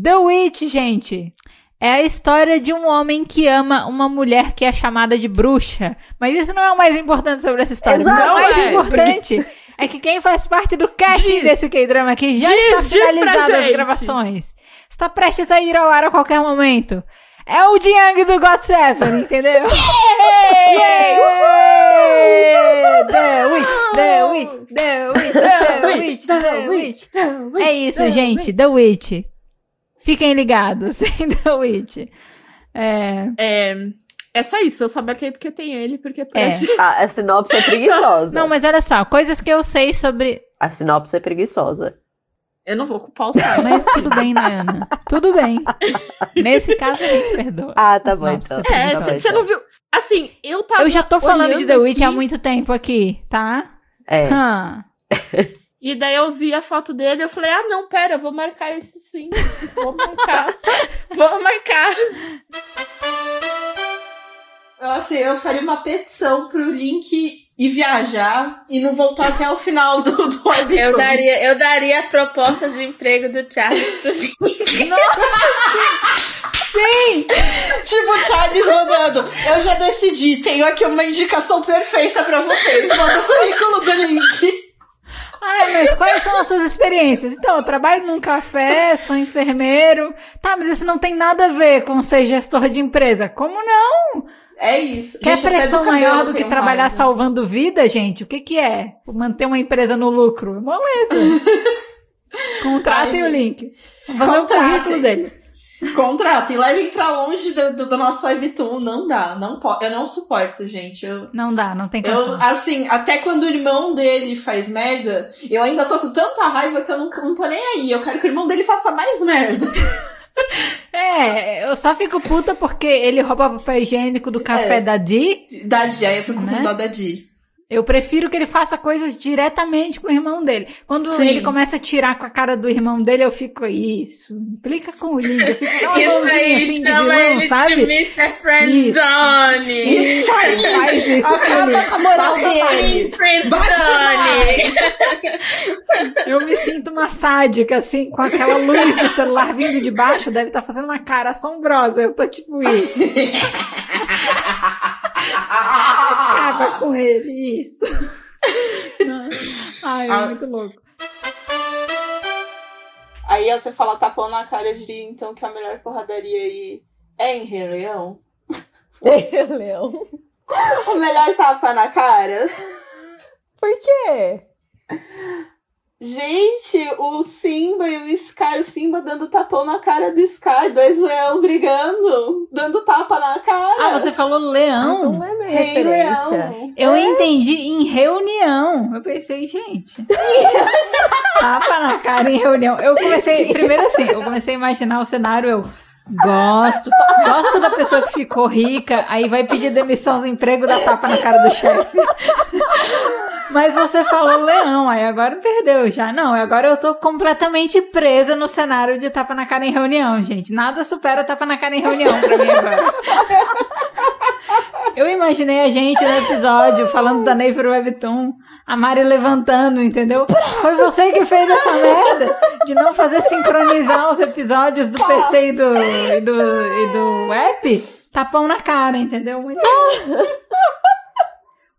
[SPEAKER 1] The Witch, gente. É a história de um homem que ama uma mulher que é chamada de bruxa. Mas isso não é o mais importante sobre essa história.
[SPEAKER 2] Exato,
[SPEAKER 1] o mais
[SPEAKER 3] é,
[SPEAKER 1] importante é que quem faz parte do casting
[SPEAKER 3] Diz.
[SPEAKER 1] desse K-drama aqui já
[SPEAKER 3] Diz,
[SPEAKER 1] está finalizado as gravações. Está prestes a ir ao ar a qualquer momento. É o Jiang do God Seven, entendeu? Yeah! The Witch, The Witch, The Witch, The Witch, The Witch. É isso, gente, The Witch. Fiquem ligados [LAUGHS] em The Witch. É,
[SPEAKER 3] É, é só isso. Eu só marquei porque tem ele, porque parece.
[SPEAKER 2] A, a sinopse é [LAUGHS] preguiçosa.
[SPEAKER 1] Não, mas olha só, coisas que eu sei sobre.
[SPEAKER 2] A sinopse é preguiçosa.
[SPEAKER 3] Eu não vou culpar o site.
[SPEAKER 1] Mas tudo bem, né, Ana? Tudo bem. Nesse caso a gente perdoa.
[SPEAKER 2] Ah, tá
[SPEAKER 1] Mas
[SPEAKER 2] bom,
[SPEAKER 1] não,
[SPEAKER 2] então.
[SPEAKER 1] você
[SPEAKER 3] É,
[SPEAKER 2] Tá bom,
[SPEAKER 3] você não viu. Assim, eu tava.
[SPEAKER 1] Eu já tô falando de The Witch há
[SPEAKER 3] aqui,
[SPEAKER 1] muito tempo aqui, tá?
[SPEAKER 2] É.
[SPEAKER 1] Hã.
[SPEAKER 3] E daí eu vi a foto dele e eu falei: ah, não, pera, eu vou marcar esse sim. Vou marcar. [LAUGHS] vou marcar. Assim, eu faria uma petição pro link e viajar e não voltar até o final do, do [LAUGHS] Webtoon.
[SPEAKER 7] Eu daria, eu daria propostas de emprego do Charles pro Link.
[SPEAKER 1] Sim!
[SPEAKER 3] Tipo o Charles mandando. Eu já decidi, tenho aqui uma indicação perfeita pra vocês. Manda o currículo do link.
[SPEAKER 1] Ai, mas quais são as suas experiências? Então, eu trabalho num café, sou enfermeiro. Tá, mas isso não tem nada a ver com ser gestor de empresa. Como não?
[SPEAKER 3] É isso.
[SPEAKER 1] Quer
[SPEAKER 3] Gente,
[SPEAKER 1] pressão maior do que trabalhar
[SPEAKER 3] raiva.
[SPEAKER 1] salvando vida, gente? O que que é? Manter uma empresa no lucro? Moleza. [LAUGHS] Contratem o link. Vamos fazer o
[SPEAKER 3] Contratem.
[SPEAKER 1] currículo dele.
[SPEAKER 3] Contratem, levem pra longe do, do, do nosso Webtoon. Não dá, não. Eu não suporto, gente. Eu,
[SPEAKER 1] Não dá, não tem
[SPEAKER 3] eu,
[SPEAKER 1] condição.
[SPEAKER 3] assim, até quando o irmão dele faz merda, eu ainda tô com tanta raiva que eu não, não tô nem aí. Eu quero que o irmão dele faça mais merda. [LAUGHS] [LAUGHS]
[SPEAKER 1] É, eu só fico puta porque ele rouba papel higiênico do café
[SPEAKER 3] É.
[SPEAKER 1] da Di.
[SPEAKER 3] Da Di, aí eu fico
[SPEAKER 1] Né?
[SPEAKER 3] com dó da Di.
[SPEAKER 1] Eu prefiro que ele faça coisas diretamente com o irmão dele. Quando
[SPEAKER 3] Sim.
[SPEAKER 1] ele começa a tirar com a cara do irmão dele, eu fico, isso, implica com o Link. Eu fico uma [LAUGHS]
[SPEAKER 7] Isso aí
[SPEAKER 1] assim de vilão,
[SPEAKER 7] ele
[SPEAKER 1] sabe?
[SPEAKER 7] de Mr. Friendzone.
[SPEAKER 1] Isso, faz isso
[SPEAKER 2] Acaba com a moral dele.
[SPEAKER 7] Friendzone. [LAUGHS]
[SPEAKER 1] Eu me sinto uma sádica, assim, com aquela luz do celular vindo de baixo, deve estar fazendo uma cara assombrosa. Eu tô tipo isso. [LAUGHS] Acaba com ele, isso. Ai, é
[SPEAKER 3] Ah.
[SPEAKER 1] muito louco.
[SPEAKER 3] Aí você fala tapão na cara de então que a melhor porradaria aí é em Rei Leão. [LAUGHS]
[SPEAKER 2] Leão.
[SPEAKER 3] O melhor tapa na cara.
[SPEAKER 2] Por quê?
[SPEAKER 3] Gente, o Simba e o Scar, o Simba dando tapão na cara do Scar, dois leão brigando, dando tapa na cara.
[SPEAKER 1] Ah, você falou leão?
[SPEAKER 2] Não é minha
[SPEAKER 3] Rei
[SPEAKER 2] referência.
[SPEAKER 3] Leão.
[SPEAKER 1] Eu entendi em reunião. Eu pensei, gente. [LAUGHS] Tapa na cara em reunião. Eu comecei, primeiro assim, eu comecei a imaginar o cenário, eu gosto, gosto da pessoa que ficou rica, aí vai pedir demissão do emprego, dá tapa na cara do chefe. [LAUGHS] Mas você falou leão, aí agora perdeu já. Não, agora eu tô completamente presa no cenário de tapa na cara em reunião, gente. Nada supera tapa na cara em reunião pra mim agora. Eu imaginei a gente no episódio falando da Naver Webtoon, a Mari levantando, entendeu? Foi você que fez essa merda de não fazer sincronizar os episódios do PC e do, e do, e do app. Tapão na cara, entendeu? Muito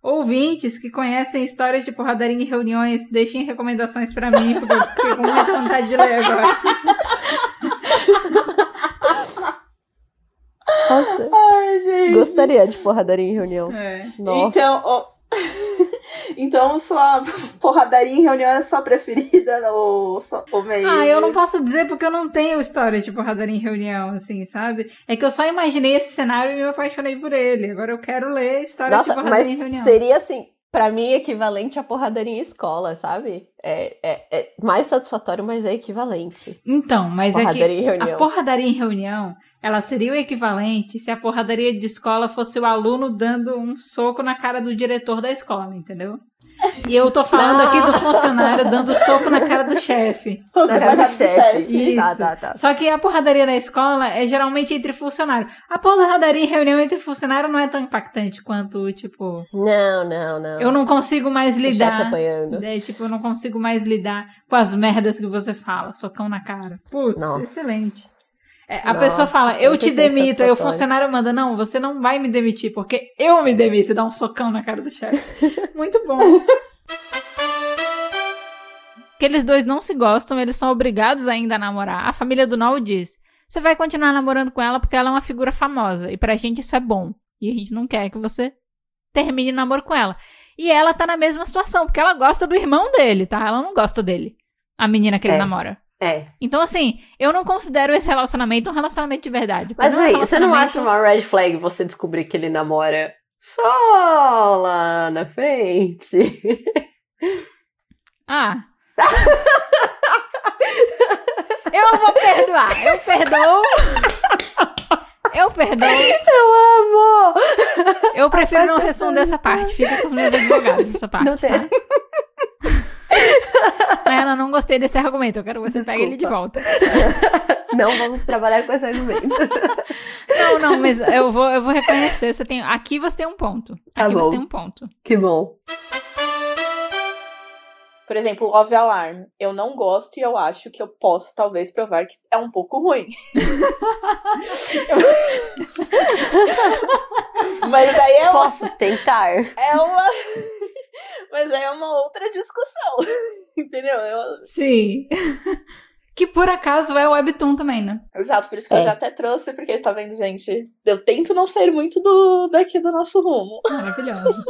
[SPEAKER 1] Ouvintes que conhecem histórias de porradaria em reuniões, deixem recomendações pra mim, porque eu fiquei com muita vontade de ler agora.
[SPEAKER 2] Nossa,
[SPEAKER 3] Ai, gente.
[SPEAKER 2] gostaria de porradaria em reunião.
[SPEAKER 1] É.
[SPEAKER 2] Nossa.
[SPEAKER 3] Então, [LAUGHS] então sua porradaria em reunião é a sua preferida [LAUGHS] ou, meio?
[SPEAKER 1] Ah, eu não posso dizer porque eu não tenho histórias de porradaria em reunião, assim, sabe? É que eu só imaginei esse cenário e me apaixonei por ele. Agora eu quero ler histórias
[SPEAKER 2] Nossa,
[SPEAKER 1] de porradaria em reunião.
[SPEAKER 2] seria assim, pra mim, equivalente à porradaria em escola, sabe? É, é, é mais satisfatório, mas é equivalente.
[SPEAKER 1] Então, mas é que
[SPEAKER 2] Porradaria em reunião.
[SPEAKER 1] a porradaria em reunião, ela seria o equivalente se a porradaria de escola fosse o aluno dando um soco na cara do diretor da escola, entendeu? E eu tô falando aqui do funcionário dando soco na cara do chefe.
[SPEAKER 2] Na cara do
[SPEAKER 3] do
[SPEAKER 2] chefe. Tá,
[SPEAKER 1] Isso.
[SPEAKER 2] tá, tá.
[SPEAKER 1] Só que a porradaria na escola é geralmente entre funcionários. A porradaria em reunião entre funcionário não é tão impactante quanto, tipo,
[SPEAKER 2] Não, não, não.
[SPEAKER 1] eu não consigo mais
[SPEAKER 2] O chefe
[SPEAKER 1] lidar.
[SPEAKER 2] apanhando.
[SPEAKER 1] É, tipo, eu não consigo mais lidar com as merdas que você fala, socão na cara. Putz,
[SPEAKER 2] Nossa.
[SPEAKER 1] excelente. É, a
[SPEAKER 2] Nossa,
[SPEAKER 1] pessoa fala, eu te
[SPEAKER 2] 100%
[SPEAKER 1] demito, aí o funcionário manda, não, você não vai me demitir, porque eu me demito e dá um socão na cara do chefe. [LAUGHS] Muito bom. Aqueles dois não se gostam, eles são obrigados ainda a namorar. A família do Noel diz: você vai continuar namorando com ela porque ela é uma figura famosa. E pra gente isso é bom. E a gente não quer que você termine o namoro com ela. E ela tá na mesma situação, porque ela gosta do irmão dele, tá? Ela não gosta dele. A menina que ele
[SPEAKER 2] É.
[SPEAKER 1] namora.
[SPEAKER 2] É.
[SPEAKER 1] Então, assim, eu não considero esse relacionamento um relacionamento de verdade.
[SPEAKER 2] Mas
[SPEAKER 1] mim,
[SPEAKER 2] aí,
[SPEAKER 1] um
[SPEAKER 2] você não
[SPEAKER 1] relacionamento-
[SPEAKER 2] acha uma red flag você descobrir que ele namora só lá na frente? [LAUGHS]
[SPEAKER 1] Ah. eu vou perdoar. Eu perdoo. Eu perdoo.
[SPEAKER 2] Eu amo!
[SPEAKER 1] Eu prefiro não responder essa parte. Fica com os meus advogados essa parte, tá? [LAUGHS] Ana, não gostei desse argumento. Eu quero que você pegue ele de volta. [LAUGHS]
[SPEAKER 2] Não vamos trabalhar com esse argumento. [LAUGHS]
[SPEAKER 1] Não, não, mas eu vou, eu vou reconhecer. Você tem, aqui você tem um ponto.
[SPEAKER 2] Tá
[SPEAKER 1] Aqui
[SPEAKER 2] bom.
[SPEAKER 1] você tem um ponto.
[SPEAKER 2] Que bom.
[SPEAKER 3] Por exemplo, Love Alarm. Eu não gosto e eu acho que eu posso talvez provar que é um pouco ruim. Mas aí é uma,
[SPEAKER 2] Posso tentar?
[SPEAKER 3] é uma. [LAUGHS] Mas aí é uma outra discussão. [LAUGHS] Entendeu? Eu-
[SPEAKER 1] Sim. [LAUGHS] Que por acaso é o Webtoon também, né?
[SPEAKER 3] Exato, por isso que eu
[SPEAKER 2] É.
[SPEAKER 3] já até trouxe, porque tá vendo, gente? Eu tento não sair muito do daqui do nosso rumo.
[SPEAKER 1] Maravilhoso.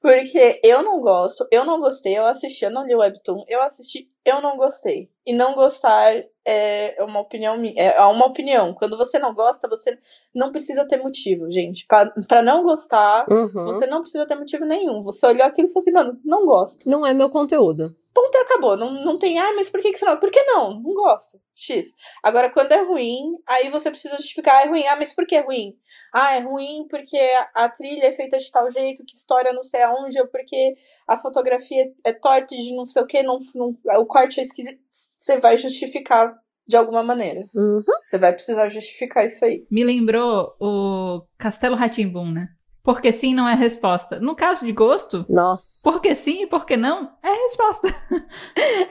[SPEAKER 3] Porque eu não gosto, eu não gostei, eu assisti, eu não li o Webtoon, eu assisti, eu não gostei. E não gostar é uma opinião minha, é uma opinião. Quando você não gosta, você não precisa ter motivo, gente. Pra, pra não gostar,
[SPEAKER 2] Uhum.
[SPEAKER 3] você não precisa ter motivo nenhum. Você olhou aquilo e falou assim, mano, não gosto.
[SPEAKER 2] Não é meu conteúdo.
[SPEAKER 3] Ponto e acabou. Não, não tem, ah, mas por que, que você não? Por que não? Não gosto. X. Agora, quando é ruim, aí você precisa justificar, ah, é ruim. Ah, mas por que é ruim? Ah, é ruim porque a, a trilha é feita de tal jeito, que história não sei aonde, ou porque a fotografia é torta de não sei o que, não, não, o corte é esquisito. Você vai justificar de alguma maneira.
[SPEAKER 2] Uhum.
[SPEAKER 3] Você vai precisar justificar isso aí.
[SPEAKER 1] Me lembrou o Castelo Ratimbum, né? Porque sim não é resposta. No caso de gosto,
[SPEAKER 2] Nossa.
[SPEAKER 1] porque sim e porque não é resposta. [LAUGHS]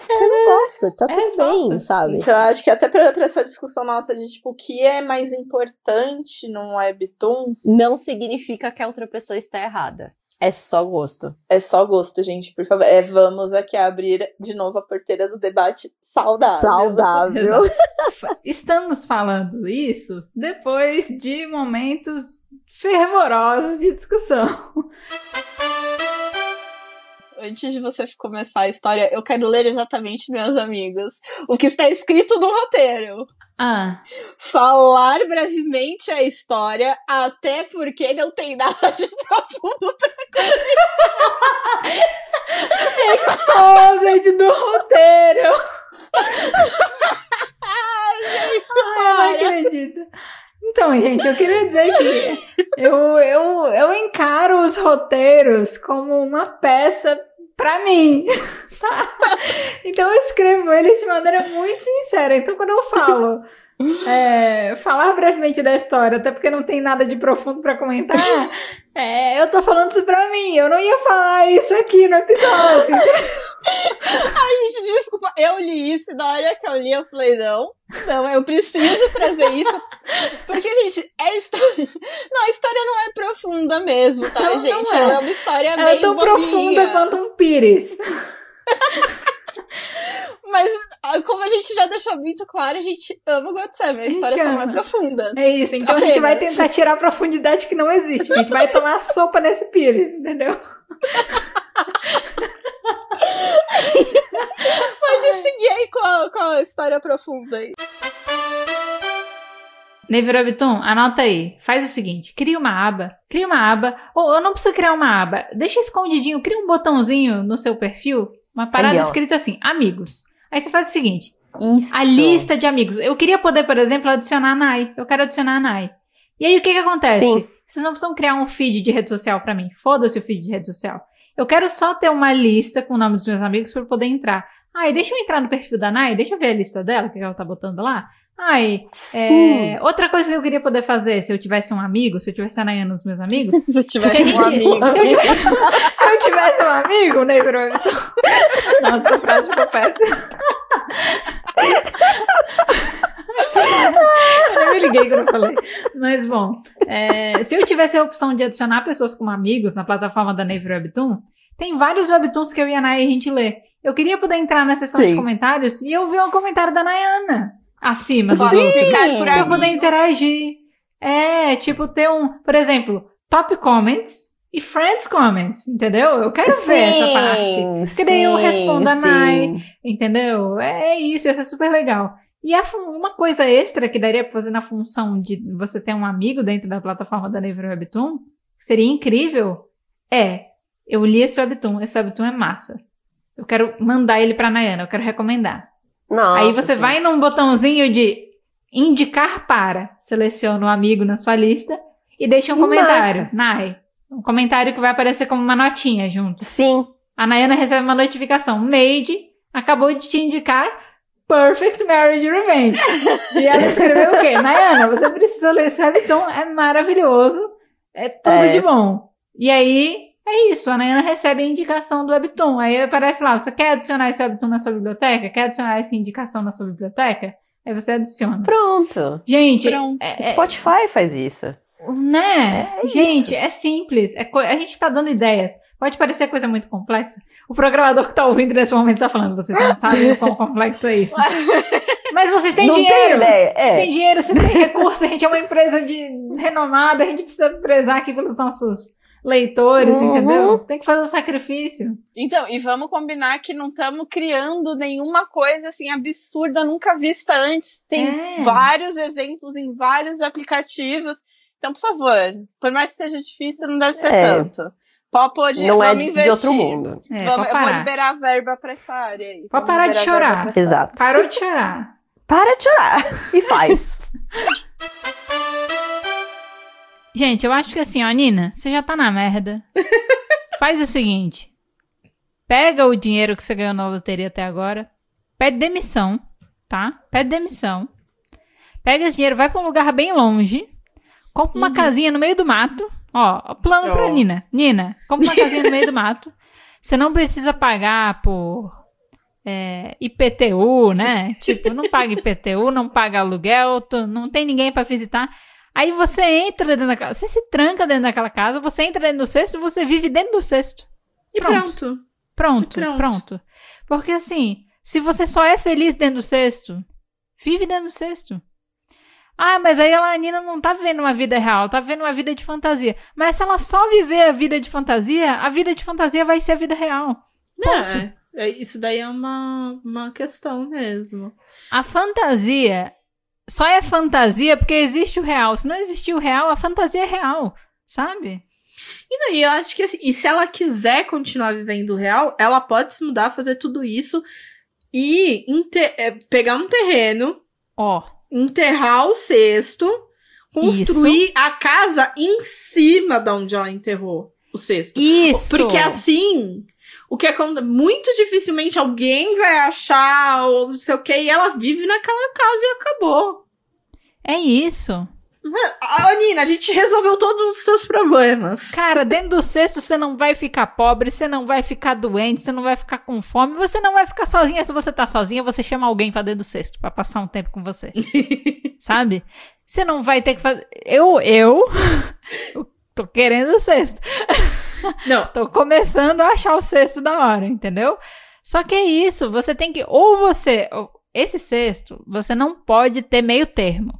[SPEAKER 2] Eu não gosto. Tá
[SPEAKER 1] É
[SPEAKER 2] tudo
[SPEAKER 1] resposta.
[SPEAKER 2] bem, sabe?
[SPEAKER 3] Então, eu acho que até pra, pra essa discussão nossa de, tipo, o que é mais importante num webtoon,
[SPEAKER 2] Não significa que a outra pessoa está errada. É só gosto.
[SPEAKER 3] É só gosto, gente, por favor. É, vamos aqui abrir de novo a porteira do debate saudável.
[SPEAKER 2] Saudável. [LAUGHS]
[SPEAKER 1] Estamos falando isso depois de momentos fervorosos de discussão.
[SPEAKER 3] Antes de você começar a história, eu quero ler exatamente, meus amigos, o que está escrito no roteiro.
[SPEAKER 1] Ah,
[SPEAKER 3] Falar brevemente a história, até porque não tem nada de profundo pra [LAUGHS]
[SPEAKER 1] exposed do roteiro. [LAUGHS]
[SPEAKER 3] gente
[SPEAKER 1] Ai, não acredito. Então, gente, eu queria dizer que eu, eu, eu encaro os roteiros como uma peça pra mim. [LAUGHS] tá? Então eu escrevo eles de maneira muito sincera. Então, quando eu falo é, falar brevemente da história, até porque não tem nada de profundo pra comentar, [LAUGHS] é, eu tô falando isso pra mim. Eu não ia falar isso aqui no episódio. [LAUGHS]
[SPEAKER 3] Gente, desculpa, eu li isso e na hora que eu li, eu falei, não, não, eu preciso trazer isso. Porque, gente, é história. [LAUGHS] Não, a história não é profunda mesmo, tá,
[SPEAKER 1] Não, não
[SPEAKER 3] gente?
[SPEAKER 1] é.
[SPEAKER 3] Ela é uma história
[SPEAKER 1] Ela
[SPEAKER 3] meio
[SPEAKER 1] é tão
[SPEAKER 3] bobinha.
[SPEAKER 1] profunda quanto um pires.
[SPEAKER 3] Mas, ah, como a gente já deixou muito claro, a gente ama o Gotsemi. A história só não é profunda.
[SPEAKER 1] É isso, então a gente vai
[SPEAKER 3] Apenas.
[SPEAKER 1] tentar tirar a profundidade que não existe. A gente vai tomar [LAUGHS] sopa nesse pires, entendeu?
[SPEAKER 3] Pode seguir aí com a, com a história profunda aí.
[SPEAKER 1] Webtoon, anota aí. Faz o seguinte: cria uma aba. Cria uma aba. Ou eu não preciso criar uma aba. Deixa escondidinho. Cria um botãozinho no seu perfil. Uma parada
[SPEAKER 2] Aí, ó.
[SPEAKER 1] escrita assim: amigos. Aí você faz o seguinte:
[SPEAKER 2] Isso.
[SPEAKER 1] a lista de amigos. Eu queria poder, por exemplo, adicionar a Nai. Eu quero adicionar a Nai. E aí o que que acontece?
[SPEAKER 2] Sim.
[SPEAKER 1] Vocês não precisam criar um feed de rede social pra mim. Foda-se o feed de rede social. Eu quero só ter uma lista com o nome dos meus amigos pra eu poder entrar. Ai, deixa eu entrar no perfil da Nai, deixa eu ver a lista dela, o que ela tá botando lá. Ai, é, outra coisa que eu queria poder fazer, se eu tivesse um amigo, se eu tivesse a Nayana nos meus amigos, [LAUGHS]
[SPEAKER 3] Se eu tivesse
[SPEAKER 1] Se
[SPEAKER 3] um
[SPEAKER 1] gente-
[SPEAKER 3] amigo. [LAUGHS]
[SPEAKER 1] se eu tivesse, se eu tivesse um amigo, negro. Nossa, essa frase ficou péssima. Eu me liguei quando eu falei. Mas bom, é, se eu tivesse a opção de adicionar pessoas como amigos na plataforma da Naver Webtoon, tem vários webtoons que eu e a Nay a gente lê. Eu queria poder entrar na seção de
[SPEAKER 2] Sim.
[SPEAKER 1] comentários e eu ver um comentário da Nayana acima outros
[SPEAKER 3] ficar por
[SPEAKER 1] pra eu poder interagir. É, tipo, ter um, por exemplo, top comments e friends comments, entendeu? Eu quero ver essa parte. Porque daí eu
[SPEAKER 2] sim,
[SPEAKER 1] respondo a
[SPEAKER 2] sim.
[SPEAKER 1] Nai, entendeu? É, é isso, ia ser super legal. E a uma coisa extra que daria pra fazer na função de você ter um amigo dentro da plataforma da Naver Webtoon, que seria incrível, é, eu li esse Webtoon, esse Webtoon é massa. Eu quero mandar ele pra Nayana, eu quero recomendar.
[SPEAKER 2] Nossa,
[SPEAKER 1] Aí você
[SPEAKER 2] sim.
[SPEAKER 1] vai num botãozinho de indicar para, seleciona o amigo na sua lista e deixa um
[SPEAKER 2] E
[SPEAKER 1] comentário. Nai, um comentário que vai aparecer como uma notinha junto.
[SPEAKER 2] Sim.
[SPEAKER 1] A Nayana recebe uma notificação. Made acabou de te indicar Perfect Marriage Revenge. e ela escreveu o quê? [LAUGHS] Nayana, você precisa ler esse webtoon, é maravilhoso, é tudo
[SPEAKER 2] É.
[SPEAKER 1] de bom. E aí, é isso, a Nayana recebe a indicação do webtoon. Aí aparece lá, você quer adicionar esse webtoon na sua biblioteca? Quer adicionar essa indicação na sua biblioteca? Aí você adiciona.
[SPEAKER 2] Pronto.
[SPEAKER 1] Gente,
[SPEAKER 8] Pronto.
[SPEAKER 1] é- é-
[SPEAKER 2] Spotify faz isso.
[SPEAKER 1] né?
[SPEAKER 2] É
[SPEAKER 1] gente, é simples. É a gente tá dando ideias. Pode parecer coisa muito complexa. O programador que tá ouvindo nesse momento tá falando, vocês não sabem o quão [LAUGHS] complexo é isso. [LAUGHS] Mas vocês têm
[SPEAKER 2] Não tem
[SPEAKER 1] dinheiro.
[SPEAKER 2] ideia.
[SPEAKER 1] Vocês
[SPEAKER 2] É.
[SPEAKER 1] têm dinheiro, vocês têm recurso, a gente é uma empresa de renomada, a gente precisa prezar aqui pelos nossos leitores,
[SPEAKER 2] Uhum.
[SPEAKER 1] entendeu? Tem que fazer o sacrifício.
[SPEAKER 8] Então, e vamos combinar que não estamos criando nenhuma coisa assim absurda, nunca vista antes. Tem
[SPEAKER 1] É.
[SPEAKER 8] vários exemplos em vários aplicativos. Então, por favor, por mais que seja difícil, não deve ser
[SPEAKER 2] É.
[SPEAKER 8] tanto. Pode, pode
[SPEAKER 2] Não é
[SPEAKER 8] vamos investir.
[SPEAKER 2] de outro mundo.
[SPEAKER 1] É,
[SPEAKER 8] Vamos-
[SPEAKER 1] pode
[SPEAKER 8] eu vou liberar a verba pra essa área aí.
[SPEAKER 1] Pode parar de chorar.
[SPEAKER 2] Exato.
[SPEAKER 1] Parou de chorar.
[SPEAKER 2] Para de chorar. [LAUGHS] E faz.
[SPEAKER 1] Gente, eu acho que assim, ó, Nina, você já tá na merda. [LAUGHS] Faz o seguinte: pega o dinheiro que você ganhou na loteria até agora, pede demissão, tá? Pede demissão. Pega esse dinheiro, vai pra um lugar bem longe, compra uma casinha no meio do mato. Ó, plano pra
[SPEAKER 8] Ó.
[SPEAKER 1] Nina. Nina, compra uma casinha no meio do mato. [LAUGHS] Você não precisa pagar por é, IPTU, né? Tipo, não paga IPTU, não paga aluguel, tu- não tem ninguém pra visitar. Aí você entra dentro da casa, você se tranca dentro daquela casa, você entra dentro do cesto e você vive dentro do cesto.
[SPEAKER 3] E
[SPEAKER 1] Pronto.
[SPEAKER 3] pronto.
[SPEAKER 1] Pronto,
[SPEAKER 3] Pronto.
[SPEAKER 1] pronto. Porque assim, se você só é feliz dentro do cesto, vive dentro do cesto. Ah, mas aí a Nina não tá vivendo uma vida real, tá vivendo uma vida de fantasia. Mas se ela só viver a vida de fantasia, a vida de fantasia vai ser a vida real.
[SPEAKER 3] É, é, isso daí é uma, uma questão mesmo.
[SPEAKER 1] A fantasia só é fantasia porque existe o real. Se não existir o real, a fantasia é real, sabe?
[SPEAKER 3] E daí eu acho que assim, e se ela quiser continuar vivendo o real, ela pode se mudar, fazer tudo isso e é, pegar um terreno,
[SPEAKER 1] Ó,
[SPEAKER 3] enterrar o cesto, construir a casa em cima da onde ela enterrou o cesto.
[SPEAKER 1] isso.
[SPEAKER 3] Porque assim, o que acontece, muito dificilmente alguém vai achar ou não sei o que, e ela vive naquela casa e acabou.
[SPEAKER 1] É isso.
[SPEAKER 3] Ah, Nina, a gente resolveu todos os seus problemas.
[SPEAKER 1] Cara, dentro do cesto você não vai ficar pobre, você não vai ficar doente, você não vai ficar com fome, você não vai ficar sozinha. Se você tá sozinha, você chama alguém pra dentro do cesto pra passar um tempo com você. [LAUGHS] Sabe? Você não vai ter que fazer. Eu, eu, eu [LAUGHS] tô querendo o cesto.
[SPEAKER 3] Não, [LAUGHS]
[SPEAKER 1] Tô começando a achar o cesto da hora, entendeu? Só que é isso, você tem que. Ou você. Esse cesto, você não pode ter meio termo.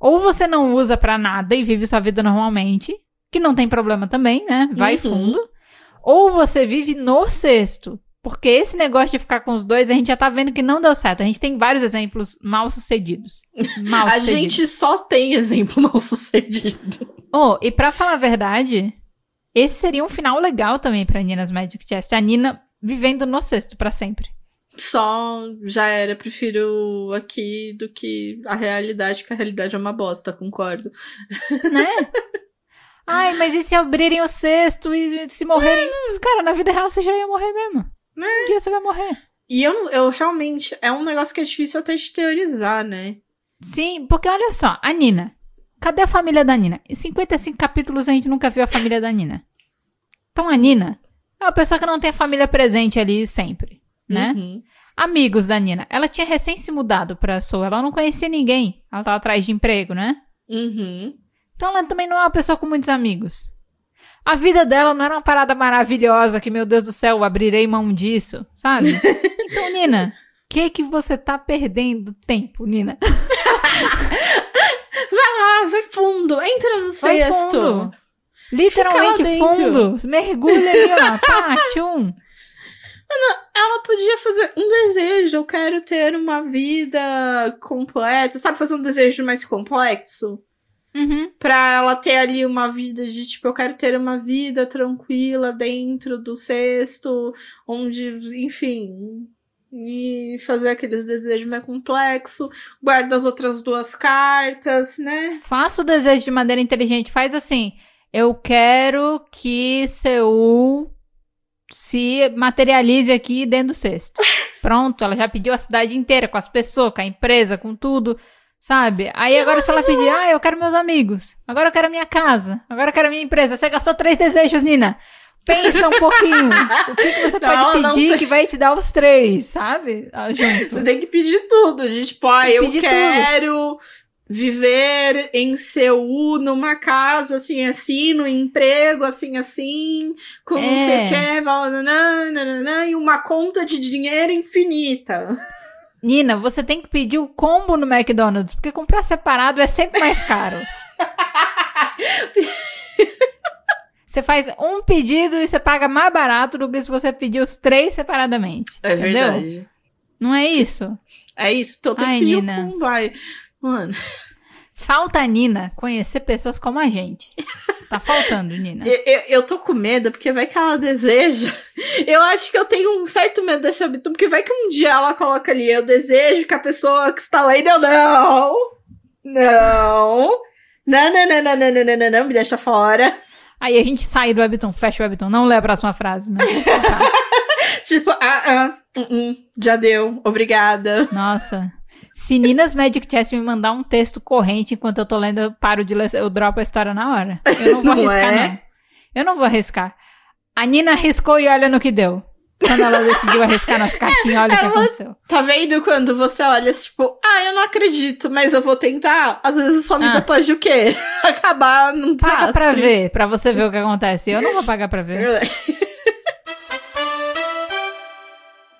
[SPEAKER 1] Ou você não usa pra nada e vive sua vida normalmente, que não tem problema também, né? Vai
[SPEAKER 3] Uhum.
[SPEAKER 1] fundo. Ou você vive no cesto. Porque esse negócio de ficar com os dois, a gente já tá vendo que não deu certo. A gente tem vários exemplos mal sucedidos. [LAUGHS] Mal
[SPEAKER 3] a gente só tem [LAUGHS] exemplo mal sucedido.
[SPEAKER 1] Oh, e pra falar a verdade, esse seria um final legal também pra Nina's Magic Chest. A Nina vivendo no cesto pra sempre.
[SPEAKER 3] Só já era, prefiro aqui do que a realidade, que a realidade é uma bosta, concordo. [LAUGHS]
[SPEAKER 1] Né? Ai, mas e se abrirem o cesto e se morrerem? Cara, na vida real você já ia morrer mesmo. Um dia você vai morrer.
[SPEAKER 3] E eu, eu realmente, é um negócio que é difícil até de teorizar, né?
[SPEAKER 1] Sim, porque olha só, a Nina. Cadê a família da Nina? Em 55 capítulos a gente nunca viu a família da Nina. Então a Nina é uma pessoa que não tem a família presente ali sempre, né?
[SPEAKER 3] Uhum.
[SPEAKER 1] Amigos da Nina. Ela tinha recém se mudado pra Soul, ela não conhecia ninguém. Ela tava atrás de emprego, né?
[SPEAKER 3] Uhum.
[SPEAKER 1] Então ela também não é uma pessoa com muitos amigos. A vida dela não era uma parada maravilhosa que, meu Deus do céu, abrirei mão disso, sabe? [LAUGHS] Então, Nina, o que que você tá perdendo tempo, Nina? [LAUGHS]
[SPEAKER 3] Ah, vai fundo, entra no cesto.
[SPEAKER 1] Literalmente
[SPEAKER 3] lá
[SPEAKER 1] fundo. Mergulha ali, ó. [LAUGHS] Pá, tchum.
[SPEAKER 3] Ela podia fazer um desejo, eu quero ter uma vida completa, sabe? Fazer um desejo mais complexo.
[SPEAKER 1] Uhum.
[SPEAKER 3] Pra ela ter ali uma vida de, tipo, eu quero ter uma vida tranquila dentro do cesto, onde, enfim, e fazer aqueles desejos mais complexos, guarda as outras duas cartas, né?
[SPEAKER 1] Faça o desejo de maneira inteligente. Faz assim. Eu quero que Seul se materialize aqui dentro do cesto. [LAUGHS] Pronto, ela já pediu a cidade inteira, com as pessoas, com a empresa, com tudo, sabe? Aí agora se ela pedir, ah, eu quero meus amigos, agora eu quero a minha casa, agora eu quero a minha empresa. Você gastou três desejos, Nina. Pensa um pouquinho. O que, que você
[SPEAKER 3] Não,
[SPEAKER 1] pode pedir
[SPEAKER 3] tem-
[SPEAKER 1] que vai te dar os três, sabe? Ah, Junto.
[SPEAKER 3] Você tem que pedir tudo. gente. Tipo, ah, eu quero viver em Seul, numa casa assim, assim, no emprego assim, assim, com não sei
[SPEAKER 1] É.
[SPEAKER 3] o que, nananã, nananã, e uma conta de dinheiro infinita.
[SPEAKER 1] Nina, você tem que pedir o combo no McDonald's, porque comprar separado é sempre mais caro. [LAUGHS] Você faz um pedido e você paga mais barato do que se você pedir os três separadamente.
[SPEAKER 3] É
[SPEAKER 1] entendeu?
[SPEAKER 3] verdade.
[SPEAKER 1] Não é isso?
[SPEAKER 3] É isso, então tem
[SPEAKER 1] Ai,
[SPEAKER 3] que pedir
[SPEAKER 1] Nina.
[SPEAKER 3] um combo. Ai, Mano,
[SPEAKER 1] Falta a Nina conhecer pessoas como a gente. Tá faltando, Nina.
[SPEAKER 3] eu, eu, eu tô com medo, porque vai que ela deseja. Eu acho que eu tenho um certo medo dessa habitude, porque vai que um dia ela coloca ali, eu desejo que a pessoa que está lendo, eu não. Não. Não, não, não, não, não, não, não, não, não, me deixa fora.
[SPEAKER 1] Aí a gente sai do Webtoon, fecha o Webtoon, não lê a próxima frase, né? [LAUGHS]
[SPEAKER 3] Tipo, ah, ah, uh, uh, já deu, obrigada.
[SPEAKER 1] Nossa. Se Ninas Magic Chess me mandar um texto corrente enquanto eu tô lendo, eu paro de ler, eu dropo a história na hora. Eu não vou
[SPEAKER 3] Não
[SPEAKER 1] arriscar,
[SPEAKER 3] é?
[SPEAKER 1] não. Eu não vou arriscar. A Nina arriscou e olha no que deu. Quando ela decidiu arriscar nas cartinhas, olha o que
[SPEAKER 3] Ela-
[SPEAKER 1] aconteceu.
[SPEAKER 3] Tá vendo quando você olha, tipo, ah, eu não acredito, mas eu vou tentar? Às vezes sua vida
[SPEAKER 1] Ah.
[SPEAKER 3] pode o quê? [LAUGHS] Acabar num desastre.
[SPEAKER 1] Paga pra ver, pra você ver o que acontece. Eu não vou pagar pra ver.
[SPEAKER 3] Verdade. [LAUGHS]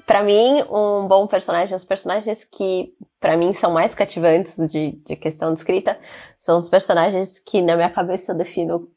[SPEAKER 2] Pra mim, um bom personagem, os personagens que pra mim são mais cativantes de, de questão de escrita, são os personagens que na minha cabeça eu defino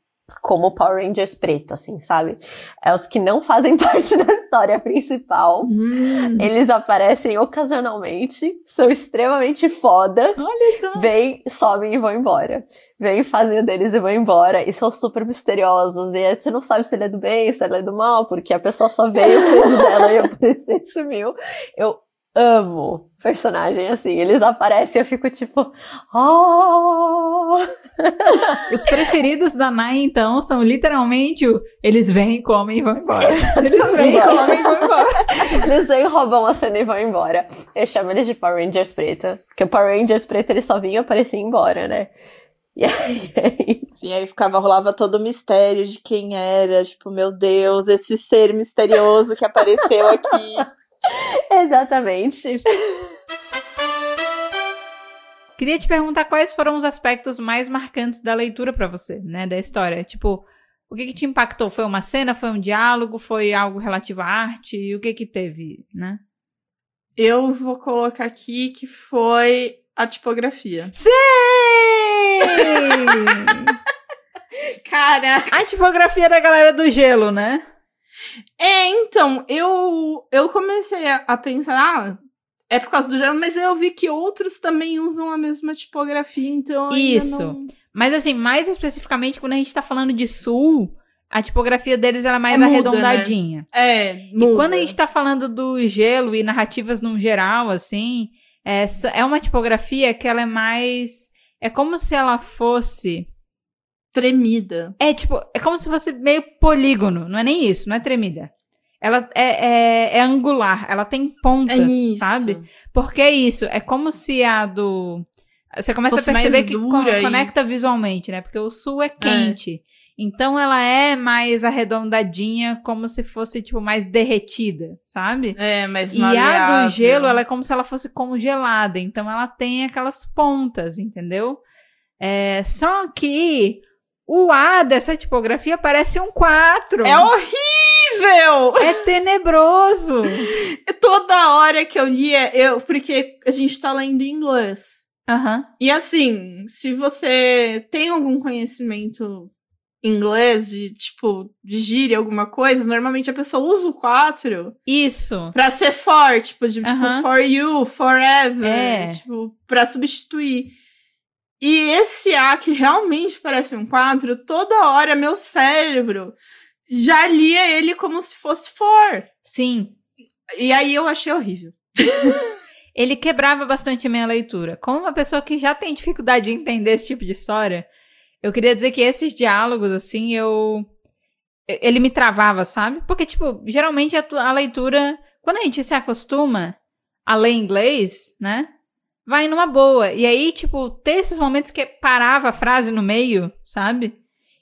[SPEAKER 2] como Power Rangers preto, assim, sabe? É os que não fazem [LAUGHS] parte da história principal.
[SPEAKER 3] Hum.
[SPEAKER 2] Eles aparecem ocasionalmente, são extremamente fodas.
[SPEAKER 1] Olha só.
[SPEAKER 2] Vêm, sobem e vão embora. Vêm, fazem o deles e vão embora. E são super misteriosos. E aí você não sabe se ele é do bem, se ele é do mal, porque a pessoa só veio, fez dela e apareceu [LAUGHS] e sumiu. Eu amo personagem assim. Eles aparecem e eu fico tipo. Oh! [LAUGHS]
[SPEAKER 1] Os preferidos da Nai, então, são literalmente o eles vêm, comem e vão embora. Eles vêm, comem e vão embora. [LAUGHS]
[SPEAKER 2] Eles vêm, roubam a cena e vão embora. Eu chamo eles de Power Rangers preto. Porque o Power Rangers preto ele só vinha, aparecia e ia embora, né? E aí [LAUGHS] é isso.
[SPEAKER 3] E aí ficava, rolava todo o mistério de quem era. Tipo, meu Deus, esse ser misterioso que apareceu aqui. [LAUGHS]
[SPEAKER 2] Exatamente.
[SPEAKER 1] Queria te perguntar quais foram os aspectos mais marcantes da leitura pra você, né, da história. Tipo, o que que te impactou? Foi uma cena, foi um diálogo, foi algo relativo à arte? E o que que teve, né?
[SPEAKER 3] Eu vou colocar aqui que foi a tipografia.
[SPEAKER 1] Sim! [LAUGHS]
[SPEAKER 3] Caraca!
[SPEAKER 1] A tipografia da galera do gelo, né?
[SPEAKER 3] É, então, eu, eu comecei a, a pensar, ah, é por causa do gelo, mas eu vi que outros também usam a mesma tipografia, então.
[SPEAKER 1] Isso.
[SPEAKER 3] não-
[SPEAKER 1] Mas assim, mais especificamente quando a gente tá falando de sul, a tipografia deles ela é mais
[SPEAKER 3] É, muda,
[SPEAKER 1] arredondadinha.
[SPEAKER 3] É,
[SPEAKER 1] E
[SPEAKER 3] muda.
[SPEAKER 1] quando a gente tá falando do gelo e narrativas no geral, assim, essa é uma tipografia que ela é mais. É como se ela fosse.
[SPEAKER 3] Tremida.
[SPEAKER 1] É tipo, é como se fosse meio polígono, não é nem isso, não é tremida. Ela é, é, é angular, ela tem pontas,
[SPEAKER 3] É
[SPEAKER 1] sabe? Porque é isso, é como se a do. Você começa
[SPEAKER 3] Fosse
[SPEAKER 1] a perceber
[SPEAKER 3] mais
[SPEAKER 1] que
[SPEAKER 3] e-
[SPEAKER 1] conecta visualmente, né? Porque o sul é quente. Então ela é mais arredondadinha, como se fosse, tipo, mais derretida, sabe?
[SPEAKER 3] É, mas
[SPEAKER 1] E a do
[SPEAKER 3] maleável.
[SPEAKER 1] gelo, ela é como se ela fosse congelada. Então ela tem aquelas pontas, entendeu? É, só que o A dessa tipografia parece um 4.
[SPEAKER 3] É horrível!
[SPEAKER 1] É tenebroso. [LAUGHS]
[SPEAKER 3] Toda hora que eu lia, eu. Porque a gente tá lendo em inglês.
[SPEAKER 1] Aham.
[SPEAKER 3] E assim, se você tem algum conhecimento inglês de, tipo, de gíria, alguma coisa, normalmente a pessoa usa o 4
[SPEAKER 1] Isso.
[SPEAKER 3] pra ser for, tipo, de, tipo,
[SPEAKER 1] Aham.
[SPEAKER 3] for you, forever,
[SPEAKER 1] É.
[SPEAKER 3] tipo, pra substituir. E esse A que realmente parece um 4, toda hora meu cérebro já lia ele como se fosse for.
[SPEAKER 1] Sim.
[SPEAKER 3] E aí eu achei horrível. [LAUGHS]
[SPEAKER 1] Ele quebrava bastante a minha leitura. Como uma pessoa que já tem dificuldade de entender esse tipo de história, eu queria dizer que esses diálogos, assim, eu. Ele me travava, sabe? Porque, tipo, geralmente a, a leitura, Quando a gente se acostuma a ler inglês, né? Vai numa boa. E aí, tipo, ter esses momentos que parava a frase no meio, sabe?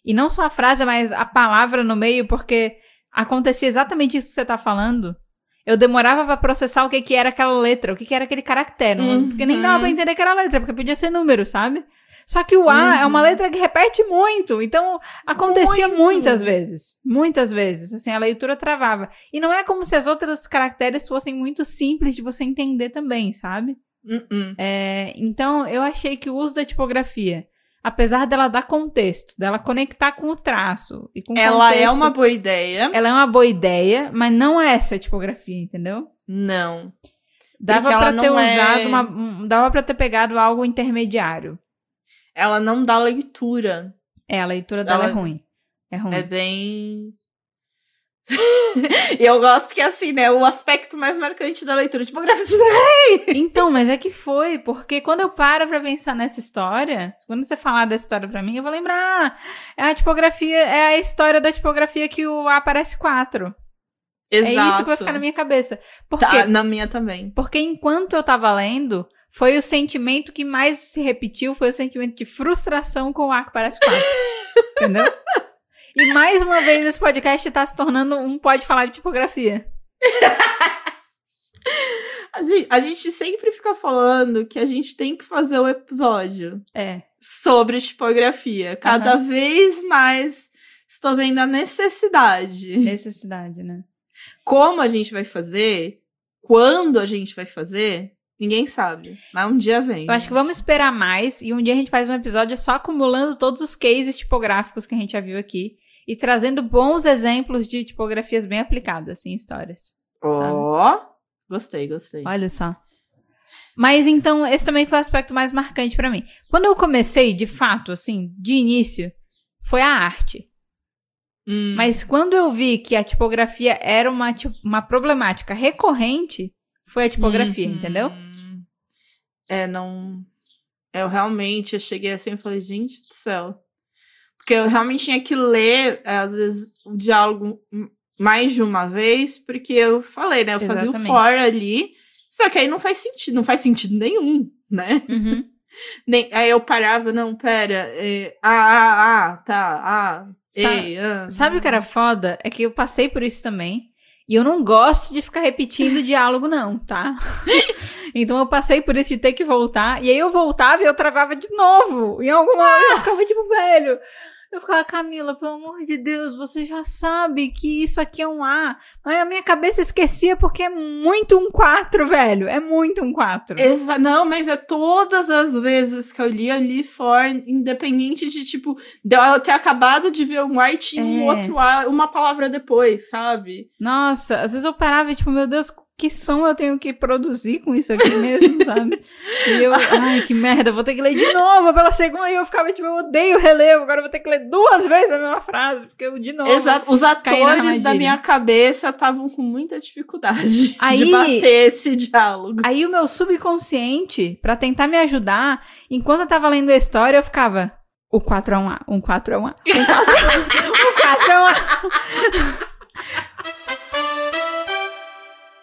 [SPEAKER 1] E não só a frase, mas a palavra no meio, porque acontecia exatamente isso que você tá falando. Eu demorava pra processar o que que era aquela letra, o que que era aquele caractere. não-
[SPEAKER 3] Uhum.
[SPEAKER 1] Porque nem dava pra entender que era letra, porque podia ser número, sabe? Só que o A é uma
[SPEAKER 3] Uhum.
[SPEAKER 1] letra que repete muito. Então, acontecia
[SPEAKER 3] Muito.
[SPEAKER 1] muitas vezes. Muitas vezes. Assim, a leitura travava. E não é como se as outras caracteres fossem muito simples de você entender também, sabe?
[SPEAKER 3] Uh-uh.
[SPEAKER 1] É, então, eu achei que o uso da tipografia, apesar dela dar contexto, dela conectar com o traço e com
[SPEAKER 3] Ela é
[SPEAKER 1] contexto,
[SPEAKER 3] uma boa ideia.
[SPEAKER 1] ela é uma boa ideia, mas não é essa a tipografia, entendeu?
[SPEAKER 3] Não.
[SPEAKER 1] Dava
[SPEAKER 3] ela
[SPEAKER 1] ter
[SPEAKER 3] não é-
[SPEAKER 1] usado uma, um- dava para ter pegado algo intermediário.
[SPEAKER 3] Ela não dá leitura.
[SPEAKER 1] É, a leitura dela
[SPEAKER 3] Ela-
[SPEAKER 1] é ruim. É ruim.
[SPEAKER 3] É bem. [LAUGHS] e eu gosto que assim, né? O aspecto mais marcante da leitura. Tipografia.
[SPEAKER 1] Então, mas é que foi, porque quando eu paro pra pensar nessa história, quando você falar dessa história pra mim, eu vou lembrar, ah, é a tipografia, é a história da tipografia que o A aparece 4.
[SPEAKER 3] Exato.
[SPEAKER 1] É isso que vai ficar na minha cabeça. Por quê?
[SPEAKER 3] Tá, na minha também.
[SPEAKER 1] Porque enquanto eu tava lendo, foi o sentimento que mais se repetiu, foi o sentimento de frustração com o A que aparece 4. [LAUGHS] Entendeu? E mais uma vez esse podcast tá se tornando um pode falar de tipografia. [LAUGHS]
[SPEAKER 3] A gente, a gente sempre fica falando que a gente tem que fazer o episódio
[SPEAKER 1] É.
[SPEAKER 3] sobre tipografia. Cada vez mais estou vendo a necessidade.
[SPEAKER 1] Necessidade, né?
[SPEAKER 3] Como a gente vai fazer, quando a gente vai fazer, ninguém sabe. Mas um dia vem.
[SPEAKER 1] Eu acho que vamos esperar mais e um dia a gente faz um episódio só acumulando todos os cases tipográficos que a gente já viu aqui e trazendo bons exemplos de tipografias bem aplicadas em histórias.
[SPEAKER 3] Ó, gostei, gostei.
[SPEAKER 1] Olha só. Mas então, esse também foi o aspecto mais marcante pra mim. Quando eu comecei, de fato, assim, de início, foi a arte.
[SPEAKER 3] Hum,
[SPEAKER 1] Mas quando eu vi que a tipografia era uma, uma problemática recorrente, foi a tipografia,
[SPEAKER 3] uhum.
[SPEAKER 1] entendeu?
[SPEAKER 3] É, não. Eu realmente eu cheguei assim e falei, gente do céu. Porque eu realmente tinha que ler, é, às vezes, o diálogo mais de uma vez, porque eu falei, né? Eu fazia o
[SPEAKER 1] Exatamente.
[SPEAKER 3] for ali, só que aí não faz sentido, não faz sentido nenhum, né?
[SPEAKER 1] Uhum. [LAUGHS]
[SPEAKER 3] Nem, aí eu parava, não, pera, é, ah, ah, ah, tá, ah,
[SPEAKER 1] Sa-
[SPEAKER 3] ei, ah.
[SPEAKER 1] Sabe o que era foda? É que eu passei por isso também. E eu não gosto de ficar repetindo diálogo, não, tá? [LAUGHS] então eu passei por isso de ter que voltar. E aí eu voltava e eu travava de novo. Em alguma hora eu ficava tipo, velho. Eu ficava, Camila, pelo amor de Deus, você já sabe que isso aqui é um A. Mas a minha cabeça esquecia porque é muito um 4, velho. É muito um 4.
[SPEAKER 3] Exa não, mas é todas as vezes que eu li, eu li for, independente de, tipo, de eu ter acabado de ver um white e um
[SPEAKER 1] É.
[SPEAKER 3] outro A, uma palavra depois, sabe?
[SPEAKER 1] Nossa, às vezes eu parava e tipo, meu Deus, que som eu tenho que produzir com isso aqui mesmo, [LAUGHS] sabe? E eu, ai, que merda, vou ter que ler de novo pela segunda. E eu ficava tipo, eu odeio relevo, agora eu vou ter que ler duas vezes a mesma frase, porque eu de novo.
[SPEAKER 3] Exato. Os atores da minha cabeça estavam com muita dificuldade [LAUGHS]
[SPEAKER 1] Aí-
[SPEAKER 3] de bater esse diálogo.
[SPEAKER 1] Aí o meu subconsciente, pra tentar me ajudar, enquanto eu tava lendo a história, eu ficava. O 4 é um A, um 4 é um A, um 4 é um A, um 4 é um A. [LAUGHS]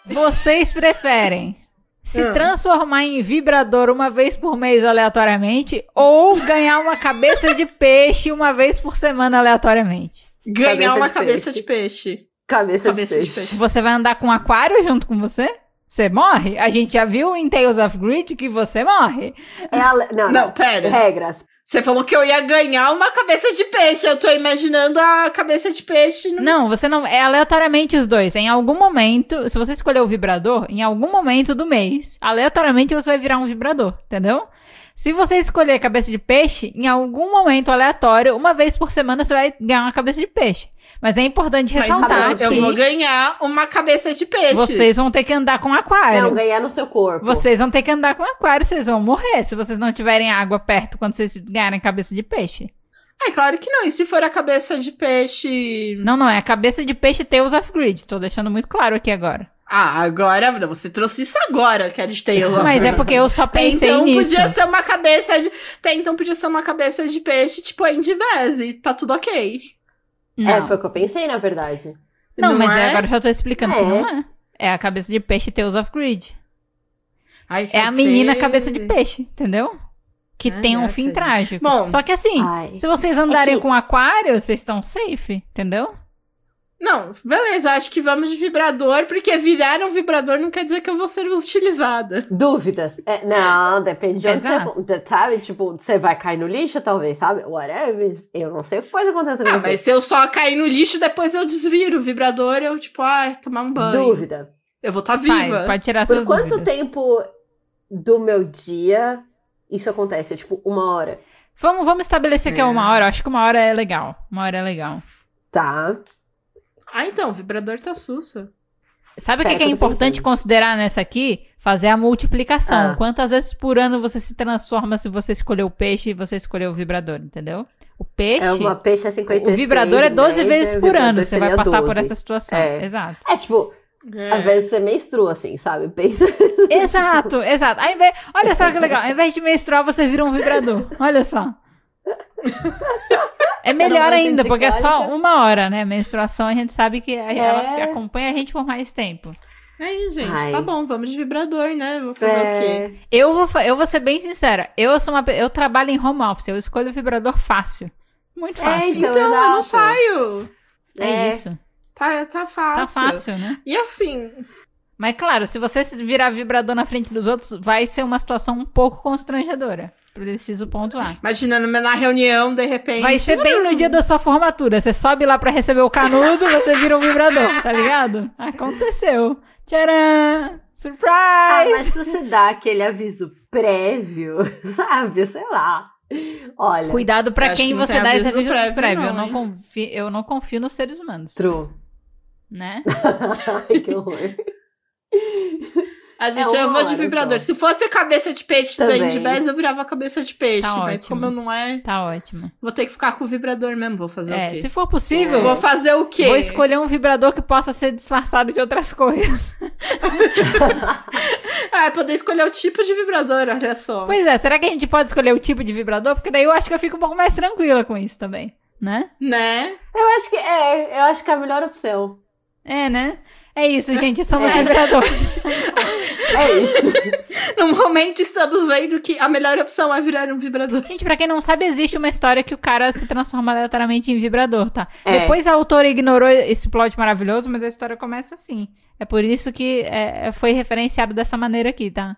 [SPEAKER 1] Vocês preferem se
[SPEAKER 3] Ah.
[SPEAKER 1] transformar em vibrador uma vez por mês aleatoriamente ou ganhar uma cabeça de peixe uma vez por semana aleatoriamente?
[SPEAKER 3] Ganhar
[SPEAKER 2] Cabeça
[SPEAKER 3] uma
[SPEAKER 2] de
[SPEAKER 3] cabeça
[SPEAKER 2] peixe.
[SPEAKER 3] de peixe.
[SPEAKER 2] Cabeça,
[SPEAKER 3] Cabeça
[SPEAKER 2] de
[SPEAKER 3] de
[SPEAKER 2] peixe.
[SPEAKER 3] peixe.
[SPEAKER 1] Você vai andar com um aquário junto com você? Você morre? A gente já viu em Tales of Grid que você morre.
[SPEAKER 2] É ale... Não,
[SPEAKER 3] Não,
[SPEAKER 2] não.
[SPEAKER 3] pera.
[SPEAKER 2] Regras.
[SPEAKER 3] Você falou que eu ia ganhar uma cabeça de peixe. Eu tô imaginando a cabeça de peixe no.
[SPEAKER 1] Não, você não. É aleatoriamente os dois. Em algum momento, se você escolher o vibrador, em algum momento do mês, aleatoriamente você vai virar um vibrador, entendeu? Se você escolher cabeça de peixe, em algum momento aleatório, uma vez por semana você vai ganhar uma cabeça de peixe. Mas é importante
[SPEAKER 3] Mas
[SPEAKER 1] ressaltar
[SPEAKER 3] eu
[SPEAKER 1] que
[SPEAKER 3] vou ganhar uma cabeça de peixe.
[SPEAKER 1] vocês vão ter que andar com
[SPEAKER 2] Não,
[SPEAKER 1] aquário.
[SPEAKER 2] ganhar no seu corpo.
[SPEAKER 1] Vocês vão ter que andar com aquário, vocês vão morrer se vocês não tiverem água perto quando vocês ganharem cabeça de peixe.
[SPEAKER 3] É claro que não. E se for a cabeça de peixe.
[SPEAKER 1] Não, não, é a cabeça de peixe Tales of Grid. Tô deixando muito claro aqui agora.
[SPEAKER 3] Ah, agora. Você trouxe isso agora, que é de Tales of
[SPEAKER 1] Mas é
[SPEAKER 3] Grid.
[SPEAKER 1] porque eu só pensei
[SPEAKER 3] então
[SPEAKER 1] nisso.
[SPEAKER 3] podia ser uma cabeça de. Até então podia ser uma cabeça de peixe, tipo Andy Beze. Tá tudo ok.
[SPEAKER 1] Não,
[SPEAKER 2] É, foi o que eu pensei, na verdade.
[SPEAKER 1] não,
[SPEAKER 3] Não
[SPEAKER 1] mas
[SPEAKER 3] é?
[SPEAKER 1] agora eu já tô explicando que
[SPEAKER 2] É.
[SPEAKER 1] não é. É a cabeça de peixe Tales of Greed.
[SPEAKER 5] Ai,
[SPEAKER 1] É a menina
[SPEAKER 5] ser.
[SPEAKER 1] cabeça de peixe, entendeu? Que
[SPEAKER 5] Ah,
[SPEAKER 1] tem um fim trágico.
[SPEAKER 5] Bom,
[SPEAKER 1] Só que assim,
[SPEAKER 2] Ai.
[SPEAKER 1] se vocês andarem
[SPEAKER 2] É que-
[SPEAKER 1] com aquário, vocês estão safe, entendeu?
[SPEAKER 5] Não, beleza, eu acho que vamos de vibrador, porque virar um vibrador não quer dizer que eu vou ser utilizada.
[SPEAKER 2] Dúvidas. É, não, depende de onde
[SPEAKER 1] Exato.
[SPEAKER 2] você. Sabe? Tipo, você vai cair no lixo, talvez, sabe? Whatever. Eu não sei o que pode acontecer com
[SPEAKER 5] Ah,
[SPEAKER 2] você.
[SPEAKER 5] mas se eu só cair no lixo, depois eu desviro o vibrador, eu, tipo, ai, tomar um banho.
[SPEAKER 2] Dúvida.
[SPEAKER 5] Eu vou estar
[SPEAKER 1] Vai,
[SPEAKER 5] viva.
[SPEAKER 1] pode tirar
[SPEAKER 2] Por
[SPEAKER 1] suas
[SPEAKER 2] quanto
[SPEAKER 1] dúvidas.
[SPEAKER 2] tempo do meu dia isso acontece? Tipo, uma hora.
[SPEAKER 1] Vamos, vamos estabelecer que é uma hora. Eu acho que uma hora é legal. Uma hora é legal.
[SPEAKER 2] Tá.
[SPEAKER 5] Ah, então, o vibrador tá sussa.
[SPEAKER 1] Sabe o que, é importante
[SPEAKER 2] pensando.
[SPEAKER 1] considerar nessa aqui? Fazer a multiplicação.
[SPEAKER 2] Ah.
[SPEAKER 1] Quantas vezes por ano você se transforma se você escolher o peixe e você escolher o vibrador, entendeu? O peixe,
[SPEAKER 2] É uma peixe a 56.
[SPEAKER 1] o vibrador é 12
[SPEAKER 2] média,
[SPEAKER 1] vezes
[SPEAKER 2] o
[SPEAKER 1] por
[SPEAKER 2] vibrador
[SPEAKER 1] ano. Você vai passar por
[SPEAKER 2] 12.
[SPEAKER 1] essa situação.
[SPEAKER 2] É.
[SPEAKER 1] Exato.
[SPEAKER 2] É tipo,
[SPEAKER 5] É.
[SPEAKER 2] às vezes você menstrua assim, sabe? [LAUGHS] Pensa.
[SPEAKER 1] Exato, exato. Ao invés, olha só que [LAUGHS] legal. Ao invés de menstruar, você vira um vibrador. Olha só. É melhor ainda, porque é só uma hora, né? Menstruação a gente sabe que a- ela
[SPEAKER 2] É.
[SPEAKER 1] acompanha a gente por mais tempo.
[SPEAKER 5] Aí, gente,
[SPEAKER 2] Ai.
[SPEAKER 5] tá bom, vamos de vibrador, né? Vou fazer o quê?
[SPEAKER 2] É,
[SPEAKER 1] Eu vou, eu vou ser bem sincera. Eu sou uma, eu trabalho em home office. Eu escolho o vibrador fácil. Muito
[SPEAKER 2] É,
[SPEAKER 1] fácil.
[SPEAKER 2] então,
[SPEAKER 5] Então, eu não saio.
[SPEAKER 1] é,
[SPEAKER 2] é.
[SPEAKER 1] isso.
[SPEAKER 5] Tá, tá fácil.
[SPEAKER 1] Tá fácil, né?
[SPEAKER 5] E assim,
[SPEAKER 1] Mas claro, se você se virar vibrador na frente dos outros, vai ser uma situação um pouco constrangedora. Preciso pontuar.
[SPEAKER 5] imagina numa- na reunião, de repente.
[SPEAKER 1] Vai ser bem no dia da sua formatura. Você sobe lá pra receber o canudo, você vira um vibrador, tá ligado? Aconteceu. Tcharam!
[SPEAKER 2] Ah,
[SPEAKER 1] Surprise!
[SPEAKER 2] mas se você dá aquele aviso prévio, [LAUGHS] sabe? Sei lá. Olha.
[SPEAKER 1] Cuidado pra
[SPEAKER 5] Eu acho
[SPEAKER 1] quem
[SPEAKER 5] que não
[SPEAKER 1] você dá esse
[SPEAKER 5] aviso
[SPEAKER 1] prévio.
[SPEAKER 5] prévio,
[SPEAKER 1] eu,
[SPEAKER 5] não,
[SPEAKER 1] não
[SPEAKER 5] hein?
[SPEAKER 1] confio, eu não confio nos seres humanos,
[SPEAKER 2] True.
[SPEAKER 1] Né? [LAUGHS]
[SPEAKER 2] Ai, que horror.
[SPEAKER 5] A gente,
[SPEAKER 2] É
[SPEAKER 5] eu vou de
[SPEAKER 2] hora
[SPEAKER 5] vibrador.
[SPEAKER 2] só.
[SPEAKER 5] Se fosse cabeça de peixe do
[SPEAKER 2] Também.
[SPEAKER 5] Andy Bass, eu virava cabeça de peixe.
[SPEAKER 1] Tá
[SPEAKER 5] mas
[SPEAKER 1] ótimo.
[SPEAKER 5] como eu não é,
[SPEAKER 1] Tá ótimo.
[SPEAKER 5] vou ter que ficar com o vibrador mesmo. Vou fazer
[SPEAKER 1] É,
[SPEAKER 5] o quê?
[SPEAKER 1] se for possível,
[SPEAKER 5] Vou fazer o quê?
[SPEAKER 1] vou escolher um vibrador que possa ser disfarçado de outras coisas. [LAUGHS]
[SPEAKER 5] Ah, poder escolher o tipo de vibrador, olha só.
[SPEAKER 1] Pois é, será que a gente pode escolher o tipo de vibrador? Porque daí eu acho que eu fico um pouco mais tranquila com isso também, né?
[SPEAKER 5] Né?
[SPEAKER 2] Eu acho que é, eu acho que é a melhor opção.
[SPEAKER 1] É, né? É isso, gente. Somos
[SPEAKER 2] É.
[SPEAKER 1] vibradores.
[SPEAKER 2] É isso. [LAUGHS]
[SPEAKER 5] No momento estamos vendo que a melhor opção é virar um vibrador.
[SPEAKER 1] Gente, pra quem não sabe, existe uma história que o cara se transforma aleatoriamente em vibrador, tá?
[SPEAKER 2] É.
[SPEAKER 1] Depois a autora ignorou esse plot maravilhoso, mas a história começa assim. É por isso que é, foi referenciado dessa maneira aqui, tá?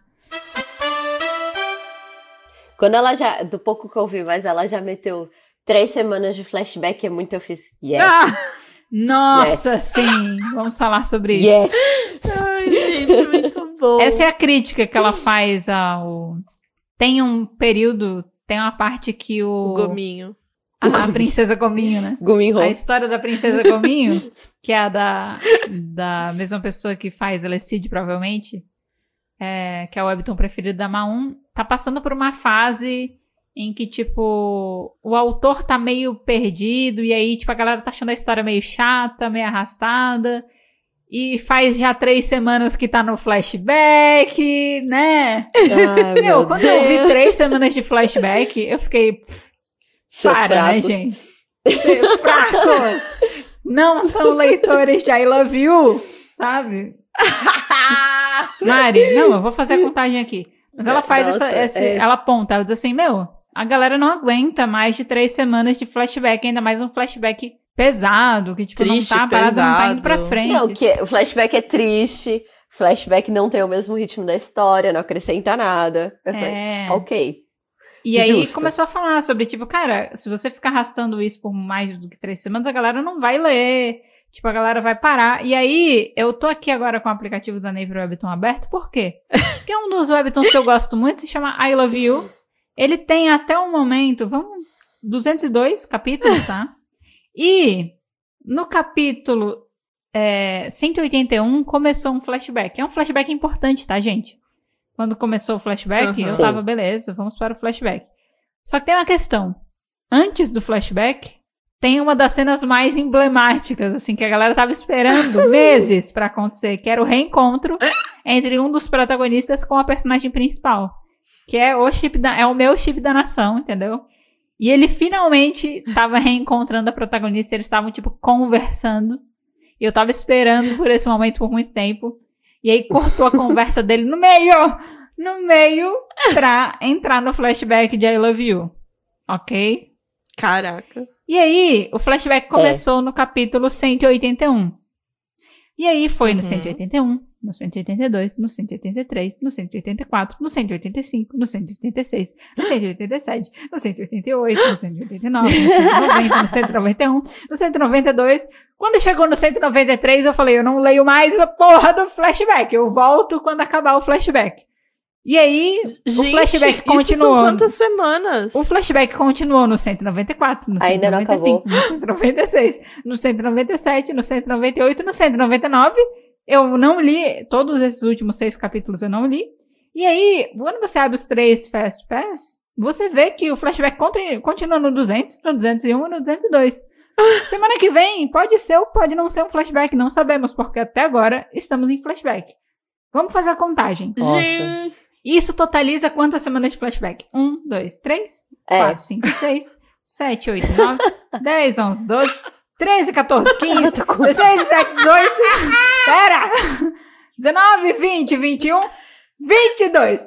[SPEAKER 2] Quando ela já, do pouco que eu vi, mas ela já meteu três semanas de flashback, é muito eu fiz. Yes.
[SPEAKER 5] Ah!
[SPEAKER 1] Nossa,
[SPEAKER 2] Yes.
[SPEAKER 1] sim! Vamos falar sobre isso.
[SPEAKER 2] Yes.
[SPEAKER 5] Ai, gente, muito [LAUGHS] bom.
[SPEAKER 1] Essa é a crítica que ela faz ao. Tem um período, tem uma parte que o.
[SPEAKER 5] o gominho.
[SPEAKER 1] a, a princesa Gominho, né?
[SPEAKER 2] Guminho.
[SPEAKER 1] A história da princesa Gominho, que é a da, da mesma pessoa que faz Elecide, provavelmente, é, que é o webtoon preferido da Maun, tá passando por uma fase em que, tipo, o autor tá meio perdido, e aí, tipo, a galera tá achando a história meio chata, meio arrastada, e faz já três semanas que tá no flashback, né?
[SPEAKER 2] Ai,
[SPEAKER 1] Meu, quando eu vi
[SPEAKER 2] Deus.
[SPEAKER 1] três semanas de flashback, eu fiquei, pff,
[SPEAKER 2] Seus
[SPEAKER 1] para,
[SPEAKER 2] fracos.
[SPEAKER 1] né, gente? Vocês fracos! Não são leitores de I Love You, sabe? [LAUGHS] Mari, não, eu vou fazer a contagem aqui. Mas ela faz
[SPEAKER 2] Nossa,
[SPEAKER 1] essa. esse-
[SPEAKER 2] é.
[SPEAKER 1] Ela aponta, ela diz assim: Meu, a galera não aguenta mais de três semanas de flashback, ainda mais um flashback pesado, que, tipo,
[SPEAKER 5] Triste,
[SPEAKER 1] não tá, a parada não tá indo pra
[SPEAKER 5] pesado.
[SPEAKER 1] frente.
[SPEAKER 2] Não, que o flashback é triste, flashback não tem o mesmo ritmo da história, não acrescenta nada. Eu falei,
[SPEAKER 1] é.
[SPEAKER 2] ok.
[SPEAKER 1] E aí
[SPEAKER 2] Justo.
[SPEAKER 1] começou a falar sobre, tipo, cara, se você ficar arrastando isso por mais do que três semanas, a galera não vai ler. Tipo, a galera vai parar. E aí, eu tô aqui agora com o aplicativo da Naver Webtoon aberto, por quê? [LAUGHS] Porque um dos webtoons que eu gosto muito se chama I Love You. Ele tem até o momento, vamos, 202 capítulos, tá? E no capítulo é, 181 começou um flashback. É um flashback importante, tá, gente? Quando começou o flashback,
[SPEAKER 5] Aham.
[SPEAKER 1] eu
[SPEAKER 2] Sim.
[SPEAKER 1] tava, beleza, vamos para o flashback. Só que tem uma questão. Antes do flashback, tem uma das cenas mais emblemáticas, assim, que a galera tava esperando [LAUGHS] meses pra acontecer, que era o reencontro entre um dos protagonistas com a personagem principal. Que é o chip da, é o meu chip da nação, entendeu? E ele finalmente tava reencontrando a protagonista, eles estavam, tipo, conversando. E eu tava esperando por esse momento por muito tempo. E aí cortou a [LAUGHS] conversa dele no meio, no meio, pra entrar no flashback de I Love You. Ok?
[SPEAKER 5] Caraca.
[SPEAKER 1] E aí, o flashback começou no capítulo 181. E aí foi no
[SPEAKER 5] Uhum.
[SPEAKER 1] 181, no 182, no 183, no 184, no 185, no 186, no 187, no 188, no 189, no 190, no 191, no 192. Quando chegou no 193, eu falei, eu não leio mais a porra do flashback. Eu volto quando acabar o flashback. E aí, o flashback
[SPEAKER 5] isso são
[SPEAKER 1] continuou.
[SPEAKER 5] quantas semanas?
[SPEAKER 1] O flashback continuou no 194, no
[SPEAKER 2] Ainda não
[SPEAKER 1] 195, no 196, no 197, no 198, no 199. Eu não li, todos esses últimos seis capítulos eu não li. E aí, quando você abre os três Fast Pass, você vê que o flashback conti- continua no 200, no 201 e no 202. [LAUGHS] Semana que vem pode ser ou pode não ser um flashback, não sabemos, porque até agora estamos em flashback. Vamos fazer a contagem.
[SPEAKER 2] Nossa.
[SPEAKER 1] Isso totaliza quantas semanas de flashback? Um, dois, três,
[SPEAKER 2] É.
[SPEAKER 1] 4, 5, 6, 7, 8, 9, 10, 11, 12, 13, 14, 15,
[SPEAKER 2] Eu tô com-
[SPEAKER 1] 16, 17, 18, pera! 19, 20, 21, 22.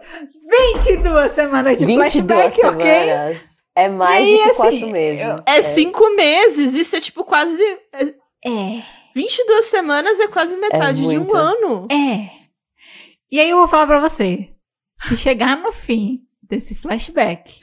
[SPEAKER 1] 22 semanas de
[SPEAKER 2] 22
[SPEAKER 1] flashback, ok?
[SPEAKER 2] semanas. É mais
[SPEAKER 1] aí,
[SPEAKER 2] de
[SPEAKER 1] assim,
[SPEAKER 2] quatro meses.
[SPEAKER 1] eu-
[SPEAKER 5] é cinco meses. Isso é tipo quase.
[SPEAKER 1] É,
[SPEAKER 5] 22 semanas é quase metade de um ano.
[SPEAKER 1] é. E aí eu vou falar pra você. Se chegar no fim desse flashback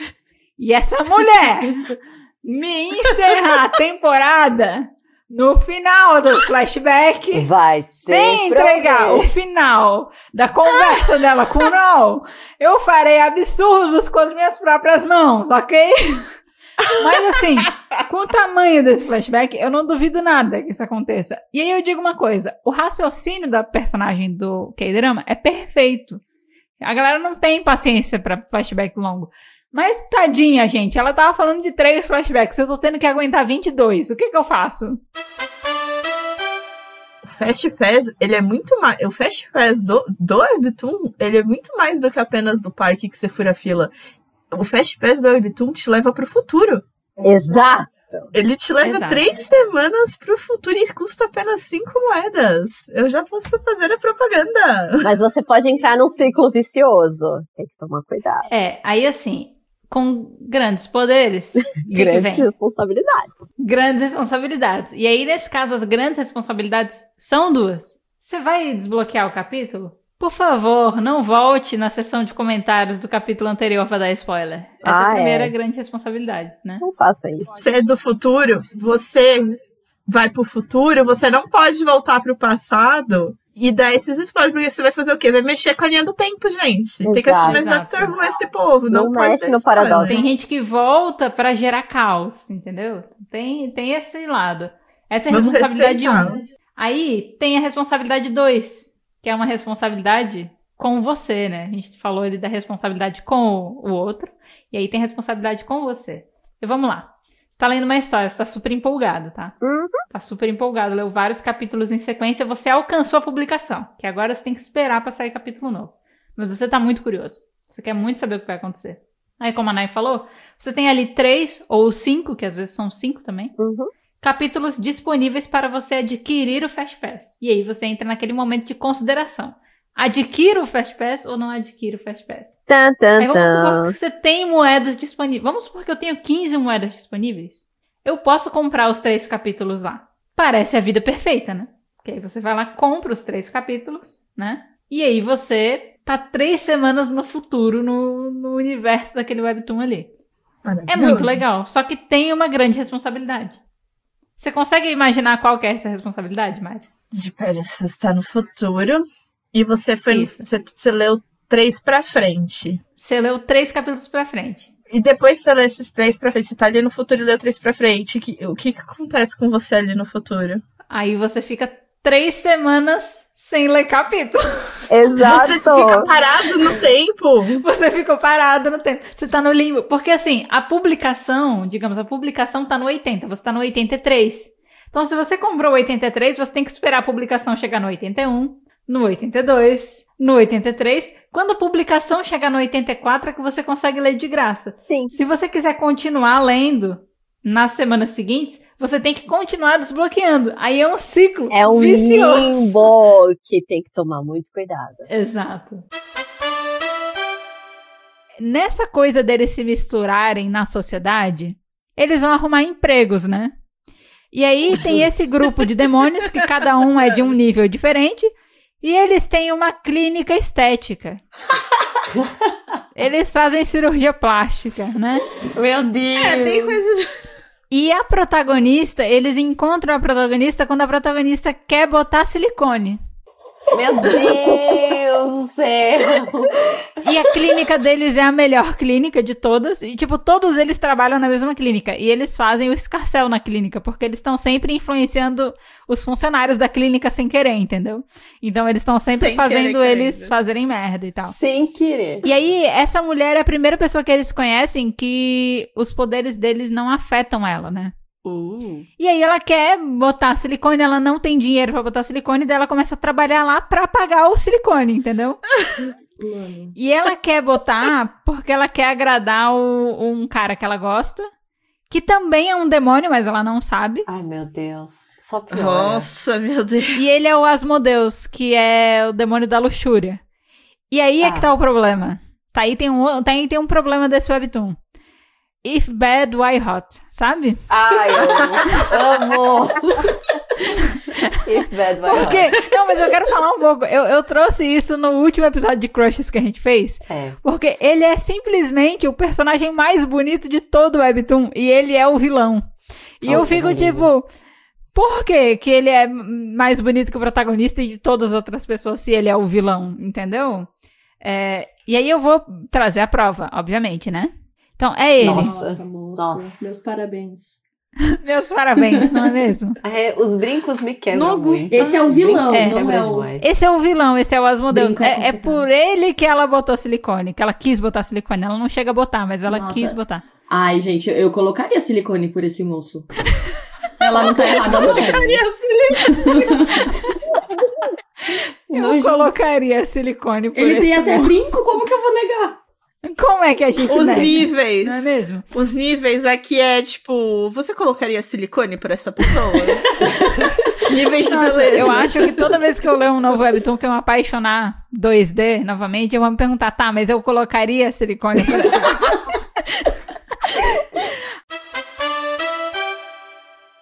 [SPEAKER 1] e essa mulher [LAUGHS] me encerrar a temporada no final do flashback,
[SPEAKER 2] Vai
[SPEAKER 1] sem entregar o
[SPEAKER 2] problema.
[SPEAKER 1] final da conversa dela com o Noel, eu farei absurdos com as minhas próprias mãos, ok? Mas assim, com o tamanho desse flashback, eu não duvido nada que isso aconteça. E aí eu digo uma coisa: o raciocínio da personagem do K-drama é perfeito. A galera não tem paciência pra flashback longo. Mas tadinha, gente, ela tava falando de três flashbacks. Eu tô tendo que aguentar 22. O que que eu faço?
[SPEAKER 3] O Fast Pass, ele é muito mais. O Fast Pass do, do Webtoon, ele é muito mais do que apenas do parque que você fura fila. O Fast Pass do Webtoon te leva pro futuro.
[SPEAKER 2] Exato.
[SPEAKER 3] Ele te leva
[SPEAKER 1] Exato.
[SPEAKER 3] três semanas pro futuro e custa apenas cinco moedas. Eu já posso fazer a propaganda.
[SPEAKER 2] Mas você pode entrar num ciclo vicioso. Tem que tomar cuidado.
[SPEAKER 1] É, aí assim, com grandes poderes, [LAUGHS] o
[SPEAKER 2] Grandes
[SPEAKER 1] vem?
[SPEAKER 2] responsabilidades.
[SPEAKER 1] Grandes responsabilidades. E aí, nesse caso, as grandes responsabilidades são duas. Você vai desbloquear o capítulo? Por favor, não volte na sessão de comentários do capítulo anterior pra dar spoiler. Essa é
[SPEAKER 2] Ah,
[SPEAKER 1] a primeira
[SPEAKER 2] é.
[SPEAKER 1] grande responsabilidade, né?
[SPEAKER 2] Não faça isso.
[SPEAKER 3] Você é do futuro, você vai pro futuro, você não pode voltar pro passado e dar esses spoilers, porque você vai fazer o quê? Vai mexer com a linha do tempo, gente. Tem que assistir mais
[SPEAKER 1] Exato.
[SPEAKER 3] Who esse povo. Não,
[SPEAKER 2] Não
[SPEAKER 3] pode
[SPEAKER 2] mexe no paradoxo.
[SPEAKER 1] Tem gente que volta pra gerar caos, entendeu? Tem, tem esse lado. Essa é a
[SPEAKER 3] Vamos
[SPEAKER 1] responsabilidade
[SPEAKER 3] respeitar.
[SPEAKER 1] 1. Aí tem a responsabilidade 2, que é uma responsabilidade com você, né? A gente falou ali da responsabilidade com o, o outro, e aí tem responsabilidade com você. E vamos lá. Você tá lendo uma história, você tá super empolgado, tá?
[SPEAKER 2] Uhum.
[SPEAKER 1] Tá super empolgado, leu vários capítulos em sequência, você alcançou a publicação, que agora você tem que esperar pra sair capítulo novo. Mas você tá muito curioso. Você quer muito saber o que vai acontecer. Aí, como a Nai falou, você tem ali três ou cinco, que às vezes são cinco também,
[SPEAKER 2] Uhum.
[SPEAKER 1] capítulos disponíveis para você adquirir o Fast Pass. E aí você entra naquele momento de consideração. Adquira o Fast Pass ou não adquira o Fast Pass?
[SPEAKER 2] Tan, tan,
[SPEAKER 1] Aí vamos supor que você tem moedas disponíveis. Vamos supor que eu tenho 15 moedas disponíveis. Eu posso comprar os três capítulos lá. Parece a vida perfeita, né? Porque aí você vai lá, compra os três capítulos, né? E aí você tá três semanas no futuro, no, no universo daquele webtoon ali. É muito legal. Só que tem uma grande responsabilidade. Você consegue imaginar qual que é essa responsabilidade, Mari?
[SPEAKER 3] De- Pera, você está no futuro e você foi. Você, você leu três pra frente.
[SPEAKER 1] Você leu três capítulos pra frente.
[SPEAKER 3] E depois você lê esses três pra frente. Você tá ali no futuro e leu três pra frente. Que- o que, que acontece com você ali no futuro?
[SPEAKER 1] Aí você fica três semanas sem ler capítulo. [LAUGHS]
[SPEAKER 2] Exato.
[SPEAKER 3] Você fica parado no tempo. [LAUGHS]
[SPEAKER 1] Você ficou parado no tempo. Você tá no limbo. Porque assim, a publicação, digamos, a publicação tá no 80, você tá no 83. Então, se você comprou o 83, você tem que esperar a publicação chegar no 81, no 82, no 83. Quando a publicação chegar no 84, é que você consegue ler de graça.
[SPEAKER 2] Sim.
[SPEAKER 1] Se você quiser continuar lendo, nas semanas seguintes, você tem que continuar desbloqueando. Aí é um ciclo
[SPEAKER 2] É um
[SPEAKER 1] vicioso.
[SPEAKER 2] limbo que tem que tomar muito cuidado.
[SPEAKER 1] Exato. Nessa coisa deles se misturarem na sociedade, eles vão arrumar empregos, né? E aí tem [LAUGHS] esse grupo de demônios que cada um é de um nível diferente e eles têm uma clínica estética. [LAUGHS] Eles fazem cirurgia plástica, né?
[SPEAKER 2] Meu Deus!
[SPEAKER 3] É bem coisa.
[SPEAKER 1] E a protagonista, eles encontram a protagonista quando a protagonista quer botar silicone.
[SPEAKER 2] Meu Deus do céu!
[SPEAKER 1] E a clínica deles é a melhor clínica de todas. E, tipo, todos eles trabalham na mesma clínica. E eles fazem o escarcel na clínica, porque eles estão sempre influenciando os funcionários da clínica sem querer, entendeu? Então eles estão sempre
[SPEAKER 3] Sem
[SPEAKER 1] fazendo
[SPEAKER 3] querer,
[SPEAKER 1] eles
[SPEAKER 3] querendo.
[SPEAKER 1] fazerem merda e tal.
[SPEAKER 2] Sem querer.
[SPEAKER 1] E aí, essa mulher é a primeira pessoa que eles conhecem que os poderes deles não afetam ela, né?
[SPEAKER 3] Uh.
[SPEAKER 1] E aí ela quer botar silicone, ela não tem dinheiro pra botar silicone, daí ela começa a trabalhar lá pra pagar o silicone, entendeu? [LAUGHS] E ela quer botar porque ela quer agradar o- um cara que ela gosta, que também é um demônio, mas ela não sabe.
[SPEAKER 2] Ai, meu Deus. Só piora.
[SPEAKER 3] Nossa, meu Deus.
[SPEAKER 1] E ele é o Asmodeus, que é o demônio da luxúria. E aí é
[SPEAKER 2] Ah.
[SPEAKER 1] que tá o problema. Tá aí tem um, tá aí tem um problema desse webtoon. If bad, why hot? Sabe?
[SPEAKER 2] Ai, amo. amo. If bad, vai
[SPEAKER 1] Porque. Não, mas eu quero falar um pouco. Eu, eu trouxe isso no último episódio de Crushes que a gente fez.
[SPEAKER 2] É.
[SPEAKER 1] Porque ele é simplesmente o personagem mais bonito de todo o Webtoon. E ele é o vilão. E eu fico tipo. Por que, que ele é mais bonito que o protagonista e de todas as outras pessoas se ele é o vilão? Entendeu? É, e aí eu vou trazer a prova, obviamente, né? Então, é ele.
[SPEAKER 2] Nossa.
[SPEAKER 4] Nossa, moço.
[SPEAKER 2] Nossa.
[SPEAKER 4] Meus parabéns. [LAUGHS]
[SPEAKER 1] Meus parabéns, não é mesmo? [LAUGHS]
[SPEAKER 2] É, os brincos me quebram muito.
[SPEAKER 4] Esse é o vilão,
[SPEAKER 1] É.
[SPEAKER 4] não é o...
[SPEAKER 1] Esse é o vilão, esse é o Asmodeus.
[SPEAKER 4] É
[SPEAKER 1] É, é por ele que ela botou silicone, que ela quis botar silicone. Ela não chega a botar, mas ela
[SPEAKER 4] Nossa.
[SPEAKER 1] quis botar.
[SPEAKER 4] Ai, gente, eu colocaria silicone por esse moço. [LAUGHS] Ela não tá errada, não.
[SPEAKER 1] Eu colocaria silicone por
[SPEAKER 4] Ele
[SPEAKER 1] esse
[SPEAKER 4] tem até
[SPEAKER 1] moço.
[SPEAKER 4] brinco, como que eu vou negar?
[SPEAKER 1] Como é que a gente
[SPEAKER 3] Os
[SPEAKER 1] nega?
[SPEAKER 3] níveis.
[SPEAKER 1] Não é mesmo?
[SPEAKER 3] Os níveis aqui é tipo. Você colocaria silicone pra essa pessoa? [LAUGHS] níveis de
[SPEAKER 1] Nossa,
[SPEAKER 3] beleza.
[SPEAKER 1] eu acho que toda vez que eu ler um novo webtoon que eu me apaixonar 2D novamente, eu vou me perguntar, tá, mas eu colocaria silicone por essa pessoa? [LAUGHS]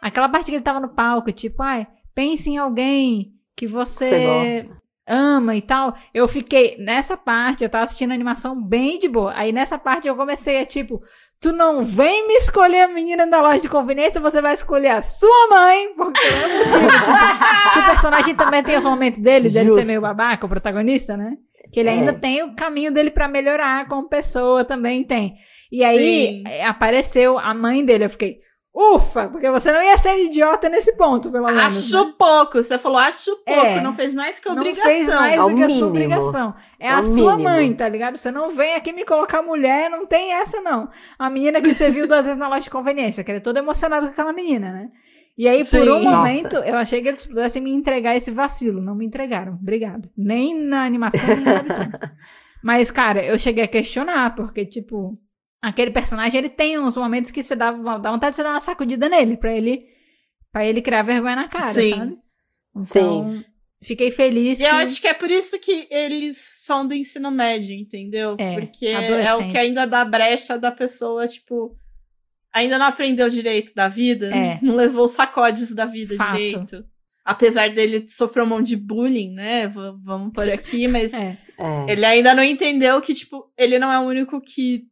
[SPEAKER 1] Aquela parte que ele tava no palco, tipo, ai, pense em alguém que você,
[SPEAKER 2] Você gosta.
[SPEAKER 1] Ama e tal. Eu fiquei, nessa parte, eu tava assistindo a animação bem de boa. Aí nessa parte eu comecei a tipo, tu não vem me escolher a menina da loja de conveniência, você vai escolher a sua mãe, porque eu não tive, tipo, [LAUGHS] que o personagem também tem os momentos dele, dele ser
[SPEAKER 2] Justo.
[SPEAKER 1] meio babaca, o protagonista, né? Que ele ainda
[SPEAKER 2] É.
[SPEAKER 1] tem o caminho dele pra melhorar como pessoa, também tem. E aí
[SPEAKER 3] Sim.
[SPEAKER 1] apareceu a mãe dele, eu fiquei, ufa, porque você não ia ser idiota nesse ponto, pelo menos.
[SPEAKER 3] Acho
[SPEAKER 1] né?
[SPEAKER 3] pouco. Você falou, acho pouco.
[SPEAKER 1] É.
[SPEAKER 3] Não fez mais que
[SPEAKER 1] Não
[SPEAKER 3] obrigação.
[SPEAKER 1] fez mais
[SPEAKER 2] É
[SPEAKER 1] do que a sua
[SPEAKER 2] mínimo.
[SPEAKER 1] obrigação. É
[SPEAKER 2] É
[SPEAKER 1] a sua
[SPEAKER 2] mínimo.
[SPEAKER 1] mãe, tá ligado? Você não vem aqui me colocar mulher, não tem essa, não. A menina que você viu duas vezes na loja de conveniência, que ele é todo emocionado com aquela menina, né? E aí, por
[SPEAKER 3] Sim.
[SPEAKER 1] um
[SPEAKER 2] Nossa.
[SPEAKER 1] momento, eu achei que eles pudessem me entregar esse vacilo. Não me entregaram. Obrigado. Nem na animação, nem na. [LAUGHS] Mas, cara, eu cheguei a questionar, porque, tipo, aquele personagem, ele tem uns momentos que você dá, dá vontade de você dar uma sacudida nele, pra ele, pra ele criar vergonha na cara,
[SPEAKER 3] Sim.
[SPEAKER 1] sabe? Então, fiquei feliz
[SPEAKER 3] E eu
[SPEAKER 1] que...
[SPEAKER 3] acho que é por isso que eles são do ensino médio, entendeu?
[SPEAKER 1] É,
[SPEAKER 3] Porque é o que ainda dá brecha da pessoa, tipo. Ainda não aprendeu direito da vida,
[SPEAKER 1] É. [LAUGHS]
[SPEAKER 3] não levou sacodes da vida
[SPEAKER 1] Fato.
[SPEAKER 3] direito. Apesar dele sofrer um monte de bullying, né? V- vamos por aqui, mas [LAUGHS]
[SPEAKER 1] É,
[SPEAKER 2] É.
[SPEAKER 3] ele ainda não entendeu que, tipo, ele não é o único que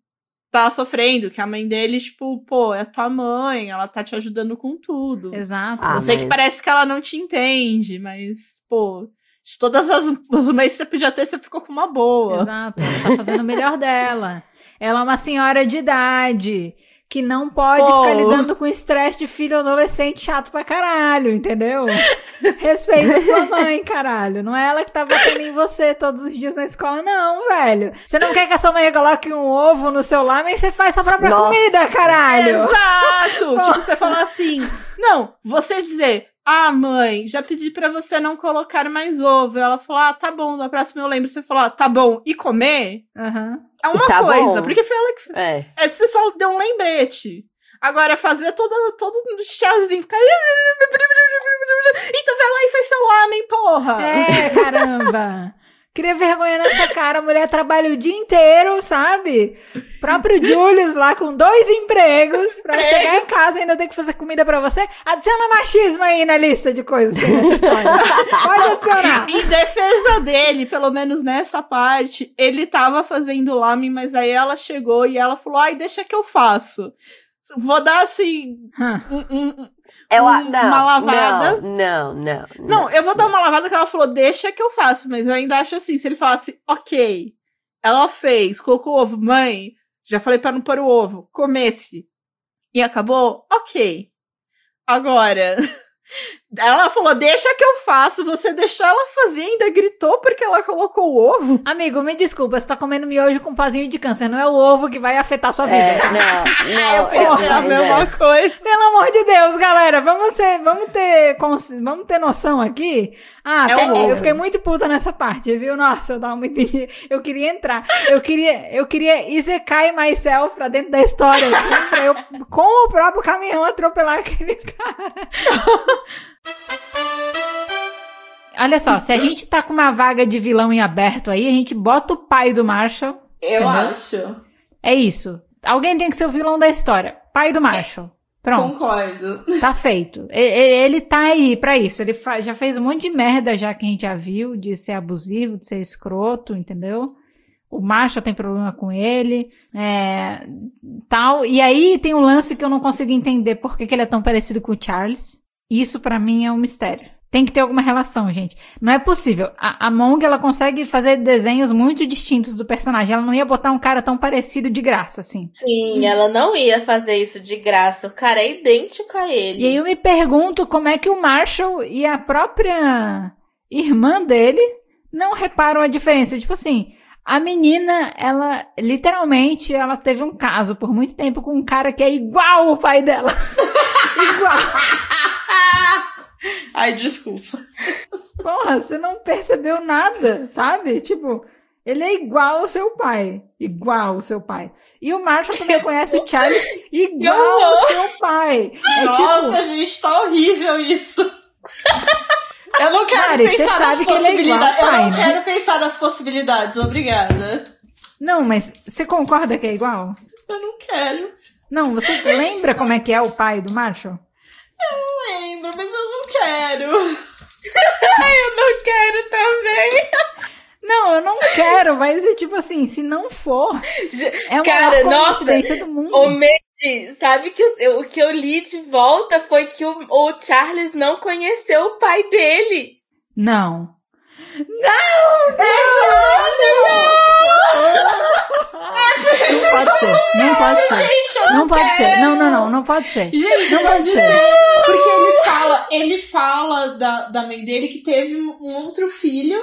[SPEAKER 3] tá sofrendo, que a mãe dele, tipo, pô, é tua mãe, ela tá te ajudando com tudo.
[SPEAKER 1] exato.
[SPEAKER 2] Ah,
[SPEAKER 3] Eu sei
[SPEAKER 2] mas-
[SPEAKER 3] que parece que ela não te entende, mas, pô, de todas as, as mães que você podia ter, você ficou com uma boa.
[SPEAKER 1] Exato, ela tá fazendo o melhor dela. Ela é uma senhora de idade que não pode
[SPEAKER 3] Pô.
[SPEAKER 1] ficar lidando com estresse de filho adolescente chato pra caralho, entendeu? [LAUGHS] Respeita a sua mãe, caralho. Não é ela que tá batendo em você todos os dias na escola, não, velho. Você não quer que a sua mãe coloque um ovo no seu lamen, você faz sua própria
[SPEAKER 2] Nossa.
[SPEAKER 1] comida, caralho.
[SPEAKER 3] Exato! [LAUGHS] tipo, você falar assim, não, você dizer, ah, mãe, já pedi pra você não colocar mais ovo. Ela falou, ah, tá bom, da próxima eu lembro. Você falou, ah, tá bom, e comer?
[SPEAKER 1] Aham.
[SPEAKER 3] É uma
[SPEAKER 2] Tá
[SPEAKER 3] coisa,
[SPEAKER 2] bom.
[SPEAKER 3] porque foi ela que
[SPEAKER 2] É.
[SPEAKER 3] É, você só deu um lembrete.
[SPEAKER 9] Agora, fazer todo, todo um chazinho, ficar. [LAUGHS] Então vai lá e faz seu lamen, porra!
[SPEAKER 1] É, caramba. Cria vergonha nessa cara. A mulher trabalha o dia inteiro, sabe? Próprio Julius lá com dois empregos pra chegar em casa e ainda ter que fazer comida pra você. Adiciona machismo aí na lista de coisas nessa história. Pode adicionar.
[SPEAKER 9] Em defesa dele, pelo menos nessa parte, ele tava fazendo lamen, mas aí ela chegou e ela falou: ai, deixa que eu faço. Vou dar assim.
[SPEAKER 1] Hã.
[SPEAKER 9] um- um-
[SPEAKER 2] Eu, a-
[SPEAKER 9] Hum,
[SPEAKER 2] não,
[SPEAKER 9] uma lavada.
[SPEAKER 2] Não, não, não.
[SPEAKER 9] Não, eu vou dar uma lavada que ela falou, deixa que eu faço, mas eu ainda acho assim, se ele falasse, ok, ela fez, colocou o ovo, mãe, já falei pra não pôr o ovo, comece, e acabou, ok. Agora, [LAUGHS] ela falou, deixa que eu faço, você deixou ela fazer, ainda gritou porque ela colocou o ovo?
[SPEAKER 1] Amigo, me desculpa, você tá comendo miojo com pazinho de câncer. Não é o ovo que vai afetar sua vida.
[SPEAKER 2] É, não, não.
[SPEAKER 1] porra,
[SPEAKER 9] É a mesma coisa.
[SPEAKER 1] Pelo amor de Deus, galera, vamos ter, vamos ter, vamos ter noção aqui. Ah,
[SPEAKER 9] É
[SPEAKER 1] pegou. eu fiquei muito puta nessa parte, viu? Nossa, eu, tava muito, eu queria entrar. Eu queria, eu queria Isekai myself pra dentro da história. assim, pra eu, com o próprio caminhão, atropelar aquele [LAUGHS] cara. Olha só, se a gente tá com uma vaga de vilão em aberto aí, a gente bota o pai do Marshall.
[SPEAKER 3] Eu
[SPEAKER 1] Entendeu?
[SPEAKER 3] acho.
[SPEAKER 1] É isso. Alguém tem que ser o vilão da história. Pai do Marshall. Pronto.
[SPEAKER 3] Concordo.
[SPEAKER 1] Tá feito. E- e- Ele tá aí pra isso. Ele já fez um monte de merda já que a gente já viu, de ser abusivo, de ser escroto, entendeu? O Marshall tem problema com ele, é, tal. E aí tem um lance que eu não consigo entender por que, que ele é tão parecido com o Charles. Isso pra mim é um mistério. Tem que ter alguma relação, gente. Não é possível. A, a Mong, ela consegue fazer desenhos muito distintos do personagem. Ela não ia botar um cara tão parecido de graça, assim.
[SPEAKER 7] Sim, ela não ia fazer isso de graça. O cara é idêntico a ele.
[SPEAKER 1] E aí eu me pergunto como é que o Marshall e a própria irmã dele não reparam a diferença. Tipo assim, a menina, ela literalmente, ela teve um caso por muito tempo com um cara que é igual o pai dela. [LAUGHS] igual.
[SPEAKER 3] Ai, desculpa.
[SPEAKER 1] Porra, você não percebeu nada, sabe? Tipo, ele é igual ao seu pai. Igual ao seu pai. E o Marshall também conhece o Charles igual ao seu pai. É
[SPEAKER 3] Nossa,
[SPEAKER 1] tipo,
[SPEAKER 3] gente, tá horrível isso. Eu não quero
[SPEAKER 1] Mari,
[SPEAKER 3] pensar nas
[SPEAKER 1] ele é igual
[SPEAKER 3] possibilidades.
[SPEAKER 1] ao
[SPEAKER 3] eu não
[SPEAKER 1] pai, né?
[SPEAKER 3] quero pensar nas possibilidades, obrigada.
[SPEAKER 1] não, mas você concorda que é igual?
[SPEAKER 3] Eu não quero.
[SPEAKER 1] Não, você lembra como é que é o pai do Marshall?
[SPEAKER 3] Não lembro, mas eu não quero.
[SPEAKER 7] Eu não quero também.
[SPEAKER 1] Não, eu não quero, mas é tipo assim, se não for, é uma
[SPEAKER 7] Cara,
[SPEAKER 1] maior
[SPEAKER 7] nossa,
[SPEAKER 1] coincidência do mundo.
[SPEAKER 7] O Medi, sabe que eu- o que eu li de volta foi que o, o Charles não conheceu o pai dele.
[SPEAKER 1] Não. Não pode ser, não pode ser.
[SPEAKER 3] Gente,
[SPEAKER 1] Não pode ser. Não, não, não, não pode ser.
[SPEAKER 3] Gente,
[SPEAKER 1] Não
[SPEAKER 3] pode ser. Porque ele fala, ele fala da, da mãe dele que teve um outro filho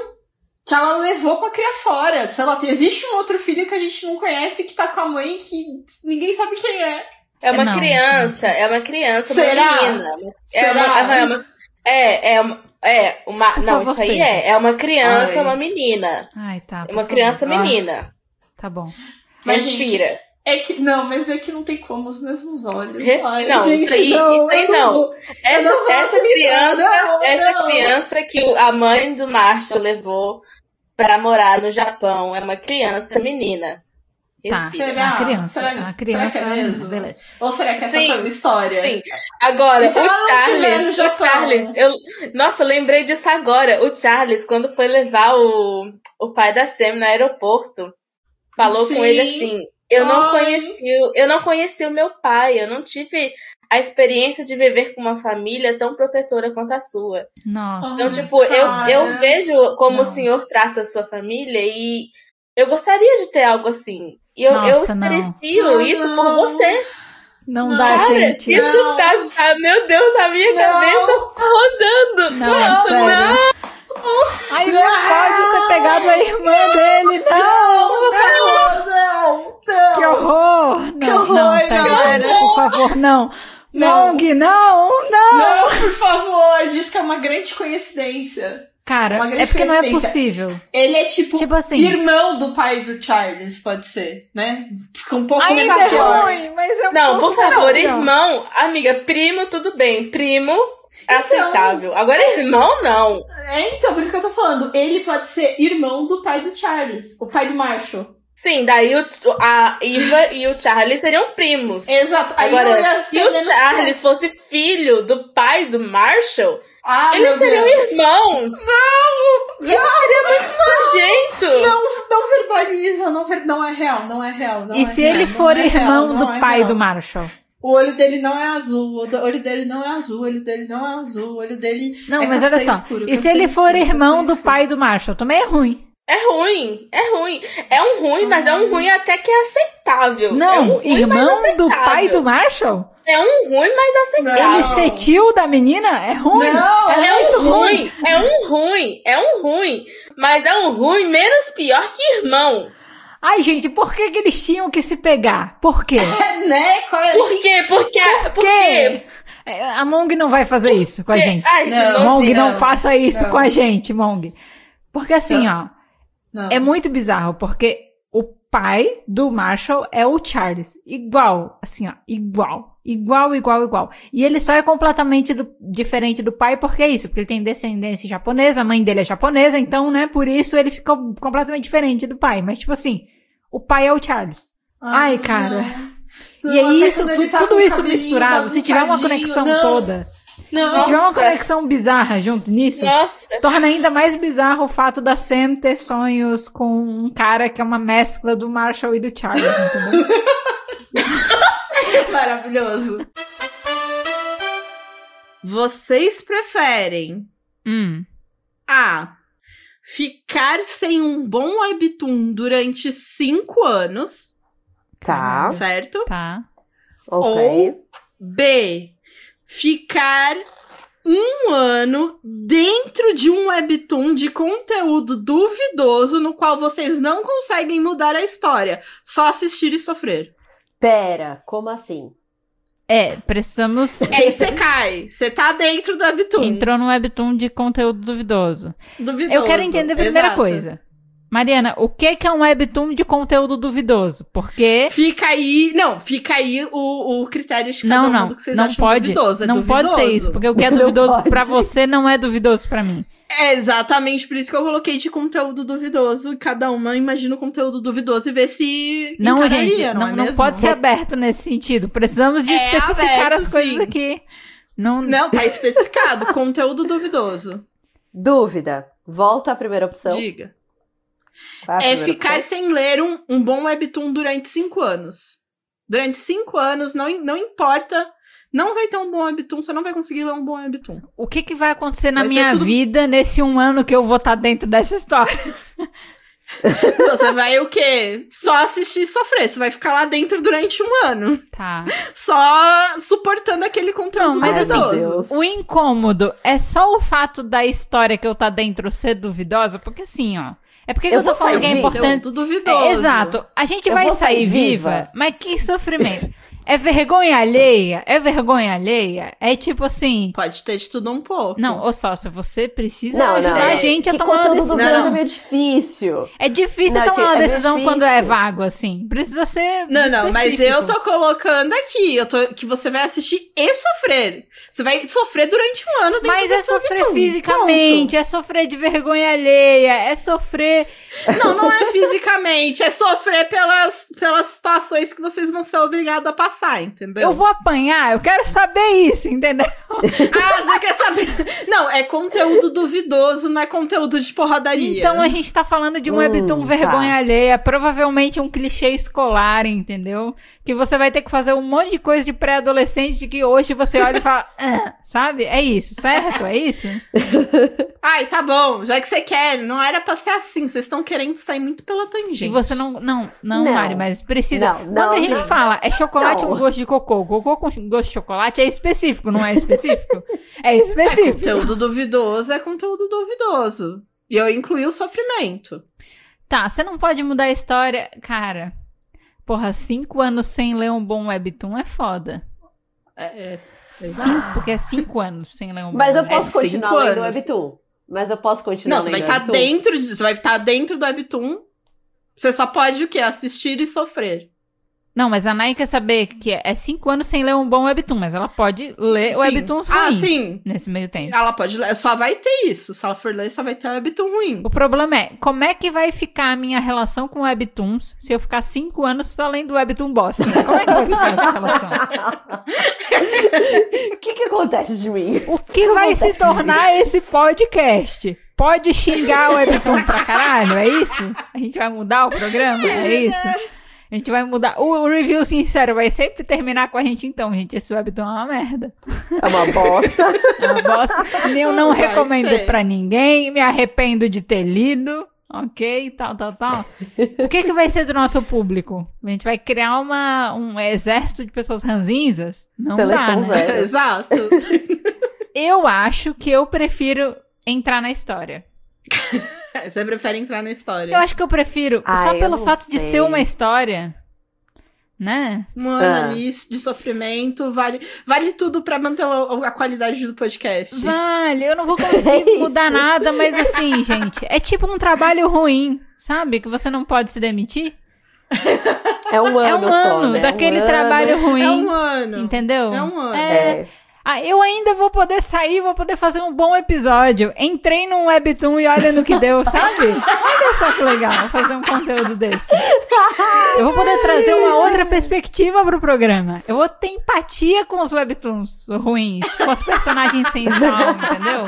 [SPEAKER 3] que ela levou pra criar fora. Sei lá, existe um outro filho que a gente não conhece que tá com a mãe que ninguém sabe quem é.
[SPEAKER 7] É uma
[SPEAKER 1] Não,
[SPEAKER 7] criança, é uma criança,
[SPEAKER 3] Será?
[SPEAKER 7] uma menina. É
[SPEAKER 3] Será?
[SPEAKER 7] uma, é uma, é, é uma, é uma,
[SPEAKER 1] Por
[SPEAKER 7] não,
[SPEAKER 1] favor,
[SPEAKER 7] isso aí
[SPEAKER 1] seja.
[SPEAKER 7] é, é uma criança,
[SPEAKER 3] Ai.
[SPEAKER 7] uma menina.
[SPEAKER 1] Ai, tá.
[SPEAKER 7] É uma
[SPEAKER 1] favor.
[SPEAKER 7] criança
[SPEAKER 3] Ah.
[SPEAKER 7] menina.
[SPEAKER 1] Tá bom.
[SPEAKER 3] Mas,
[SPEAKER 7] Respira.
[SPEAKER 3] É que, não, mas é que não tem como os mesmos olhos.
[SPEAKER 7] Res-
[SPEAKER 3] Ai,
[SPEAKER 7] não,
[SPEAKER 3] gente,
[SPEAKER 7] isso aí-
[SPEAKER 3] não,
[SPEAKER 7] isso aí não.
[SPEAKER 3] vou-
[SPEAKER 7] Essa,
[SPEAKER 3] não
[SPEAKER 7] essa criança,
[SPEAKER 3] não,
[SPEAKER 7] essa
[SPEAKER 3] não.
[SPEAKER 7] criança que a mãe do Marshall levou pra morar no Japão é uma criança menina.
[SPEAKER 1] Tá.
[SPEAKER 3] Será?
[SPEAKER 1] É uma criança.
[SPEAKER 3] Será-
[SPEAKER 1] é uma criança.
[SPEAKER 3] será que é mesmo?
[SPEAKER 1] Beleza.
[SPEAKER 3] Ou será que essa
[SPEAKER 7] Sim,
[SPEAKER 3] foi uma história?
[SPEAKER 7] sim. Agora, o
[SPEAKER 3] no
[SPEAKER 7] Charles, o? Charles, eu, nossa, eu lembrei disso agora. O Charles, quando foi levar o, o pai da Sam no aeroporto, falou
[SPEAKER 3] Sim.
[SPEAKER 7] com ele assim: eu não conheci, eu não conheci o meu pai, eu não tive a experiência de viver com uma família tão protetora quanto a sua.
[SPEAKER 1] Nossa.
[SPEAKER 7] Então, tipo, eu, eu vejo como
[SPEAKER 1] Não.
[SPEAKER 7] o senhor trata a sua família e eu gostaria de ter algo assim. E eu, eu
[SPEAKER 1] Nossa, não.
[SPEAKER 7] experiencio isso
[SPEAKER 3] não.
[SPEAKER 7] por você.
[SPEAKER 1] Não,
[SPEAKER 3] Não.
[SPEAKER 1] dá,
[SPEAKER 7] Cara,
[SPEAKER 1] gente.
[SPEAKER 7] isso
[SPEAKER 3] Não.
[SPEAKER 7] tá, tá- Meu Deus, a minha
[SPEAKER 3] Não.
[SPEAKER 7] cabeça tá rodando.
[SPEAKER 1] Não,
[SPEAKER 7] Não,
[SPEAKER 1] sério. Ai, não pode ter pegado a irmã dele, não!
[SPEAKER 3] Não, não, não.
[SPEAKER 1] Que horror! Não,
[SPEAKER 3] Que horror,
[SPEAKER 1] não, sério, por favor, não!
[SPEAKER 3] Não.
[SPEAKER 1] Mong, não, não!
[SPEAKER 3] Não, por favor, diz que é uma grande coincidência.
[SPEAKER 1] Cara, é porque não é possível.
[SPEAKER 3] Ele é tipo,
[SPEAKER 1] Tipo assim.
[SPEAKER 3] irmão do pai do Charles, pode ser, né? Fica um pouco
[SPEAKER 1] Ainda
[SPEAKER 3] menos
[SPEAKER 1] é
[SPEAKER 3] pior.
[SPEAKER 1] ruim, mas é um
[SPEAKER 7] Não, por favor, irmão, amiga, primo, tudo bem. Primo,
[SPEAKER 3] Então.
[SPEAKER 7] aceitável. Agora, irmão, não.
[SPEAKER 3] É, então, por isso que eu tô falando. Ele pode ser irmão do pai do Charles, o pai do Marshall.
[SPEAKER 7] Sim, daí o, a Eva e o Charlie seriam primos.
[SPEAKER 3] Exato. Aí
[SPEAKER 7] Agora, se o Charles fosse filho do pai do Marshall.
[SPEAKER 3] Ah,
[SPEAKER 7] eles
[SPEAKER 3] meu
[SPEAKER 7] seriam
[SPEAKER 3] Deus.
[SPEAKER 7] irmãos. Não! Isso seria muito nojento.
[SPEAKER 3] Não, não verbaliza, não, ver... não é real, não é real. Não
[SPEAKER 1] E
[SPEAKER 3] é
[SPEAKER 1] se
[SPEAKER 3] real,
[SPEAKER 1] ele
[SPEAKER 3] não
[SPEAKER 1] for
[SPEAKER 3] é real,
[SPEAKER 1] irmão
[SPEAKER 3] não
[SPEAKER 1] do
[SPEAKER 3] é
[SPEAKER 1] pai
[SPEAKER 3] real.
[SPEAKER 1] do Marshall?
[SPEAKER 3] O olho dele não é azul, o olho dele não é azul, o olho dele não é azul, o olho dele.
[SPEAKER 1] Não,
[SPEAKER 3] é
[SPEAKER 1] mas olha só.
[SPEAKER 3] escuro,
[SPEAKER 1] e se ele for
[SPEAKER 3] escuro,
[SPEAKER 1] irmão do
[SPEAKER 3] escuro.
[SPEAKER 1] pai do Marshall? Também é ruim.
[SPEAKER 7] É ruim, é ruim. É um ruim, mas é um ruim até que é aceitável. é um
[SPEAKER 1] Não,
[SPEAKER 7] ruim, mas
[SPEAKER 1] irmão do pai do Marshall?
[SPEAKER 7] É um ruim, mas aceitável.
[SPEAKER 1] Ele ser tio da menina? É ruim.
[SPEAKER 3] Não,
[SPEAKER 1] é,
[SPEAKER 7] É
[SPEAKER 1] muito
[SPEAKER 7] um ruim, é um ruim, é um ruim. Mas é um ruim menos pior que irmão.
[SPEAKER 1] Ai, gente, por que, que eles tinham que se pegar? Por quê?
[SPEAKER 3] É, [LAUGHS] né? Qual é?
[SPEAKER 7] Por quê? Porque. Por
[SPEAKER 1] Por
[SPEAKER 7] quê?
[SPEAKER 1] quê? É, A Mong não vai fazer isso com a gente.
[SPEAKER 7] Ai,
[SPEAKER 3] Não,
[SPEAKER 7] não,
[SPEAKER 1] Mong, não,
[SPEAKER 3] não,
[SPEAKER 1] faça isso
[SPEAKER 3] não.
[SPEAKER 1] com a gente, Mong. Porque assim, ó,
[SPEAKER 3] Não.
[SPEAKER 1] é muito bizarro, porque o pai do Marshall é o Charles. Igual, assim, ó, igual. Igual, igual, igual. E ele só é completamente do- diferente do pai, porque é isso, porque ele tem descendência japonesa, a mãe dele é japonesa, então, né, por isso ele ficou completamente diferente do pai. Mas, tipo assim, o pai é o Charles. Ai, cara.
[SPEAKER 3] Não,
[SPEAKER 1] e é
[SPEAKER 3] até
[SPEAKER 1] isso,
[SPEAKER 3] quando ele
[SPEAKER 1] tu-
[SPEAKER 3] tá
[SPEAKER 1] tudo isso misturado, se tiver uma conexão
[SPEAKER 3] não,
[SPEAKER 1] toda,
[SPEAKER 3] Não,
[SPEAKER 1] se tiver uma
[SPEAKER 7] Nossa.
[SPEAKER 1] conexão bizarra junto nisso,
[SPEAKER 7] Nossa.
[SPEAKER 1] torna ainda mais bizarro o fato da Sam ter sonhos com um cara que é uma mescla do Marshall e do Charles, entendeu? [LAUGHS]
[SPEAKER 3] maravilhoso. Vocês preferem
[SPEAKER 1] hum.
[SPEAKER 3] A. Ficar sem um bom webtoon durante cinco anos,
[SPEAKER 2] Tá,
[SPEAKER 3] certo?
[SPEAKER 1] Tá.
[SPEAKER 2] ok.
[SPEAKER 3] Ou B. Ficar um ano dentro de um webtoon de conteúdo duvidoso no qual vocês não conseguem mudar a história, só assistir e sofrer.
[SPEAKER 2] Pera, como assim?
[SPEAKER 1] É, precisamos. [LAUGHS]
[SPEAKER 3] É Isekai. Você tá dentro do webtoon.
[SPEAKER 1] Entrou no webtoon de conteúdo duvidoso.
[SPEAKER 3] Duvidoso.
[SPEAKER 1] Eu quero entender a primeira
[SPEAKER 3] Exato.
[SPEAKER 1] coisa. Mariana, o que é um webtoon de conteúdo duvidoso? Porque
[SPEAKER 3] Fica aí. Não, fica aí o, o critério de cada
[SPEAKER 1] não,
[SPEAKER 3] um
[SPEAKER 1] não,
[SPEAKER 3] do que vocês
[SPEAKER 1] não
[SPEAKER 3] acham
[SPEAKER 1] pode,
[SPEAKER 3] duvidoso. É
[SPEAKER 1] não pode ser isso, porque o que é
[SPEAKER 2] Não
[SPEAKER 1] duvidoso pra você não é duvidoso pra mim.
[SPEAKER 3] É exatamente por isso que eu coloquei de conteúdo duvidoso. E cada uma imagina o conteúdo duvidoso e vê se.
[SPEAKER 1] Não, gente, não,
[SPEAKER 3] é
[SPEAKER 1] não pode ser aberto nesse sentido. Precisamos de
[SPEAKER 3] É
[SPEAKER 1] especificar
[SPEAKER 3] aberto,
[SPEAKER 1] as coisas
[SPEAKER 3] sim.
[SPEAKER 1] aqui. Não,
[SPEAKER 3] Não, tá especificado. [LAUGHS] conteúdo duvidoso.
[SPEAKER 2] Dúvida. Volta à primeira opção.
[SPEAKER 3] Diga. É
[SPEAKER 2] primeira
[SPEAKER 3] ficar sem ler um, um bom webtoon durante cinco anos. Durante cinco anos, não, não importa. Não vai ter um bom webtoon, você não vai conseguir ler um bom webtoon.
[SPEAKER 1] O que, que vai acontecer na
[SPEAKER 3] Vai
[SPEAKER 1] minha
[SPEAKER 3] tudo-
[SPEAKER 1] vida nesse um ano que eu vou estar dentro dessa história? [LAUGHS]
[SPEAKER 3] Você vai o quê? Só assistir e sofrer. Você vai ficar lá dentro durante um ano.
[SPEAKER 1] Tá.
[SPEAKER 3] Só suportando aquele conteúdo
[SPEAKER 1] Não, mas assim,
[SPEAKER 3] duvidoso.
[SPEAKER 2] Deus.
[SPEAKER 1] O incômodo é só o fato da história que eu tá dentro ser duvidosa? Porque assim, ó. É porque que
[SPEAKER 2] Eu
[SPEAKER 1] eu tô
[SPEAKER 2] vou
[SPEAKER 1] falando que é importante.
[SPEAKER 3] Conteúdo duvidoso.
[SPEAKER 1] É, exato. A gente
[SPEAKER 2] Eu
[SPEAKER 1] vai sair
[SPEAKER 2] sair
[SPEAKER 1] viva,
[SPEAKER 2] viva.
[SPEAKER 1] mas que sofrimento. [LAUGHS] É vergonha alheia? É vergonha alheia? É tipo assim.
[SPEAKER 3] Pode ter de tudo um pouco.
[SPEAKER 1] Não, ô sócio, você precisa
[SPEAKER 2] Não,
[SPEAKER 1] ajudar
[SPEAKER 2] não.
[SPEAKER 1] a gente a tomar uma decisão.
[SPEAKER 2] duvidoso é meio difícil.
[SPEAKER 1] É difícil
[SPEAKER 2] Não,
[SPEAKER 1] tomar
[SPEAKER 2] que
[SPEAKER 1] uma
[SPEAKER 2] é
[SPEAKER 1] decisão quando é vago, assim. Precisa ser.
[SPEAKER 3] Não, não, mas eu tô colocando aqui, eu tô, que você vai assistir e sofrer. Você vai sofrer durante um ano dentro
[SPEAKER 1] Mas é sofrer fisicamente, é sofrer de vergonha alheia, é sofrer. [LAUGHS]
[SPEAKER 3] Não, não é fisicamente, é sofrer pelas, pelas situações que vocês vão ser obrigados a passar, entendeu?
[SPEAKER 1] Eu vou apanhar, eu quero saber isso, entendeu? [LAUGHS]
[SPEAKER 3] Ah, você quer saber? Não, é conteúdo duvidoso, não é conteúdo de porradaria.
[SPEAKER 1] Então a gente tá falando de um
[SPEAKER 2] Hum,
[SPEAKER 1] webtoon
[SPEAKER 2] tá.
[SPEAKER 1] vergonha alheia, provavelmente um clichê escolar, entendeu? Que você vai ter que fazer um monte de coisa de pré-adolescente que hoje você olha e fala, [LAUGHS] "Ah", sabe? É isso, certo? É isso? [LAUGHS]
[SPEAKER 3] Ai, tá bom, já que você quer, não era pra ser assim, vocês estão querendo sair muito pela tangente.
[SPEAKER 1] E você não. Não, não,
[SPEAKER 2] Não.
[SPEAKER 1] Mari, mas precisa.
[SPEAKER 2] Não,
[SPEAKER 1] Quando
[SPEAKER 2] não,
[SPEAKER 1] a gente
[SPEAKER 2] não.
[SPEAKER 1] fala é chocolate Com gosto de cocô, cocô com gosto de chocolate é específico, não é específico? É
[SPEAKER 3] É
[SPEAKER 1] específico.
[SPEAKER 3] conteúdo duvidoso, é conteúdo duvidoso. E eu incluí o sofrimento.
[SPEAKER 1] Tá, você não pode mudar a história. Cara, porra, cinco anos sem ler um bom webtoon é foda.
[SPEAKER 3] É, é,
[SPEAKER 1] Cinco, porque é cinco anos sem ler um bom
[SPEAKER 2] Mas eu posso
[SPEAKER 3] cinco
[SPEAKER 2] continuar lendo
[SPEAKER 3] anos.
[SPEAKER 2] Webtoon. Mas eu posso continuar
[SPEAKER 3] Não, você vai estar
[SPEAKER 2] Webtoon?
[SPEAKER 3] dentro, de- você vai estar dentro do Webtoon. Você só pode o quê? Assistir e sofrer.
[SPEAKER 1] Não, mas a Nai quer saber que é cinco anos sem ler um bom webtoon, mas ela pode ler
[SPEAKER 3] Sim.
[SPEAKER 1] webtoons
[SPEAKER 3] Ah,
[SPEAKER 1] ruins
[SPEAKER 3] sim.
[SPEAKER 1] nesse meio tempo.
[SPEAKER 3] Ela pode ler, só vai ter isso. Se ela for ler, só vai ter Webtoon ruim.
[SPEAKER 1] O problema é, como é que vai ficar a minha relação com webtoons se eu ficar cinco anos só lendo webtoon bosta? Como é que vai ficar essa relação?
[SPEAKER 2] O [LAUGHS] que que acontece de mim?
[SPEAKER 1] O que vai se tornar esse podcast? Pode xingar o webtoon pra caralho, é isso? A gente vai mudar o programa? É isso? A gente vai mudar. O, o review sincero vai sempre terminar com a gente, então, gente. Esse webtoon é uma merda.
[SPEAKER 2] É uma bosta. [LAUGHS]
[SPEAKER 1] É uma bosta. Eu não
[SPEAKER 3] Vai
[SPEAKER 1] recomendo
[SPEAKER 3] ser.
[SPEAKER 1] pra ninguém. Me arrependo de ter lido. Ok, tal, tal, tal. O que, que vai ser do nosso público? A gente vai criar uma, um exército de pessoas ranzinzas? Não
[SPEAKER 2] Seleção
[SPEAKER 1] dá, né?
[SPEAKER 2] zero. [LAUGHS]
[SPEAKER 3] Exato.
[SPEAKER 1] Eu acho que eu prefiro entrar na história. [LAUGHS] [LAUGHS]
[SPEAKER 3] Você prefere entrar na história.
[SPEAKER 1] Eu acho que eu prefiro,
[SPEAKER 2] Ai,
[SPEAKER 1] só
[SPEAKER 2] eu
[SPEAKER 1] pelo fato de
[SPEAKER 2] sei.
[SPEAKER 1] ser uma história, né?
[SPEAKER 3] Uma
[SPEAKER 2] Ah.
[SPEAKER 3] de sofrimento, vale, vale tudo pra manter a, a qualidade do podcast.
[SPEAKER 1] Vale, eu não vou [LAUGHS]
[SPEAKER 2] É
[SPEAKER 1] conseguir
[SPEAKER 2] isso.
[SPEAKER 1] mudar nada, mas assim, gente, é tipo um trabalho ruim, sabe? Que você não pode se demitir.
[SPEAKER 2] É um ano
[SPEAKER 1] é um
[SPEAKER 2] só,
[SPEAKER 1] ano
[SPEAKER 2] né?
[SPEAKER 1] daquele
[SPEAKER 2] um ano.
[SPEAKER 1] trabalho ruim.
[SPEAKER 3] É um ano.
[SPEAKER 1] Entendeu?
[SPEAKER 3] É um ano.
[SPEAKER 1] É,
[SPEAKER 2] É.
[SPEAKER 1] Ah, eu ainda vou poder sair, vou poder fazer um bom episódio. Entrei num webtoon e olha no que deu, sabe? Olha só que legal fazer um conteúdo desse. Eu vou poder trazer uma outra perspectiva pro programa. Eu vou ter empatia com os webtoons ruins, com os personagens sem sal, entendeu?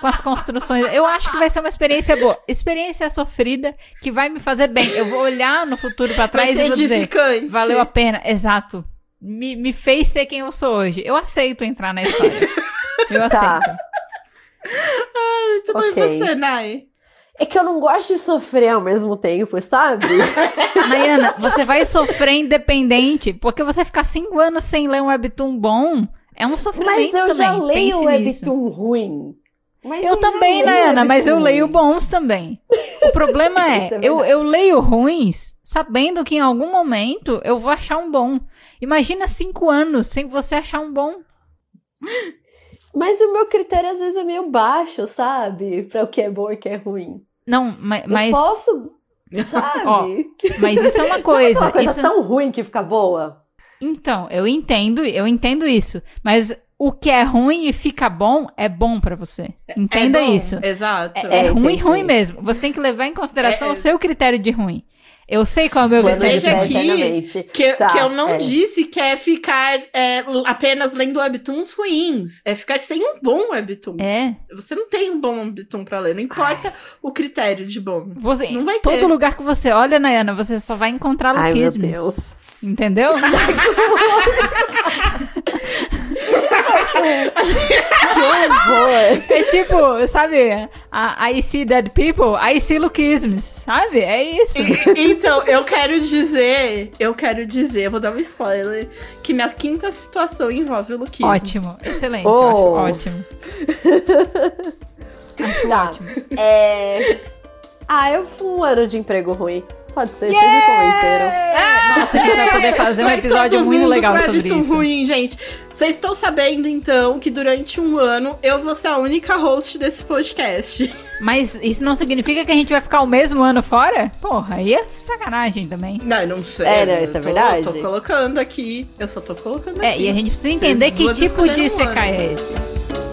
[SPEAKER 1] Com as construções. Eu acho que vai ser uma experiência boa. Experiência sofrida que vai me fazer bem. Eu vou olhar no futuro pra
[SPEAKER 3] Vai
[SPEAKER 1] trás
[SPEAKER 3] ser
[SPEAKER 1] e vou dizer. Valeu a pena, exato. Me, me fez ser quem eu sou hoje. Eu aceito entrar na história. [LAUGHS] Eu
[SPEAKER 2] Tá.
[SPEAKER 1] aceito.
[SPEAKER 3] Muito bom, e
[SPEAKER 2] Ok.
[SPEAKER 3] você, Nai?
[SPEAKER 2] É que eu não gosto de sofrer ao mesmo tempo, sabe? [LAUGHS]
[SPEAKER 1] Nayana, você vai sofrer independente, porque você ficar cinco anos sem ler um webtoon bom é um
[SPEAKER 2] Mas
[SPEAKER 1] sofrimento
[SPEAKER 2] eu
[SPEAKER 1] também.
[SPEAKER 2] já leio
[SPEAKER 1] Pense nisso.
[SPEAKER 2] webtoon ruim. Mas
[SPEAKER 1] Eu também,
[SPEAKER 2] leio
[SPEAKER 1] Nayana, mas eu leio bons também. O problema é, [LAUGHS]
[SPEAKER 2] é
[SPEAKER 1] eu, eu leio ruins sabendo que em algum momento eu vou achar um bom. Imagina cinco anos sem você achar um bom.
[SPEAKER 2] Mas o meu critério às vezes é meio baixo, sabe? Pra o que é bom e o que é ruim.
[SPEAKER 1] Não, ma-
[SPEAKER 2] Eu
[SPEAKER 1] mas,
[SPEAKER 2] posso, [LAUGHS] sabe?
[SPEAKER 1] Ó, mas isso é uma [LAUGHS]
[SPEAKER 2] Sabe
[SPEAKER 1] coisa.
[SPEAKER 2] uma coisa
[SPEAKER 1] isso...
[SPEAKER 2] tão ruim que fica boa.
[SPEAKER 1] Então, eu entendo, eu entendo isso. Mas o que é ruim e fica bom é bom pra você. Entenda
[SPEAKER 3] É bom,
[SPEAKER 1] isso.
[SPEAKER 3] Exato.
[SPEAKER 1] É,
[SPEAKER 2] É,
[SPEAKER 1] ruim,
[SPEAKER 2] entendi.
[SPEAKER 1] ruim mesmo. Você tem que levar em consideração
[SPEAKER 3] É, é.
[SPEAKER 1] o seu critério de ruim. Eu sei qual é o meu critério
[SPEAKER 3] Veja aqui. Que,
[SPEAKER 2] Tá,
[SPEAKER 3] que eu não
[SPEAKER 2] é.
[SPEAKER 3] disse que é ficar é, apenas lendo webtoons ruins. É ficar sem um bom webtoon.
[SPEAKER 1] É.
[SPEAKER 3] Você não tem um bom webtoon pra ler. Não importa o critério de bom.
[SPEAKER 1] Você,
[SPEAKER 3] Não vai
[SPEAKER 1] todo
[SPEAKER 3] ter.
[SPEAKER 1] lugar que você olha, Nayana, você só vai encontrar
[SPEAKER 2] Ai, meu. Deus.
[SPEAKER 1] Entendeu? [LAUGHS] [LAUGHS]
[SPEAKER 2] Que horror.
[SPEAKER 1] É tipo, sabe? a- I see dead people, I see Luquismes. Sabe? É isso.
[SPEAKER 3] E- então, eu quero dizer, eu quero dizer, eu vou dar um spoiler, que minha quinta situação envolve o Luquismo.
[SPEAKER 1] Ótimo. Excelente.
[SPEAKER 2] Oh.
[SPEAKER 1] Acho ótimo. [LAUGHS] Acho
[SPEAKER 2] Tá.
[SPEAKER 1] ótimo.
[SPEAKER 2] É... Ah, eu fui um ano de emprego ruim. Pode ser, vocês me convenceram.
[SPEAKER 1] Nossa, a gente vai poder fazer um episódio muito legal sobre isso.
[SPEAKER 3] ruim, gente. Vocês estão sabendo, então, que durante um ano eu vou ser a única host desse podcast.
[SPEAKER 1] Mas isso não significa que a gente vai ficar o mesmo ano fora? Porra, aí é sacanagem também.
[SPEAKER 3] Não, eu não sei.
[SPEAKER 2] É, não,
[SPEAKER 3] eu
[SPEAKER 2] isso é
[SPEAKER 3] tô-
[SPEAKER 2] verdade.
[SPEAKER 3] Tô colocando aqui. Eu só tô colocando
[SPEAKER 1] É,
[SPEAKER 3] aqui.
[SPEAKER 1] e a gente precisa entender
[SPEAKER 3] Vocês
[SPEAKER 1] que tipo de
[SPEAKER 3] um
[SPEAKER 1] CK
[SPEAKER 3] ano.
[SPEAKER 1] é esse.